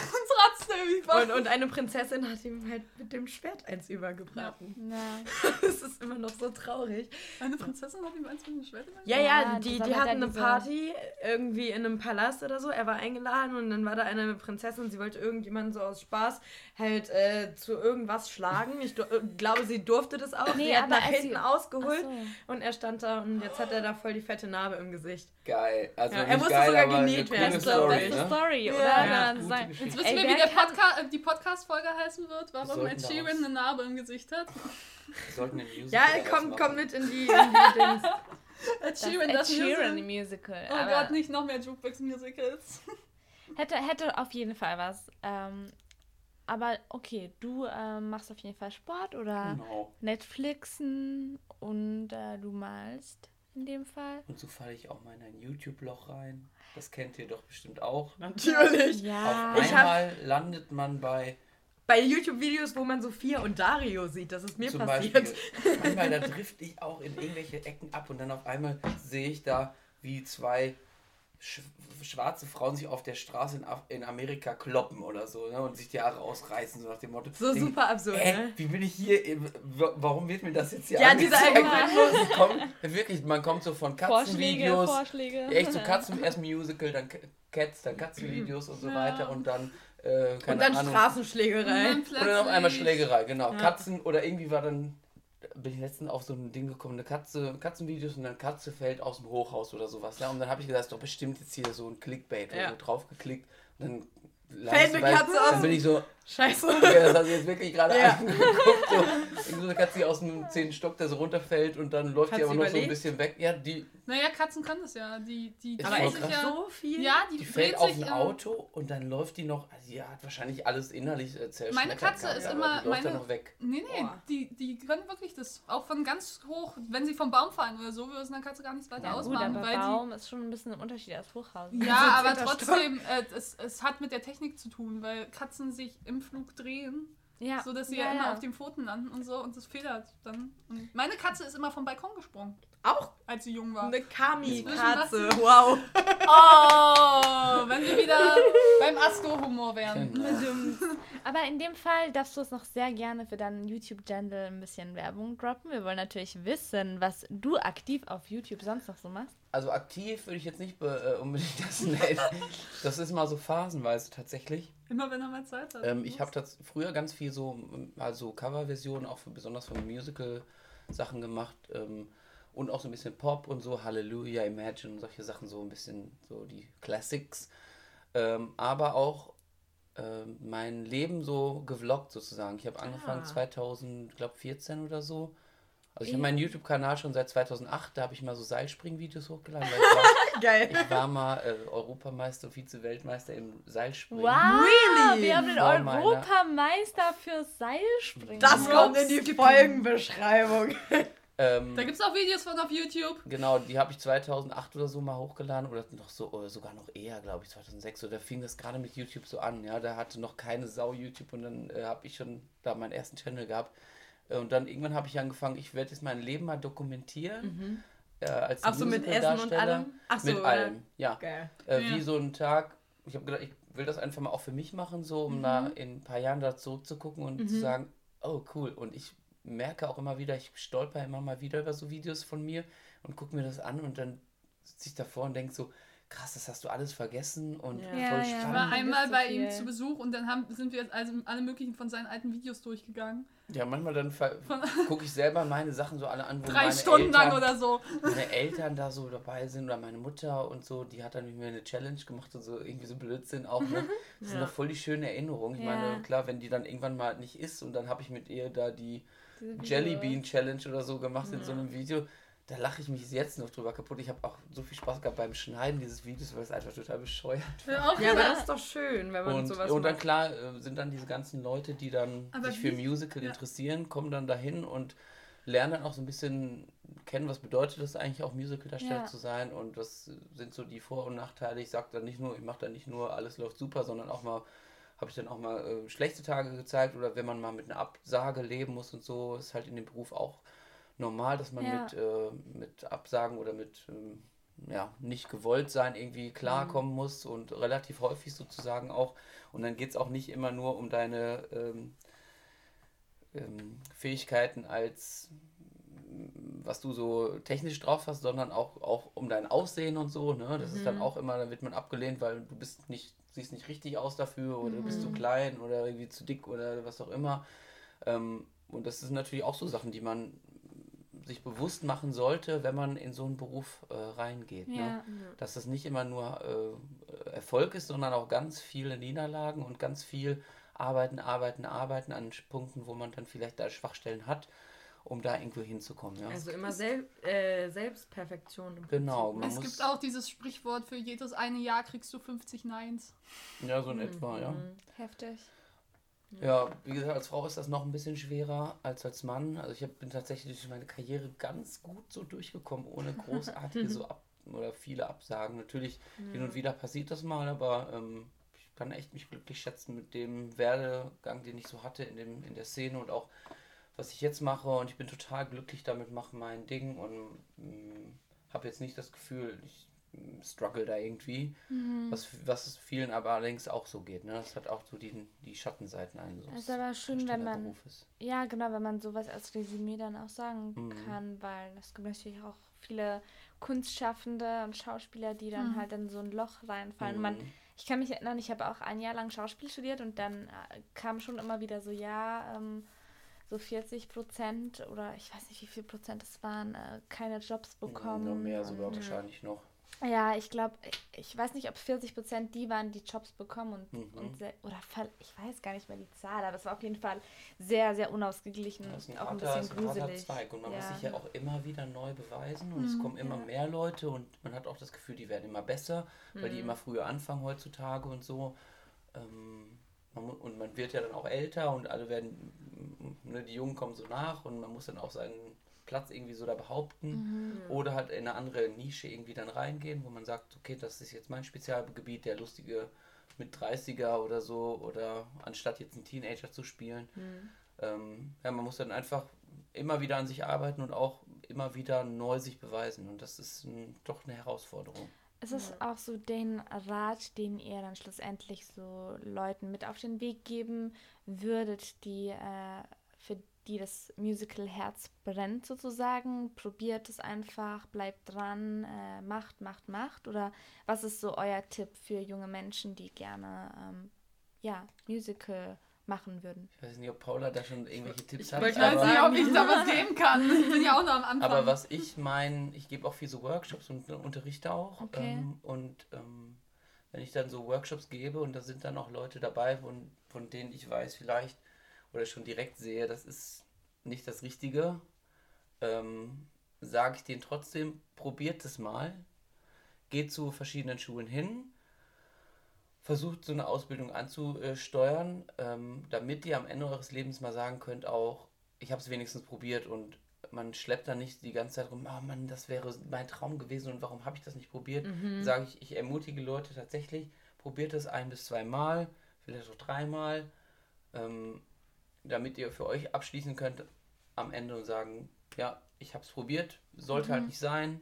trotzdem, Und, und eine Prinzessin hat ihm halt mit dem Schwert eins übergebraten. Ja. Das ist immer noch so traurig. eine Prinzessin hat ihm eins mit dem Schwert gemacht? Ja, ja, Ja, die, die hatten eine Party irgendwie in einem Palast oder so. Er war eingeladen und dann war da eine Prinzessin, sie wollte irgendjemanden so aus Spaß halt äh, zu irgendwas schlagen. Ich äh, glaube, sie durfte das auch. Nee, sie hat nach hinten sie- ausgeholt Ach und er stand da und jetzt hat er da voll die fette Narbe im Gesicht. Geil. Also Ja, er musste geil, sogar eine genäht werden, Das ist doch Story, ne? Story, oder? Ja. Jetzt wissen Ey, wir, wie Podca äh, die Podcast-Folge heißen wird, warum Ed Sheeran eine Narbe im Gesicht hat. Wir sollten einen Musical Ja, komm, komm mit in die, in die Dings. Ed das Sheeran, das Sheeran Musical. Musical. Oh aber Gott, nicht noch mehr Jukebox-Musicals. hätte, hätte auf jeden Fall was. Ähm, aber okay, du ähm, machst auf jeden Fall Sport oder Genau. Netflixen und äh, du malst in dem Fall. Und so falle ich auch mal in ein YouTube-Loch rein. Das kennt ihr doch bestimmt auch. Natürlich. Ja. Auf hab- einmal landet man bei Bei YouTube-Videos, wo man Sophia und Dario sieht, das ist mir zum passiert. Beispiel. Manchmal da trifft ich auch in irgendwelche Ecken ab und dann auf einmal sehe ich da, wie zwei schwarze Frauen sich auf der Straße in, Af in Amerika kloppen oder so ne, und sich die Haare ausreißen, so nach dem Motto. So Denk, super absurd, Äh, ne? wie bin ich hier? äh, wa- Warum wird mir das jetzt hier Ja, dieser angezeigt? Kommt, wirklich, man kommt so von Vorschläge, Katzenvideos. Vorschläge. Echt so Katzen, erst Musical, dann Ca- Cats, dann Katzenvideos und so Ja. weiter und dann, äh, keine Und dann Ahnung. Straßenschlägerei. Und dann auf einmal Schlägerei, genau. Ja. Katzen oder irgendwie war dann, bin ich letztens auf so ein Ding gekommen, eine Katze, Katzenvideos und dann Katze fällt aus dem Hochhaus oder sowas. Ja, und dann habe ich gedacht, ist doch bestimmt jetzt hier so ein Clickbait. Ja. Und drauf geklickt und dann Fällt eine Katze aus Dann bin ich so, Scheiße. okay, das hast du jetzt wirklich gerade Ja. angeguckt. So, so eine Katze, die aus dem zehnten Stock, der so runterfällt und dann läuft Hat die aber noch so ein bisschen weg. Ja, die, Naja, Katzen können das ja. Die, die Ist Aber echt sich ja. so viel? Ja, die, die dreht fällt auf sich ein Auto und dann läuft die noch, also die hat wahrscheinlich alles innerlich äh, zerschmettert. Meine Katze ist immer- Die läuft dann meine- noch weg. Nee, nee, Boah. die, die können wirklich das. Auch von ganz hoch, wenn sie vom Baum fallen oder so, würde es einer Katze gar nichts weiter Ja, gut, ausmachen. aber weil Baum ist schon ein bisschen ein Unterschied als Hochhaus. die, ja, Also aber trotzdem, äh, es, es hat mit der Technik zu tun, weil Katzen sich im Flug drehen, Ja, so dass sie ja, immer auf den Pfoten landen und so und das federt dann. Und meine Katze ist immer vom Balkon gesprungen, Auch als sie jung war. eine Kami-Katze. sie- Wow. Oh, wenn wir wieder beim Astro-Humor wären. Genau. Aber in dem Fall darfst du es noch sehr gerne für deinen YouTube-Channel ein bisschen Werbung droppen. Wir wollen natürlich wissen, was du aktiv auf YouTube sonst noch so machst. Also aktiv würde ich jetzt nicht äh, unbedingt das nennen. Das ist mal so phasenweise tatsächlich. Immer wenn er mal Zeit hat. Ähm, ich habe früher ganz viel so, ähm, also Coverversionen, auch für, besonders von Musical-Sachen gemacht. Ähm, und auch so ein bisschen Pop und so, Hallelujah, Imagine und solche Sachen, so ein bisschen so die Classics. Ähm, aber auch äh, mein Leben so gevloggt sozusagen. Ich habe angefangen Ah. 2014 oder so. Also ich habe meinen YouTube-Kanal schon seit 2008, da habe ich mal so Seilspring-Videos hochgeladen. Weil ich, war, Geil. ich war mal äh, Europameister, Vize-Weltmeister im Seilspringen. Wow, Really? wir haben den meiner- Europameister für Seilspringen. Das kommt in die. Folgenbeschreibung. Ähm, Da gibt es auch Videos von auf YouTube. Genau, die habe ich 2008 oder so mal hochgeladen oder noch so oder sogar noch eher, glaube ich, 2006. Oder fing das gerade mit YouTube so an. Ja, da hatte noch keine Sau YouTube und dann äh, habe ich schon da meinen ersten Channel gehabt. Äh, und dann irgendwann habe ich angefangen, ich werde jetzt mein Leben mal dokumentieren. Äh, als Ach so, mit Essen und allem? Ach so, mit allem, ja. Geil. Äh, Ja. Wie so ein Tag. Ich habe gedacht, ich will das einfach mal auch für mich machen, so um da in ein paar Jahren da zurückzugucken und zu sagen, oh cool. Und ich merke auch immer wieder, ich stolper immer mal wieder über so Videos von mir und gucke mir das an und dann sitze ich davor und denke so, krass, das hast du alles vergessen und Ja. voll Ja, ja. Ich war spannend. Einmal bei ihm zu Besuch und dann haben, sind wir jetzt also alle möglichen von seinen alten Videos durchgegangen. Ja, manchmal dann gucke ich selber meine Sachen so alle an, wo Drei meine Stunden Eltern, lang oder so. meine Eltern da so dabei sind oder meine Mutter und so, die hat dann mit mir eine Challenge gemacht und so irgendwie so Blödsinn auch, ne? Das sind Ja. doch voll die schönen Erinnerungen. Ich Ja. meine, klar, wenn die dann irgendwann mal nicht ist und dann habe ich mit ihr da die Diese Videos. Jelly Bean Challenge oder so gemacht in so einem Video, da lache ich mich jetzt noch drüber kaputt. Ich habe auch so viel Spaß gehabt beim Schneiden dieses Videos, weil es einfach total bescheuert Ja, auch Ja, aber das ist doch schön, wenn man und, sowas und dann macht. klar äh, sind dann diese ganzen Leute, die dann Aber sich für Musical ja. interessieren, kommen dann dahin und lernen dann auch so ein bisschen kennen, was bedeutet es eigentlich auch Musical-Darsteller Ja. zu sein und was sind so die Vor- und Nachteile. Ich sage dann nicht nur, ich mache dann nicht nur alles läuft super, sondern auch mal habe ich dann auch mal äh, schlechte Tage gezeigt oder wenn man mal mit einer Absage leben muss und so, ist halt in dem Beruf auch normal, dass man Ja. mit, äh, mit Absagen oder mit ähm, ja, nicht gewollt sein irgendwie klarkommen muss und relativ häufig sozusagen auch. Und dann geht es auch nicht immer nur um deine ähm, ähm, Fähigkeiten als was du so technisch drauf hast, sondern auch, auch um dein Aussehen und so. Ne? Das ist dann auch immer, da wird man abgelehnt, weil du bist nicht, siehst nicht richtig aus dafür oder du bist zu klein oder irgendwie zu dick oder was auch immer. Ähm, und das sind natürlich auch so Sachen, die man sich bewusst machen sollte, wenn man in so einen Beruf äh, reingeht. Ne? Ja. Dass das nicht immer nur äh, Erfolg ist, sondern auch ganz viele Niederlagen und ganz viel Arbeiten, Arbeiten, Arbeiten an Punkten, wo man dann vielleicht da Schwachstellen hat, um da irgendwo hinzukommen. Ja? Also immer Sel äh, Selbstperfektion. im Genau, man Es muss, gibt auch dieses Sprichwort, für jedes eine Jahr kriegst du 50 Neins. ja, so in etwa, ja. Mhm. Heftig. Ja, wie gesagt, als Frau ist das noch ein bisschen schwerer als als Mann. Also ich hab, bin tatsächlich durch meine Karriere ganz gut so durchgekommen, ohne großartige so ab oder viele Absagen. Natürlich hin und wieder passiert das mal, aber ähm, ich kann echt mich glücklich schätzen mit dem Werdegang, den ich so hatte in dem in der Szene und auch was ich jetzt mache und ich bin total glücklich damit, mache mein Ding und habe jetzt nicht das Gefühl, ich mm, struggle da irgendwie, was, was es vielen aber allerdings auch so geht. Ne? Das hat auch so die, die Schattenseiten eines Es ist aber schön, wenn man, Darstellerberufes. ja genau, wenn man sowas als Resümee dann auch sagen Mhm. kann, weil es gibt natürlich auch viele Kunstschaffende und Schauspieler, die dann halt in so ein Loch reinfallen. Man, Mhm. ich kann mich erinnern, ich habe auch ein Jahr lang Schauspiel studiert und dann äh, kam schon immer wieder so, ja, ähm, so 40 Prozent oder ich weiß nicht, wie viel Prozent es waren, äh, keine Jobs bekommen. Noch mehr sogar und, wahrscheinlich noch. Ja, ich glaube, ich weiß nicht, ob 40 Prozent die waren, die Jobs bekommen und, Mhm. und sehr, oder ich weiß gar nicht mehr die Zahl, aber es war auf jeden Fall sehr, sehr unausgeglichen Das ist und ein auch ein harter, bisschen ein harter gruselig. Zweig und man muss Ja. sich ja auch immer wieder neu beweisen und es kommen immer ja. mehr Leute und man hat auch das Gefühl, die werden immer besser, weil die immer früher anfangen heutzutage und so. Ähm, man, und man wird ja dann auch älter und alle werden, ne, die Jungen kommen so nach und man muss dann auch seinen Platz irgendwie so da behaupten Mhm. oder halt in eine andere Nische irgendwie dann reingehen, wo man sagt, okay, das ist jetzt mein Spezialgebiet, der lustige mit 30er oder so oder anstatt jetzt einen Teenager zu spielen. Ähm, ja, man muss dann einfach immer wieder an sich arbeiten und auch immer wieder neu sich beweisen und das ist ähm, doch eine Herausforderung. Es ist auch so den Rat, den ihr dann schlussendlich so Leuten mit auf den Weg geben würdet, die äh, für die das Musical Herz brennt sozusagen. Probiert es einfach, bleibt dran, äh, macht, macht, macht. Oder was ist so euer Tipp für junge Menschen, die gerne ähm, ja, Musical machen würden? Ich weiß nicht, ob Paula da schon irgendwelche Tipps ich hat, Ich weiß Aber- nicht, ob ich da was geben kann. Ich bin ja auch noch am Anfang. aber was ich meine, ich gebe auch viel so Workshops und unterrichte auch Okay. ähm, und ähm, wenn ich dann so Workshops gebe und da sind dann auch Leute dabei, von, von denen ich weiß vielleicht oder schon direkt sehe, das ist nicht das Richtige, ähm, sage ich denen trotzdem, probiert es mal, geht zu verschiedenen Schulen hin, versucht so eine Ausbildung anzusteuern, ähm, damit ihr am Ende eures Lebens mal sagen könnt, auch, ich habe es wenigstens probiert und man schleppt da nicht die ganze Zeit rum, oh Mann, das wäre mein Traum gewesen und warum habe ich das nicht probiert? Mhm. Sage ich, ich ermutige Leute tatsächlich, probiert es ein bis zweimal, vielleicht auch dreimal, ähm, damit ihr für euch abschließen könnt am Ende und sagen, ja, ich habe es probiert, sollte halt nicht sein,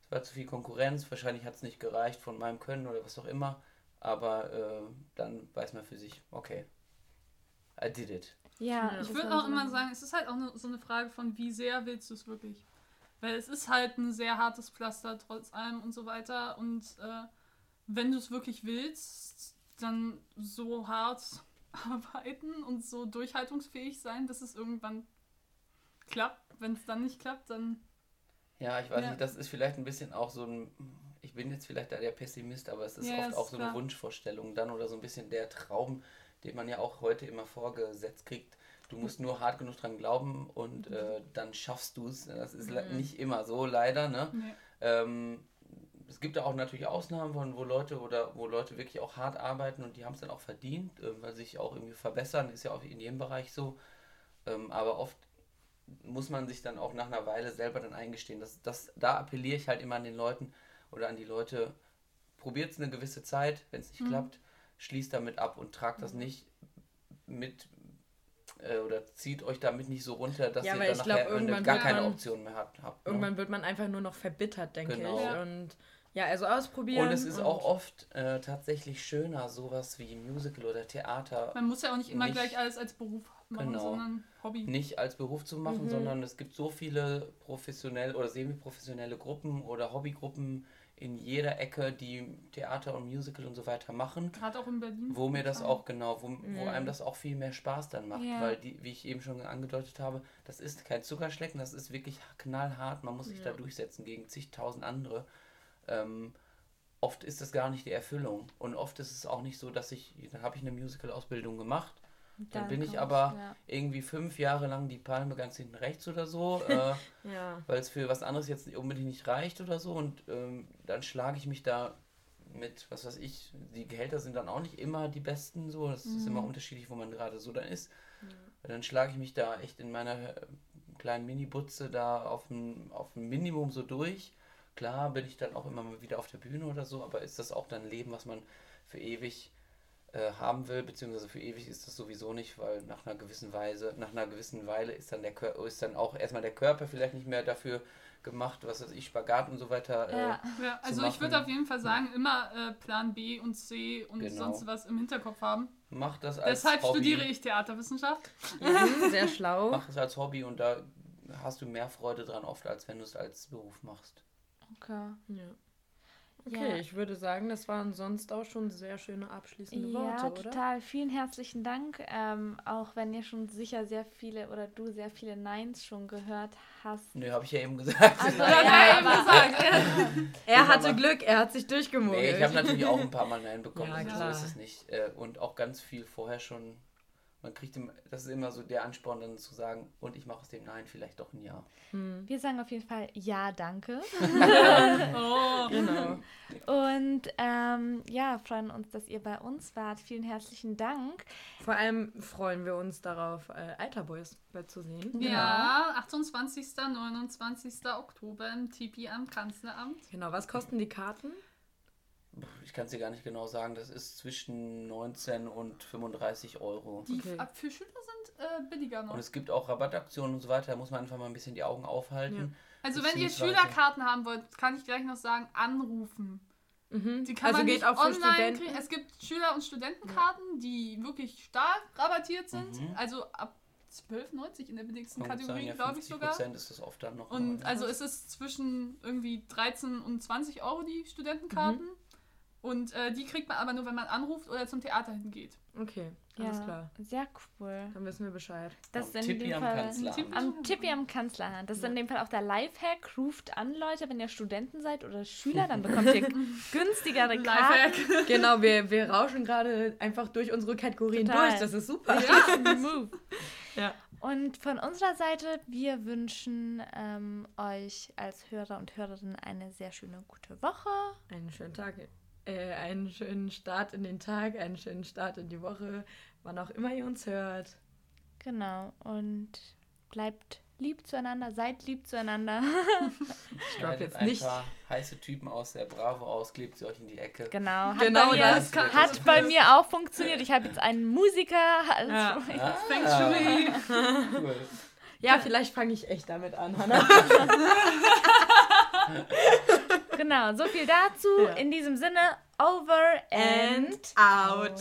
es war zu viel Konkurrenz, wahrscheinlich hat es nicht gereicht von meinem Können oder was auch immer, aber äh, dann weiß man für sich, okay, I did it. Ja. Ich würde auch immer sagen, es ist halt auch ne- so eine Frage von, wie sehr willst du es wirklich? Weil es ist halt ein sehr hartes Pflaster trotz allem und so weiter. Und äh, wenn du es wirklich willst, dann so hart arbeiten und so durchhaltungsfähig sein, bis es irgendwann klappt. Wenn es dann nicht klappt, dann Ja, ich weiß Ja. nicht, das ist vielleicht ein bisschen auch so ein, ich bin jetzt vielleicht da der Pessimist, aber es ist Ja, oft auch so eine klar. Wunschvorstellung dann oder so ein bisschen der Traum, den man ja auch heute immer vorgesetzt kriegt. Du musst nur hart genug dran glauben und Mhm. äh, dann schaffst du es. Das ist le- nicht immer so, leider, ne? nee. Ähm, es gibt ja auch natürlich Ausnahmen, von, wo Leute oder wo Leute wirklich auch hart arbeiten und die haben es dann auch verdient, äh, weil sie sich auch irgendwie verbessern, ist ja auch in jedem Bereich so. Ähm, aber oft muss man sich dann auch nach einer Weile selber dann eingestehen. Das, das, da appelliere ich halt immer an den Leuten oder an die Leute, probiert es eine gewisse Zeit, wenn es nicht Mhm. klappt, schließt damit ab und tragt das nicht mit äh, oder zieht euch damit nicht so runter, dass Ja, ihr dann ich glaub, nachher eine, irgendwann gar keine man- Option mehr habt. habt ne? Irgendwann wird man einfach nur noch verbittert, denke Genau. ich. Und ja, also ausprobieren. Und es ist auch oft äh, tatsächlich schöner, sowas wie Musical oder Theater Man muss ja auch nicht immer Nicht- gleich alles als Beruf machen, Genau. sondern Hobby. nicht als Beruf zu machen, Mhm. sondern es gibt so viele professionelle oder semi-professionelle Gruppen oder Hobbygruppen in jeder Ecke, die Theater und Musical und so weiter machen, Gerade auch in Berlin. wo mir das auch genau, wo, wo Mhm. einem das auch viel mehr Spaß dann macht, Ja. weil die, wie ich eben schon angedeutet habe, das ist kein Zuckerschlecken, das ist wirklich knallhart, man muss sich da Ja. durchsetzen gegen zigtausend andere. Ähm, oft ist das gar nicht die Erfüllung und oft ist es auch nicht so, dass ich, dann habe ich eine Musical-Ausbildung gemacht, dann bin ich aber ja. irgendwie fünf Jahre lang die Palme ganz hinten rechts oder so, äh, Ja. weil es für was anderes jetzt unbedingt nicht reicht oder so und ähm, dann schlage ich mich da mit, was weiß ich, die Gehälter sind dann auch nicht immer die besten so, das ist immer unterschiedlich, wo man gerade so dann ist. Dann schlage ich mich da echt in meiner äh, kleinen Mini-Butze da auf ein, auf ein Minimum so durch. Klar bin ich dann auch immer mal wieder auf der Bühne oder so, aber ist das auch dann ein Leben, was man für ewig äh, haben will, beziehungsweise für ewig ist das sowieso nicht, weil nach einer gewissen Weise, nach einer gewissen Weile ist dann der Körper, ist dann auch erstmal der Körper vielleicht nicht mehr dafür gemacht, was weiß ich, Spagat und so weiter. Äh, Ja. Ja, also zu ich würde auf jeden Fall sagen, immer äh, Plan B und C und Genau. sonst was im Hinterkopf haben. Mach das als Deshalb Hobby. studiere ich Theaterwissenschaft. Mhm, sehr schlau. Mach es als Hobby und da hast du mehr Freude dran oft, als wenn du es als Beruf machst. Okay. Ja. Okay, Ja. ich würde sagen, das waren sonst auch schon sehr schöne abschließende Ja, Worte, oder? total. Vielen herzlichen Dank. Ähm, auch wenn ihr schon sicher sehr viele oder du sehr viele Neins schon gehört hast. Nö, habe ich ja eben gesagt. Also, Ja, ja, eben gesagt. Er hatte Glück, er hat sich durchgemogelt. Nee, ich habe natürlich auch ein paar Mal Nein bekommen. Ja, also so ist es nicht. Äh, Und auch ganz viel vorher schon. Man kriegt im, das ist immer so der Ansporn, dann zu sagen, und ich mache aus dem Nein vielleicht doch ein Ja. Hm, wir sagen auf jeden Fall Ja, danke. Oh. genau. Und ähm, ja, freuen uns, dass ihr bei uns wart. Vielen herzlichen Dank. Vor allem freuen wir uns darauf, äh, Alterboys bald zu sehen. Ja, 28. 29. Oktober im Tipi am Kanzleramt. Genau, was kosten die Karten? Ich kann es dir gar nicht genau sagen. Das ist zwischen 19 und 35 Euro. Die Okay. ab für Schüler sind äh, billiger noch. Und es gibt auch Rabattaktionen und so weiter. Da muss man einfach mal ein bisschen die Augen aufhalten. Also wenn ihr Schülerkarten haben wollt, kann ich gleich noch sagen, anrufen. Mhm. Die kann also man geht nicht auch online Studenten. kriegen. Es gibt Schüler- und Studentenkarten, die wirklich stark rabattiert sind. Mhm. Also ab 12,90 in der billigsten Kategorie, ja, glaube ich sogar. 50% ist das oft dann noch. Und mal. also es ist zwischen irgendwie 13 und 20 Euro die Studentenkarten. Und äh, die kriegt man aber nur, wenn man anruft oder zum Theater hingeht. Okay, alles Ja, klar. sehr cool. Dann wissen wir Bescheid. Das ist in Tippi dem am Fall Kanzleramt. am Tippi am Kanzleramt. Das ist in dem Fall auch der Lifehack. Ruft an, Leute, wenn ihr Studenten seid oder Schüler, dann bekommt ihr günstigere Karten. Lifehack. Genau, wir, wir rauschen gerade einfach durch unsere Kategorien Total. durch. Das ist super. Move. Ja. Und von unserer Seite, wir wünschen ähm, euch als Hörer und Hörerinnen eine sehr schöne, gute Woche. Einen schönen Tag, äh, einen schönen Start in den Tag, einen schönen Start in die Woche, wann auch immer ihr uns hört. Genau. Und bleibt lieb zueinander, seid lieb zueinander. Ich glaube jetzt ein nicht. paar heiße Typen aus der Bravo aus, klebt sie euch in die Ecke. Genau. Hat Genau bei mir, das. Hat bei mir auch funktioniert. Ich habe jetzt einen Musiker als Ja. Ah, Feng Shui. Cool. Ja, vielleicht fange ich echt damit an, Hannah. Genau, so viel dazu. Ja. In diesem Sinne, over and, And out.